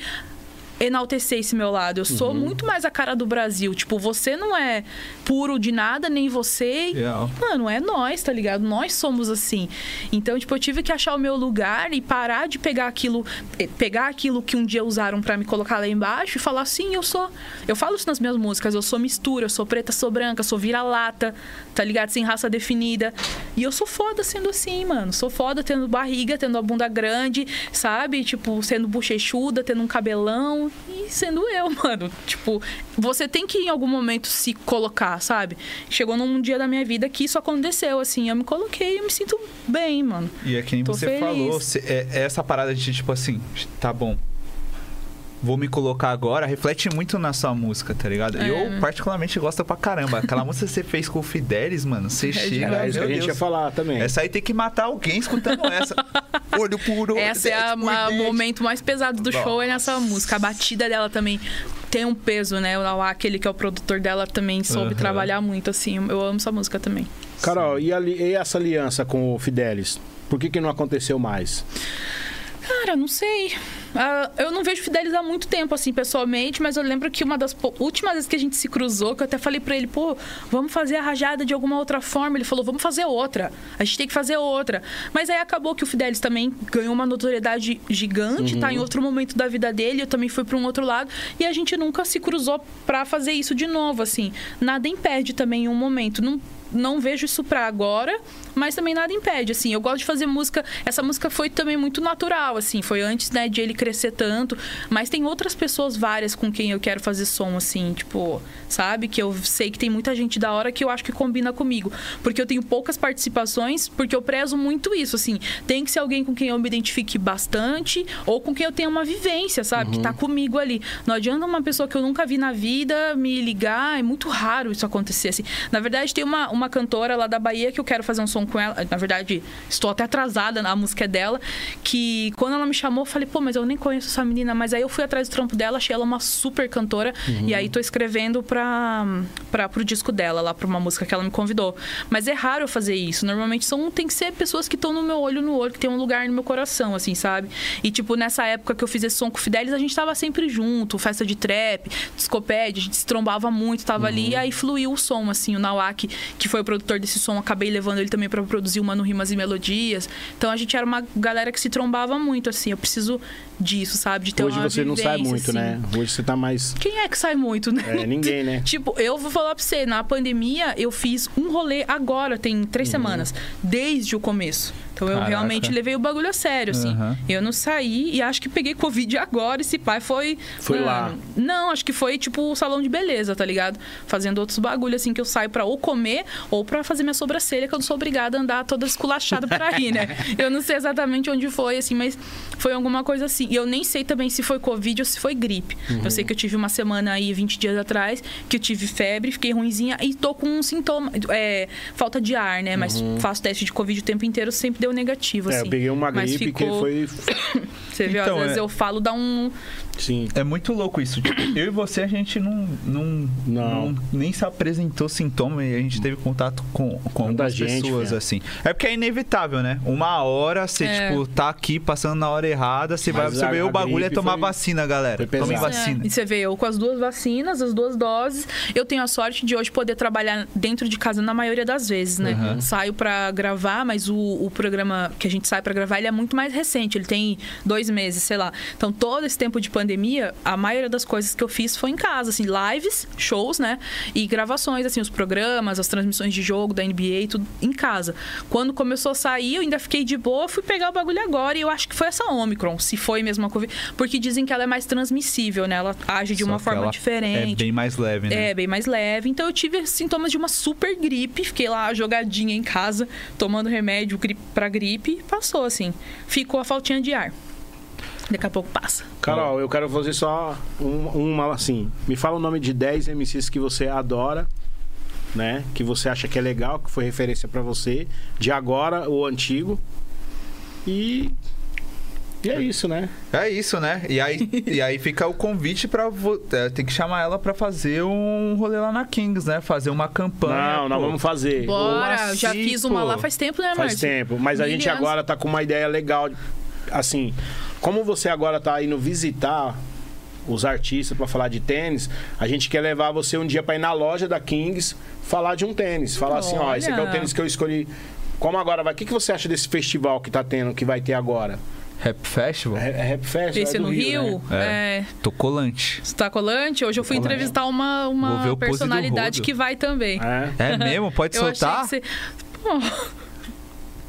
enaltecer esse meu lado. Eu sou muito mais a cara do Brasil. Tipo, você não é puro de nada, nem você. Real. Mano, é nós, tá ligado? Nós somos assim. Então, tipo, eu tive que achar o meu lugar e parar de pegar aquilo, eh, pegar aquilo que um dia usaram pra me colocar lá embaixo e falar assim, eu sou. Eu falo isso nas minhas músicas, eu sou mistura, eu sou preta, sou branca, sou vira-lata, tá ligado? Sem raça definida. E eu sou foda sendo assim, mano. Sou foda tendo barriga, tendo a bunda grande, sabe? Tipo, sendo bochechuda, tendo um cabelão. E sendo eu, mano. Tipo, você tem que em algum momento se colocar, sabe? Chegou num dia da minha vida que isso aconteceu, assim. Eu me coloquei e eu me sinto bem, mano. E é que nem Tô você feliz. falou, é, é essa parada de tipo assim, tá bom. Vou me colocar agora, reflete muito na sua música, tá ligado? É. Eu particularmente gosto pra caramba. Aquela música que você fez com o Fidelis, mano, você chega. Era isso que a gente ia falar também. Essa aí tem que matar alguém escutando essa. olho por olho. Essa é o momento mais pesado do show é nessa música. A batida dela também tem um peso, né? O aquele que é o produtor dela, também soube Aham. trabalhar muito, assim. Eu amo essa música também. Carol, e, ali- e essa aliança com o Fidelis? Por que, que não aconteceu mais? Cara, não sei. Ah, eu não vejo Fidelis há muito tempo, assim, pessoalmente, mas eu lembro que uma das últimas vezes que a gente se cruzou, que eu até falei pra ele, pô, vamos fazer a rajada de alguma outra forma. Ele falou, vamos fazer outra. A gente tem que fazer outra. Mas aí acabou que o Fidelis também ganhou uma notoriedade gigante, tá em outro momento da vida dele, eu também fui pra um outro lado, e a gente nunca se cruzou pra fazer isso de novo, assim. Nada impede também em um momento. Não não vejo isso pra agora, mas também nada impede, assim. Eu gosto de fazer música. Essa música foi também muito natural, assim. Foi antes, né, de ele crescer tanto. Mas tem outras pessoas várias com quem eu quero fazer som, assim, tipo, sabe? Que eu sei que tem muita gente da hora que eu acho que combina comigo. Porque eu tenho poucas participações, porque eu prezo muito isso, assim. Tem que ser alguém com quem eu me identifique bastante ou com quem eu tenha uma vivência, sabe? Que tá comigo ali. Não adianta uma pessoa que eu nunca vi na vida me ligar. É muito raro isso acontecer, assim. Na verdade, tem uma, uma cantora lá da Bahia que eu quero fazer um som com ela. Na verdade, estou até atrasada na música dela. Que quando ela me chamou, eu falei, pô, mas eu nem conheço essa menina. Mas aí eu fui atrás do trampo dela, achei ela uma super cantora. E aí tô escrevendo pra, pra, pro disco dela, lá pra uma música que ela me convidou. Mas é raro eu fazer isso. Normalmente são, tem que ser pessoas que estão no meu olho no olho, que tem um lugar no meu coração, assim, sabe? E tipo, nessa época que eu fiz esse som com o Fidelis, a gente tava sempre junto, festa de trap, discopédia, a gente se trombava muito, tava ali, e aí fluiu o som, assim, o Nawak, que foi o produtor desse som, acabei levando ele também pra produzir o Mano Rimas e Melodias. Então a gente era uma galera que se trombava muito, assim, eu preciso disso, sabe? De ter Hoje uma você não sai vivência, muito, assim. né? Hoje você tá mais. Quem é que sai muito, né? É, ninguém, né? Tipo, eu vou falar pra você, na pandemia eu fiz um rolê agora, tem três semanas, desde o começo. Então eu Caraca. realmente levei o bagulho a sério, assim. Aham. Eu não saí e acho que peguei Covid agora. Esse pai foi. Foi lá. Não, acho que foi tipo o salão de beleza, tá ligado? Fazendo outros bagulhos, assim, que eu saio pra ou comer ou pra fazer minha sobrancelha, que eu não sou obrigada a andar toda esculachada por aí, né? Eu não sei exatamente onde foi, assim, mas foi alguma coisa assim. E eu nem sei também se foi Covid ou se foi gripe. Eu sei que eu tive uma semana aí, 20 dias atrás, que eu tive febre, fiquei ruimzinha e tô com um sintoma, é, falta de ar, né? Mas faço teste de Covid o tempo inteiro, sempre deu negativo, É, assim. eu peguei uma gripe que ficou- foi. Você viu, Então, às vezes é- eu falo, dá um... Sim. É muito louco isso. Tipo, eu e você, a gente não, não, Não. não- nem se apresentou sintoma e a gente teve contato com, com algumas gente, pessoas, velho. assim. É porque é inevitável, né? Uma hora você, É. tipo, tá aqui passando na hora errada, você vai Mas você a- vê a o bagulho é tomar foi- vacina, galera. Tome vacina. É, e você vê, eu com as duas vacinas, as duas doses, eu tenho a sorte de hoje poder trabalhar dentro de casa na maioria das vezes, né? Uhum. Saio pra gravar, mas o, o programa que a gente sai pra gravar, ele é muito mais recente, ele tem dois meses, sei lá. Então, todo esse tempo de pandemia, a maioria das coisas que eu fiz foi em casa, assim, lives, shows, né? E gravações, assim, os programas, as transmissões de jogo da NBA, tudo em casa. Quando começou a sair, eu ainda fiquei de boa, fui pegar o bagulho agora e eu acho que foi essa Omicron, se foi mesmo a Covid, porque dizem que ela é mais transmissível, né? Ela age de Só uma forma diferente. É bem mais leve, né? É, bem mais leve. Então eu tive sintomas de uma super gripe. Fiquei lá jogadinha em casa, tomando remédio pra gripe. e Passou, assim. Ficou a faltinha de ar. Daqui a pouco passa. Carol, eu quero fazer só um- uma assim. Me fala o nome de 10 MCs que você adora, né? Que você acha que é legal, que foi referência pra você, de agora ou antigo. E. E é isso, né? É isso, né? E aí, e aí fica o convite pra. vo- é, Tem que chamar ela pra fazer um rolê lá na Kings, né? Fazer uma campanha. Não, nós vamos fazer. Bora! Já fiz uma pô? lá faz tempo, né, Faz Márcio? tempo. Mas a Mil gente agora tá com uma ideia legal. Assim, como você agora tá indo visitar os artistas pra falar de tênis, a gente quer levar você um dia pra ir na loja da Kings falar de um tênis. Falar assim, ó, esse aqui é o Olha. tênis que eu escolhi. Como agora vai? O que, que você acha desse festival que tá tendo, que vai ter agora? Rap Festival? É, é Rap Fest? Esse é no Rio, né? é. Tô colante. Você tá colante? Hoje eu fui Colante. entrevistar uma, uma personalidade que vai também. É. É mesmo? Pode Eu soltar? achei que você... Pô.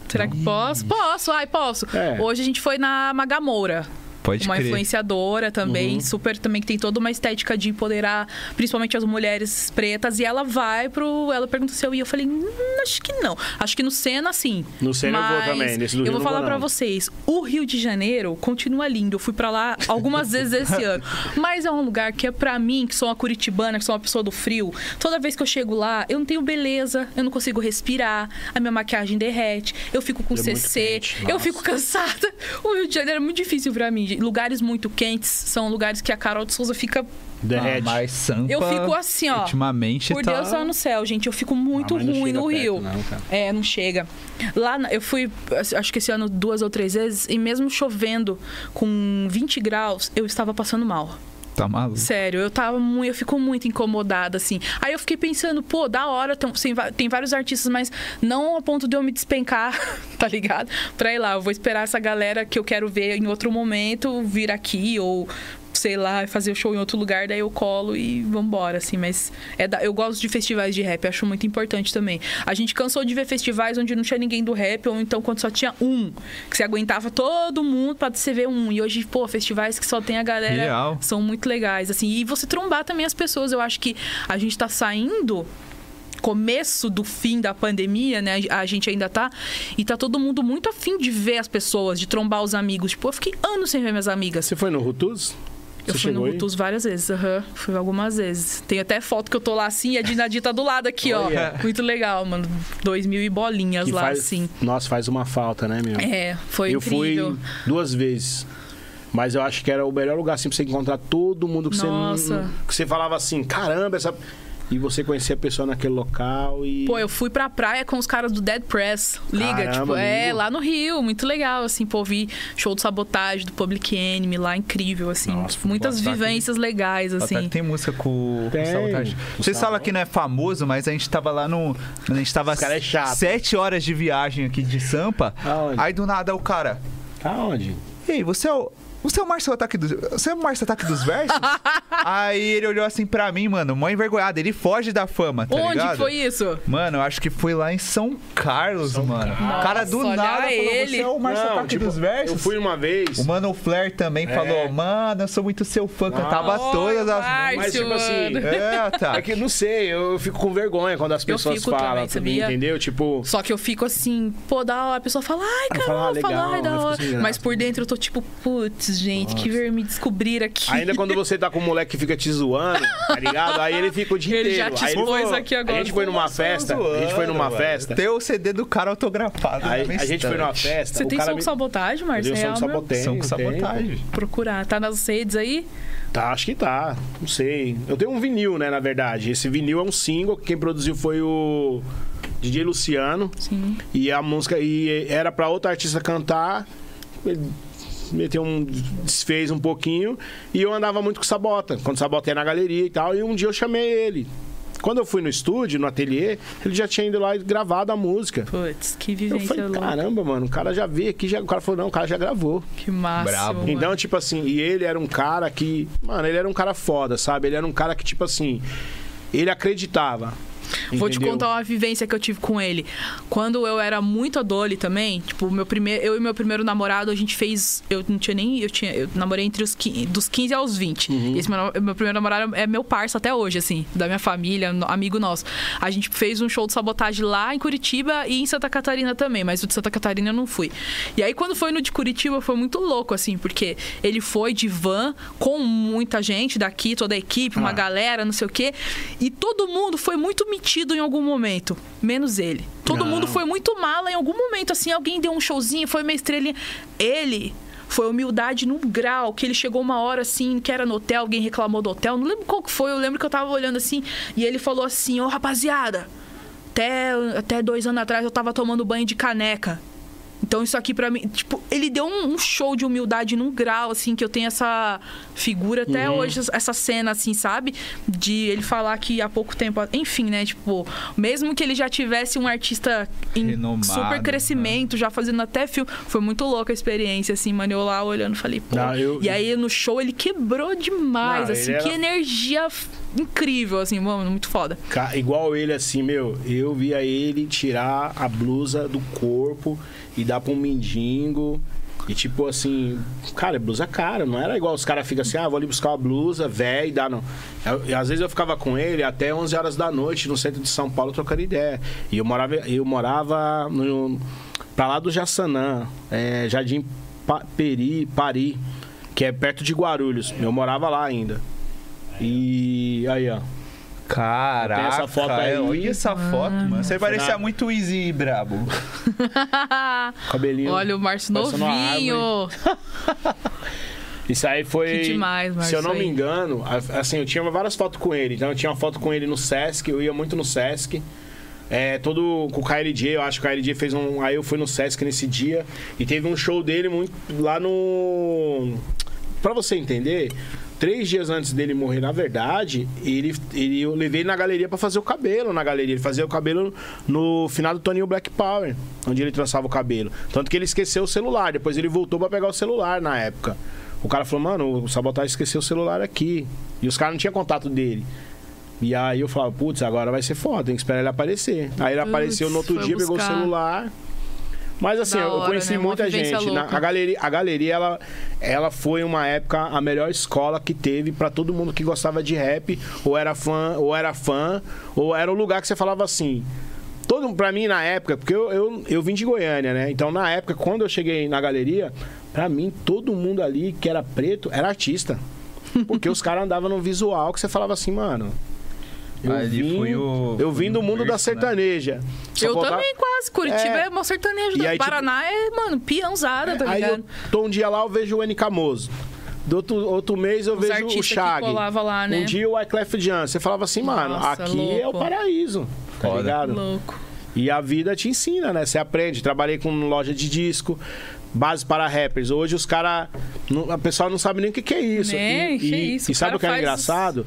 Será que posso? Posso, ai, posso. É. Hoje a gente foi na Magamoura. Pode uma crer. influenciadora também, Uhum. super também que tem toda uma estética de empoderar, principalmente as mulheres pretas. E ela vai pro. Ela pergunta se eu ia. Eu falei, hum, acho que não. Acho que no Senna, sim. No Senna eu vou também, nesse do Eu vou falar não. vocês: o Rio de Janeiro continua lindo. Eu fui pra lá algumas vezes esse ano. Mas é um lugar que é pra mim, que sou uma curitibana, que sou uma pessoa do frio. Toda vez que eu chego lá, eu não tenho beleza, eu não consigo respirar, a minha maquiagem derrete, eu fico com É CC, quente, eu fico cansada. O Rio de Janeiro é muito difícil pra mim. Lugares muito quentes são lugares que a Carol de Souza fica. Derrete. Ah, mas Sampa, Eu fico assim, ó. Ultimamente Por tá... Deus só no céu, gente. Eu fico muito Ah, ruim no perto, Rio. não, cara. É, não chega. Lá, eu fui, acho que esse ano duas ou três vezes, e mesmo chovendo com 20 graus, eu estava passando mal. Tá maluco. Sério, eu tava muito, eu fico muito incomodada, assim. Aí eu fiquei pensando, pô, da hora, tem, tem vários artistas, mas não ao ponto de eu me despencar, tá ligado? Pra ir lá. Eu vou esperar essa galera que eu quero ver em outro momento vir aqui, ou sei lá, fazer o show em outro lugar, daí eu colo e vambora, assim. Mas é da- eu gosto de festivais de rap, acho muito importante também. A gente cansou de ver festivais onde não tinha ninguém do rap, ou então quando só tinha um, que você aguentava todo mundo pra você ver um. E hoje, pô, festivais que só tem a galera Real. são muito legais, assim. E você trombar também as pessoas. Eu acho que a gente tá saindo começo do fim da pandemia, né? A gente ainda tá. E tá todo mundo muito afim de ver as pessoas, de trombar os amigos. Tipo, eu fiquei anos sem ver minhas amigas. Você foi no Rutuz? Eu Você fui no aí? Rutus várias vezes, aham. Fui algumas vezes. Tem até foto que eu tô lá assim e a Dinadi tá do lado aqui, ó. Muito legal, mano. Dois mil e bolinhas Que lá, faz... assim. Nossa, faz uma falta, né, meu? É, foi eu incrível. fui duas vezes. Mas eu acho que era o melhor lugar assim, pra você encontrar todo mundo que Nossa. você. não- Que você falava assim, caramba, essa. E você conhecia a pessoa naquele local e. Pô, eu fui pra praia com os caras do Dead Press. Liga, Caramba, tipo, é, amigo. lá no Rio, muito legal, assim, pô, vi show de sabotagem do Public Enemy lá, incrível, assim. Nossa, muitas vivências legais, Até assim. tem música com, com Tem. sabotagem. Com Vocês falam sabotagem. que não é famoso, mas a gente tava lá no. A gente tava é chato. sete horas de viagem aqui de Sampa. Aonde? Aí do nada o cara. Aonde? Ei, você é o. Você é o Márcio Ataque dos. Você é o Márcio Ataque dos Versos? Aí ele olhou assim pra mim, mano, mó envergonhado. Ele foge da fama, tá Onde ligado? foi isso? Mano, eu acho que foi lá em São Carlos, mano. o cara do Nossa, nada falou: ele. Você é o Márcio Não, Ataque tipo, dos Versos? Eu fui uma vez. O Mano Flair também É. falou: Mano, eu sou muito seu fã, cantava Nossa, todas as Márcio, Mas, tipo assim. É, tá. É que não sei, eu fico com vergonha quando as Eu pessoas falam, também, sabia? entendeu? Tipo, Só que eu fico assim, pô, da hora. A pessoa fala, ai, Carol, fala, ah, fala, legal, ai, da fico hora. graça. Mas por dentro eu tô tipo, putz, gente, que ver me descobrir aqui. ainda quando você tá com um moleque que fica te zoando, tá ligado? Aí ele fica o dia Ele inteiro. já te Aí ele expôs falou- aqui agora. A gente foi numa festa, a gente foi numa festa. Tem o CD do cara autografado. Aí, a gente foi numa festa. Você o tem cara som me... com sabotagem, Marcelo? um som com sabotagem. São com tem, sabotagem. Procurar. Tá nas redes aí? Tá, acho que tá. Não sei. Eu tenho um vinil, né, na verdade. Esse vinil é um single. Quem produziu foi o DJ Luciano. Sim. E a música. E era pra outra artista cantar. Ele meteu um. desfez um pouquinho. E eu andava muito com o Sabota. Quando o Sabota ia na galeria e tal. E um dia eu chamei ele. Quando eu fui no estúdio, no ateliê, ele já tinha ido lá e gravado a música. Putz, que Eu vivência falei, louca. caramba, mano, o cara já veio aqui, já... o cara falou, não, o cara já gravou. Que. Brabo. mano. Então, tipo assim, e ele era um cara que. Mano, ele era um cara foda, sabe? Ele era um cara que, tipo assim. Ele acreditava. Vou te entendeu? contar uma vivência que eu tive com ele. Quando eu era muito adole também, tipo, meu primeiro, eu e meu primeiro namorado, a gente fez. Eu não tinha nem. Eu, tinha, eu namorei entre os qui- dos 15 aos 20. Uhum. E esse meu, meu primeiro namorado é meu parça até hoje, assim, da minha família, amigo nosso. A gente fez um show de sabotagem lá em Curitiba e em Santa Catarina também, mas o de Santa Catarina eu não fui. E aí, quando foi no de Curitiba, foi muito louco, assim, porque ele foi de van com muita gente daqui, toda a equipe, uma Ah. galera, não sei o quê. E todo mundo foi muito metido em algum momento, menos ele. Todo Não. mundo foi muito mala em algum momento, assim, alguém deu um showzinho, foi meio estrelinha. Ele foi humildade num grau, que ele chegou uma hora assim, que era no hotel, alguém reclamou do hotel, não lembro qual que foi, eu lembro que eu tava olhando assim, e ele falou assim, ô rapaziada, até, até dois anos atrás eu tava tomando banho de caneca. Então isso aqui pra mim, tipo, ele deu um, um show de humildade num grau, assim, que eu tenho essa figura até Uhum. hoje, essa cena, assim, sabe? De ele falar que há pouco tempo, enfim, né? Tipo, mesmo que ele já tivesse um artista em Renomado, super crescimento, já fazendo até filme, foi muito louca a experiência, assim, mano. Eu lá olhando, falei, pô. Não, eu- E aí no show ele quebrou demais, Não, assim, ele que era- energia incrível, assim, mano, muito foda. Igual ele, assim, meu, eu via ele tirar a blusa do corpo e dar pra um mendigo. E tipo assim, cara, é blusa cara, não era igual os caras ficam assim, ah, vou ali buscar uma blusa, velho, dá não. Eu- e às vezes eu ficava com ele até 11 horas da noite no centro de São Paulo trocando ideia. E eu morava, eu morava no, pra lá do Jaçanã, é, Jardim Pa- Peri, Pari, que é perto de Guarulhos. Eu morava lá ainda. E aí, ó. Caraca, Tem essa foto aí. olha essa foto, mano. Você parecia na- muito easy brabo. Cabelinho. Olha o Márcio novinho. Isso aí foi. Que demais, Se Márcio, eu não me engano, assim, eu tinha várias fotos com ele. Então eu tinha uma foto com ele no Sesc, eu ia muito no Sesc. É, todo com o KLJ, eu acho que o KLJ fez um. Aí eu fui no Sesc nesse dia e teve um show dele muito lá no. Pra você entender, três dias antes dele morrer, na verdade, ele, ele, eu levei ele na galeria pra fazer o cabelo na galeria. Ele fazia o cabelo no final do Toninho Black Power, onde ele trançava o cabelo. Tanto que ele esqueceu o celular, depois ele voltou pra pegar o celular na época. O cara falou, mano, o Sabotagem esqueceu o celular aqui. E os caras não tinham contato dele. E aí eu falava, putz, agora vai ser foda, tem que esperar ele aparecer. Aí ele Putz, apareceu no outro dia, pegou o buscar. celular. Mas assim, Da eu hora, conheci né? Muita gente. Na- louca. a galeria, a galeria ela, ela foi uma época a melhor escola que teve pra todo mundo que gostava de rap, ou era fã, ou era fã, ou era o lugar que você falava assim. Todo, pra mim, na época, porque eu, eu, eu vim de Goiânia, né? Então, na época, quando eu cheguei na galeria, pra mim, todo mundo ali que era preto era artista. Porque os caras andavam no visual que você falava assim, mano. Eu Ali vim, foi o- eu vim do mundo da berço, né? sertaneja. Só Eu também quase. Curitiba É. é, uma sertaneja. E aí, tipo- Paraná é, mano, peãozada, tá Aí ligado? eu tô um dia lá, eu vejo o N Camoso. Do outro, outro mês eu Os vejo o Chag. lá, né? Um dia o Wyclef Jean. Você falava assim, mano, Nossa, aqui é o louco. paraíso. Tá Foda. ligado? Louco. E a vida te ensina, né? Você aprende. Trabalhei com loja de disco, base para rappers. Hoje os caras. A pessoa não sabe nem o que, que é isso. Né? E, Que e- isso, e sabe o que é engraçado?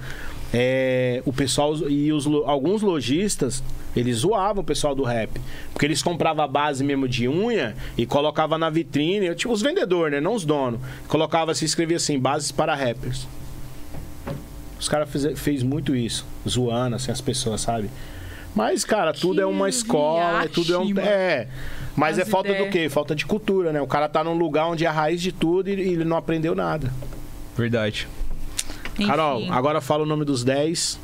É, o pessoal e os, alguns lojistas eles zoavam o pessoal do rap porque eles compravam a base mesmo de unha e colocava na vitrine tipo os vendedores né não os donos colocava se escrevia assim bases para rappers. Os caras fez, fez muito isso zoando assim as pessoas sabe? Mas cara tudo Que é uma escola tudo é um viagem, é mas As é falta do quê? Falta de cultura né? O cara tá num lugar onde é a raiz de tudo e, e ele não aprendeu nada. Verdade. Enfim. Carol, agora fala o nome dos 10.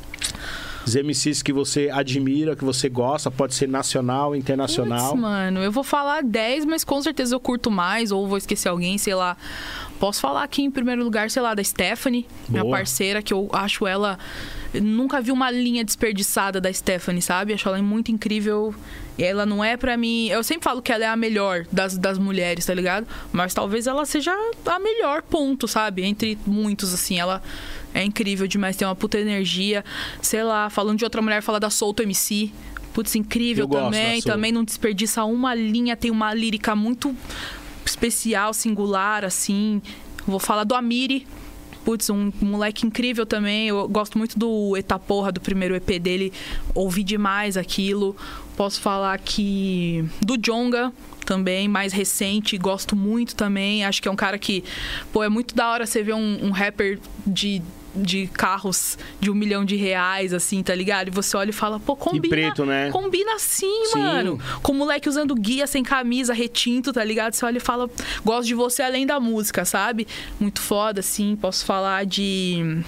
Os MCs que você admira, que você gosta, pode ser nacional, internacional. Puts, mano, eu vou falar 10, mas com certeza eu curto mais, ou vou esquecer alguém, sei lá. Posso falar aqui em primeiro lugar, sei lá, da Stephanie, minha Boa. parceira, que eu acho ela. eu nunca vi uma linha desperdiçada da Stephanie, sabe? Acho ela muito incrível. E ela não é pra mim. Eu sempre falo que ela é a melhor das, das mulheres, tá ligado? Mas talvez ela seja a melhor, ponto, sabe? Entre muitos, assim. Ela é incrível demais, tem uma puta energia. Sei lá, falando de outra mulher, fala da Solto MC. Putz, incrível Eu também. Também não desperdiça uma linha, tem uma lírica muito especial, singular, assim. Vou falar do Amiri. Putz, um moleque incrível também. Eu gosto muito do Eta Porra, do primeiro EP dele. Ouvi demais aquilo. Posso falar que. Do Jonga também, mais recente. Gosto muito também. Acho que é um cara que. Pô, é muito da hora você ver um, um rapper de. De carros de um milhão de reais, assim, tá ligado? E você olha e fala, pô, combina. preto, né? Combina sim, Sim. mano. Com o moleque usando guia sem camisa, retinto, tá ligado? Você olha e fala, gosto de você além da música, sabe? Muito foda, assim. Posso falar de.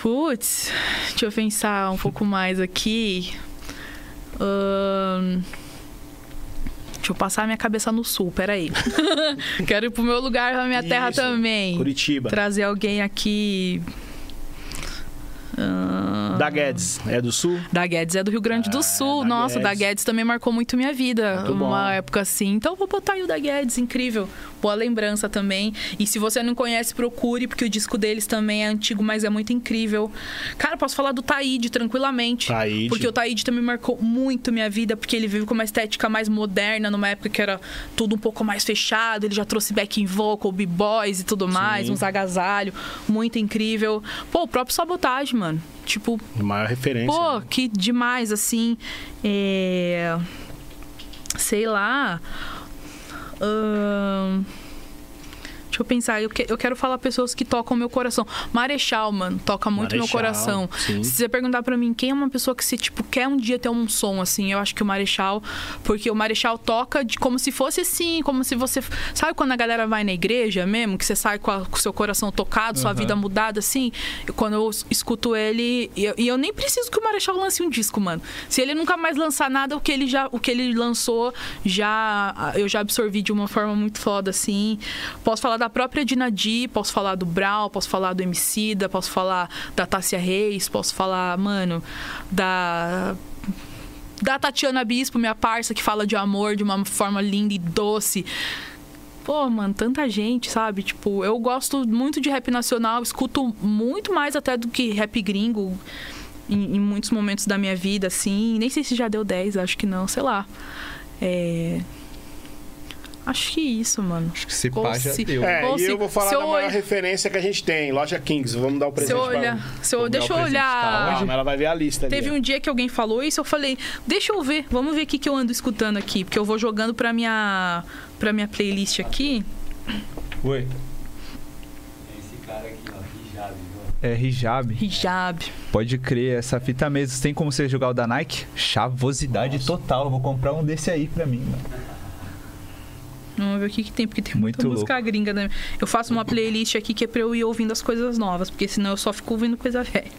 Putz, deixa eu pensar um pouco mais aqui. Ahn, Deixa eu passar a minha cabeça no sul, peraí. Quero ir pro meu lugar, pra minha terra Isso, também. Curitiba. Trazer alguém aqui. Ahn, Da Guedes, é do Sul? da Guedes é do Rio Grande do Sul. da Nossa, Guedes. da Guedes também marcou muito minha vida. Muito bom. uma época assim. Então vou botar aí o da Guedes, incrível. Boa lembrança também. E se você não conhece, procure, porque o disco deles também é antigo, mas é muito incrível. Cara, posso falar do Taíde tranquilamente. Taíde. Porque o Taíde também marcou muito minha vida, porque ele veio com uma estética mais moderna, numa época que era tudo um pouco mais fechado. Ele já trouxe backing vocal, b-boys e tudo mais, Sim. uns agasalho. Muito incrível. Pô, o próprio Sabotagem, mano. Tipo, Maior referência. Pô, né? que demais, assim. É... Sei lá. Ahn, Deixa eu pensar, eu, que- eu quero falar pessoas que tocam meu coração. Marechal, mano, toca muito meu Marechal, coração. sim. Se você perguntar pra mim quem é uma pessoa que se, tipo, quer um dia ter um som assim, eu acho que o Marechal, porque o Marechal toca de, como se fosse assim, como se você. Sabe quando a galera vai na igreja mesmo, que você sai com, o seu coração tocado, sua Aham. vida mudada assim? Quando eu escuto ele, e eu, e eu nem preciso que o Marechal lance um disco, mano. Se ele nunca mais lançar nada, o que ele já, o que ele lançou, já eu já absorvi de uma forma muito foda assim. Posso falar da própria Dina Di, posso falar do Brau, posso falar do Emicida, posso falar da Tássia Reis, posso falar, mano, da da Tatiana Bispo, minha parça, que fala de amor de uma forma linda e doce. Pô, mano, tanta gente, sabe? Tipo, eu gosto muito de rap nacional, escuto muito mais até do que rap gringo em, em muitos momentos da minha vida, assim. Nem sei se já deu 10, acho que não, sei lá. É. Acho que isso, mano. Acho que se Ou pá já se- deu. É, Ou e se- eu vou falar se da eu maior referência que a gente tem, Loja Kings. Vamos dar o Se presente eu pra olhar. Se eu, deixa eu tá? olhar. Calma, ela vai ver a lista ali. Teve ó. um dia que alguém falou isso, eu falei, deixa eu ver, vamos ver o que, que eu ando escutando aqui, porque eu vou jogando pra minha, pra minha playlist aqui. Oi. Esse cara aqui, ó, Hijab, É hijab. Hijab. Pode crer, essa fita mesmo. Tem como você jogar o da Nike? Chavosidade total. Eu vou comprar um desse aí pra mim, mano. Vamos ver o que, que tem, porque tem muita Muito música gringa. Né? Eu faço uma playlist aqui que é pra eu ir ouvindo as coisas novas, porque senão eu só fico ouvindo coisa velha.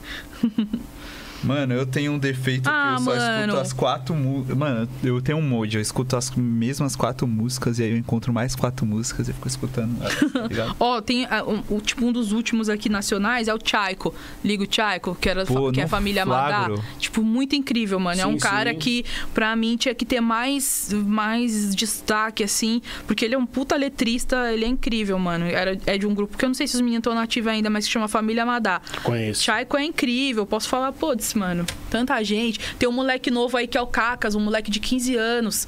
Mano, eu tenho um defeito Ah, que eu só mano. escuto as quatro músicas. Mano, eu tenho um mod, eu escuto as mesmas quatro músicas e aí eu encontro mais quatro músicas e fico escutando. tá? Ó, tem ah, um, o, tipo, um dos últimos aqui nacionais é o Chaiko. Liga o Chaiko, que, era, Pô, que é a família Madá. flagro. Tipo, muito incrível, mano. é Sim, um cara sim. que, pra mim, tinha que ter mais, mais destaque, assim, porque ele é um puta letrista, ele é incrível, mano. Era, é de um grupo que eu não sei se os meninos estão nativos ainda, mas que chama Família Madá. Conheço. Chaiko é incrível, posso falar, mano, tanta gente. Tem um moleque novo aí que é o Cacas, um moleque de 15 anos.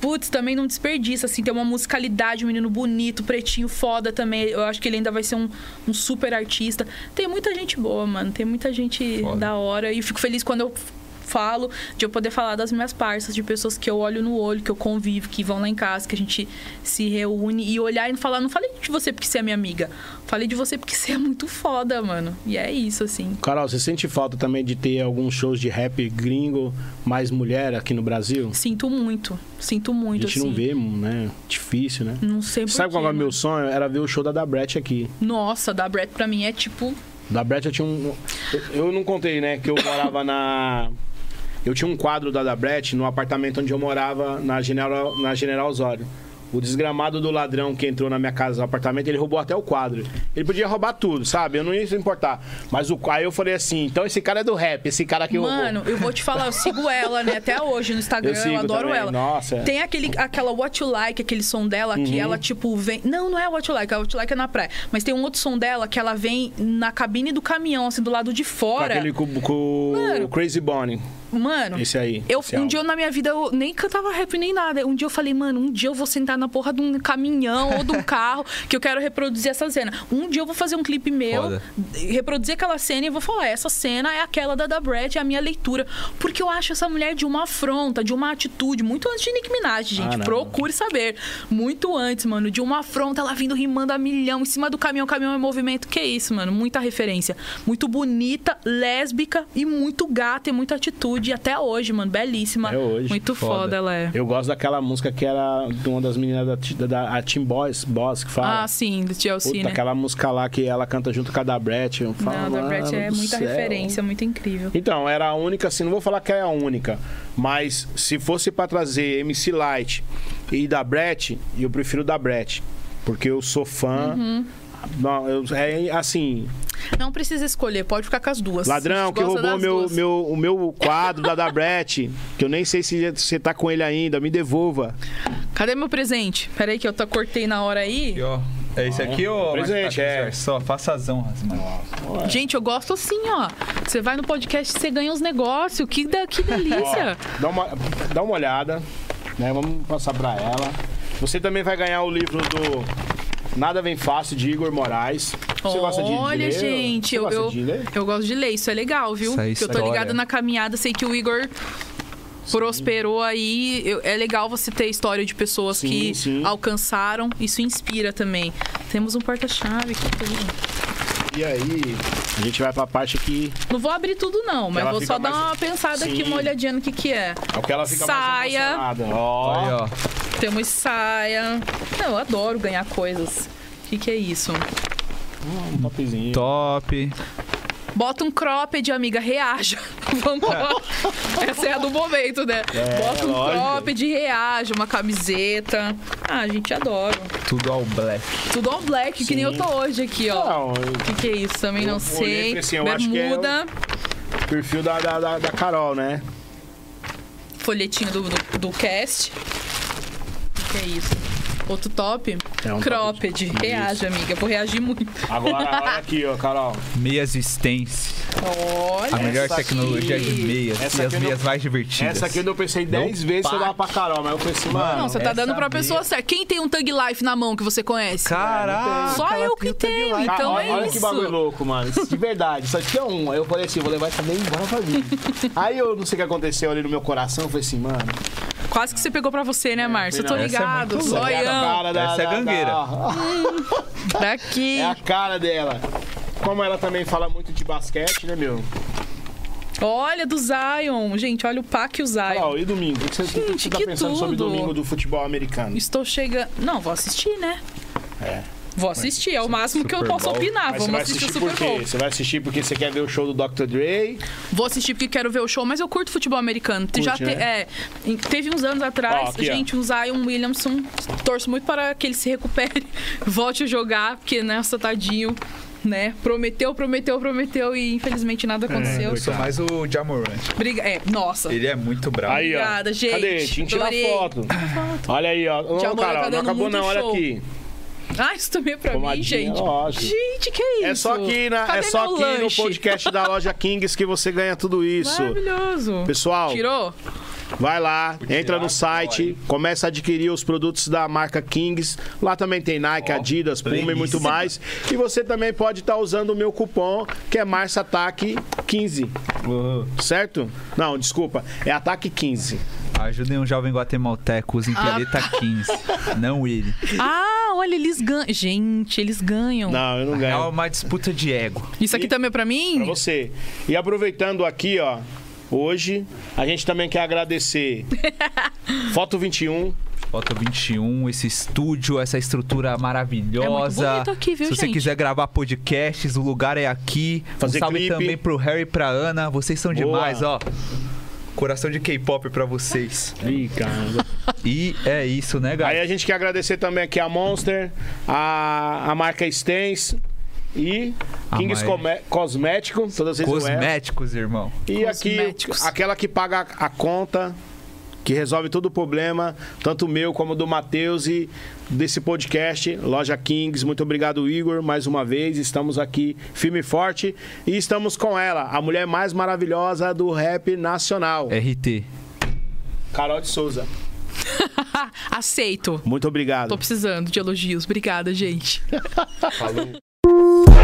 Putz, também não desperdiça, assim, tem uma musicalidade, um menino bonito, pretinho, foda também. Eu acho que ele ainda vai ser um, um super artista. Tem muita gente boa, mano. Tem muita gente Foda. da hora. E fico feliz quando eu falo de eu poder falar das minhas parças, de pessoas que eu olho no olho, que eu convivo, que vão lá em casa, que a gente se reúne e olhar e falar, não falei de você porque você é minha amiga. Falei de você porque você é muito foda, mano. E é isso, assim. Carol, você sente falta também de ter alguns shows de rap gringo mais mulher aqui no Brasil? Sinto muito. Sinto A muito, gente assim. não vê, né? Difícil, né? Não sei por Sabe qual é o meu sonho? Era ver o show da Dabret aqui. Nossa, da Brett pra mim é tipo. Da Dabret eu tinha um. eu- Eu não contei, né? Que eu morava na. Eu tinha um quadro da Dabret no apartamento onde eu morava, na General, na General Osório. O desgramado do ladrão que entrou na minha casa no apartamento, ele roubou até o quadro. Ele podia roubar tudo, sabe? Eu não ia se importar. Mas o, aí eu falei assim: então esse cara é do rap, esse cara Mano, roubou. eu vou te falar, eu sigo ela, né? Até hoje no Instagram, Eu eu, adoro também, ela. nossa. Tem aquele, aquela What You Like, aquele som dela, que Uhum. ela, tipo, vem. Não, não é What You Like, a What You Like é na praia. Mas tem um outro som dela que ela vem na cabine do caminhão, assim, do lado de Com fora. aquele com, com Mano. o Crazy Bonnie. Mano, Esse aí. Eu, esse um álbum. dia eu, na minha vida eu nem cantava rap nem nada. Um dia eu falei, mano, um dia eu vou sentar na porra de um caminhão ou de um carro que eu quero reproduzir essa cena. Um dia eu vou fazer um clipe meu, Foda. reproduzir aquela cena e vou falar, essa cena é aquela da da Brett, é a minha leitura. Porque eu acho essa mulher de uma afronta, de uma atitude, muito antes de Nick Minaj, gente. Ah. Procure saber. Muito antes, mano, de uma afronta, ela vindo rimando a milhão, em cima do caminhão, caminhão em movimento. Que isso, mano? Muita referência. Muito bonita, lésbica e muito gata e muita atitude. Até hoje, mano, belíssima. É hoje. Muito Foda. foda, ela é. Eu gosto daquela música que era de uma das meninas da, da, da a Team Boys, Boss, que fala. Ah, sim, do Chelsea, Puta, né? aquela música lá que ela canta junto com a da Brett. Eu falo, Não, da Brett é "Mano do muita céu." referência, muito incrível. Então, era a única, assim, não vou falar que é a única, mas se fosse pra trazer MC Light e da Brett, eu prefiro da Brett, porque eu sou fã. Uhum. Não, eu, é assim, Não precisa escolher, pode ficar com as duas. ladrão que roubou meu, duas. meu, o meu quadro da da Brett, que eu nem sei se você tá com ele ainda, me devolva. Cadê meu presente? Peraí que eu tô, cortei na hora aí. E, ó, é esse aqui ou Presente, é. Só faça as honras, mano. Gente, eu gosto assim, ó. Você vai no podcast e você ganha uns negócios. Que, da, que delícia. Ó, dá, uma, dá uma olhada, né? Vamos passar pra ela. Você também vai ganhar o livro do Nada Vem Fácil, de Igor Moraes. Você gosta de, de Olha, ler? gente, Você eu, gosta eu, de ler? eu gosto de ler. Isso é legal, viu? Essa Porque eu tô ligada na caminhada, sei que o Igor prosperou aí. Eu- é legal você ter história de pessoas Sim, que sim. alcançaram. Isso inspira também. Temos um porta-chave aqui também. E aí, a gente vai pra parte que. Não vou abrir tudo, não, mas vou só dar mais- uma pensada aqui, Sim. uma olhadinha no que, que é. É o que ela fica Saia. mais emocionada. Ó. Aí, ó. Temos saia. Não, eu adoro ganhar coisas. O que, que é isso? Um topzinho. Top. Bota um cropped, amiga, reaja. Vamos lá. Essa é a do momento, né? Bota um lógico. cropped, reaja, uma camiseta. Ah, a gente adora. Tudo all black. Tudo all black, que nem eu tô hoje aqui, ó. O que, que é isso? Também Eu não sei. assim, eu é Bermuda, o perfil da, da, da, da Carol, né? folhetinho do, do, do cast. O que, que é isso? Outro top? É um Cropped. top de- Reage, amiga. Eu vou reagir muito. Agora, olha aqui, ó, Carol. Meias Stance. Olha. A melhor Essa tecnologia aqui- de meias. essa e as meias mais divertidas. Essa aqui eu pensei 10 vezes se eu dava pra Carol, mas eu assim, mano. Não, você tá dando pra meia- pessoa certa. Quem tem um Tug Life na mão que você conhece? Caraca, Só eu que tenho, então olha, é olha isso. que bagulho louco, mano. Isso De verdade. Só tinha um. Aí eu falei assim, vou levar essa nem embora pra mim. Aí eu não sei o que aconteceu ali no meu coração. Eu falei assim, mano. Quase que você pegou pra você, né, Márcio? Eu tô é ligado. essa é a Zoião. cara da- Essa é da- gangueira. da- Daqui. É a cara dela. Como ela também fala muito de basquete, né, meu? Olha, do Zion. Gente, olha o Pac e o Zion. Carol, e domingo? O que você, o que Gente, você tá que pensando sobre tudo. domingo do futebol americano? Estou chegando. Não, vou assistir, né? É. Vou assistir, é o máximo que eu Super posso Bowl. opinar. Mas Vamos vai assistir o assistir Super Bowl. Você vai assistir porque você quer ver o show do Dr. Dre? Vou assistir porque quero ver o show, mas eu curto futebol americano. Já Curte, te- né? é, teve uns anos atrás, Ó, aqui, ó. gente, o Zion Williamson, torço muito para que ele se recupere, volte a jogar, porque nessa tadinho, né? Prometeu, prometeu, prometeu e infelizmente nada aconteceu. Eu sou mais o Jamorant. Briga, é, nossa. Ele é muito bravo. Aí, ó. Obrigada, gente. Cadê? Tinha que tirar Adorei. foto. Olha aí, ó. Não, Já Carol, tá não acabou não. Olha show. aqui. Ah, isso também é pra mim, gente. lógico. Gente, que é isso? É só aqui, na, Cadê é só aqui no podcast da loja Kings que você ganha tudo isso. Maravilhoso. Pessoal, Tirou? vai lá, entra no site, começa a adquirir os produtos da marca Kings. Lá também tem Nike, Ó, Adidas, Puma e muito mais. E você também pode estar usando o meu cupom, que é Marça Ataque 15. Certo? Não, desculpa. É Ataque 15. Ajudem um jovem guatemalteco, usem Peleta 15. Não ele. Ah, olha, eles ganham. Gente, eles ganham. Não, eu não É ganho. uma disputa de ego. Isso aqui também é pra mim? Pra você. E aproveitando aqui, ó, hoje, a gente também quer agradecer Foto 21. Foto 21, esse estúdio, essa estrutura maravilhosa. É muito bonito aqui, viu, Se você gente? quiser gravar podcasts, o lugar é aqui. Fazer um salve clipe. também pro Harry e pra Ana. Vocês são Boa. demais, ó. Coração de K-pop pra vocês. Ih, caramba. E é isso, né, Aí galera? a gente quer agradecer também aqui a Monster, a, a marca Stens e A Kings. Come- Cosmético, todas as. Cosméticos, irmão. E aqui, Cosméticos. aquela que paga a conta, que resolve todo o problema, tanto o meu como do Matheus e desse podcast, Loja Kings. Muito obrigado, Igor, mais uma vez. Estamos aqui firme e forte e estamos com ela, a mulher mais maravilhosa do rap nacional, RT. Carol de Souza. Aceito. Muito obrigado. Tô precisando de elogios. Obrigada, gente. Falou.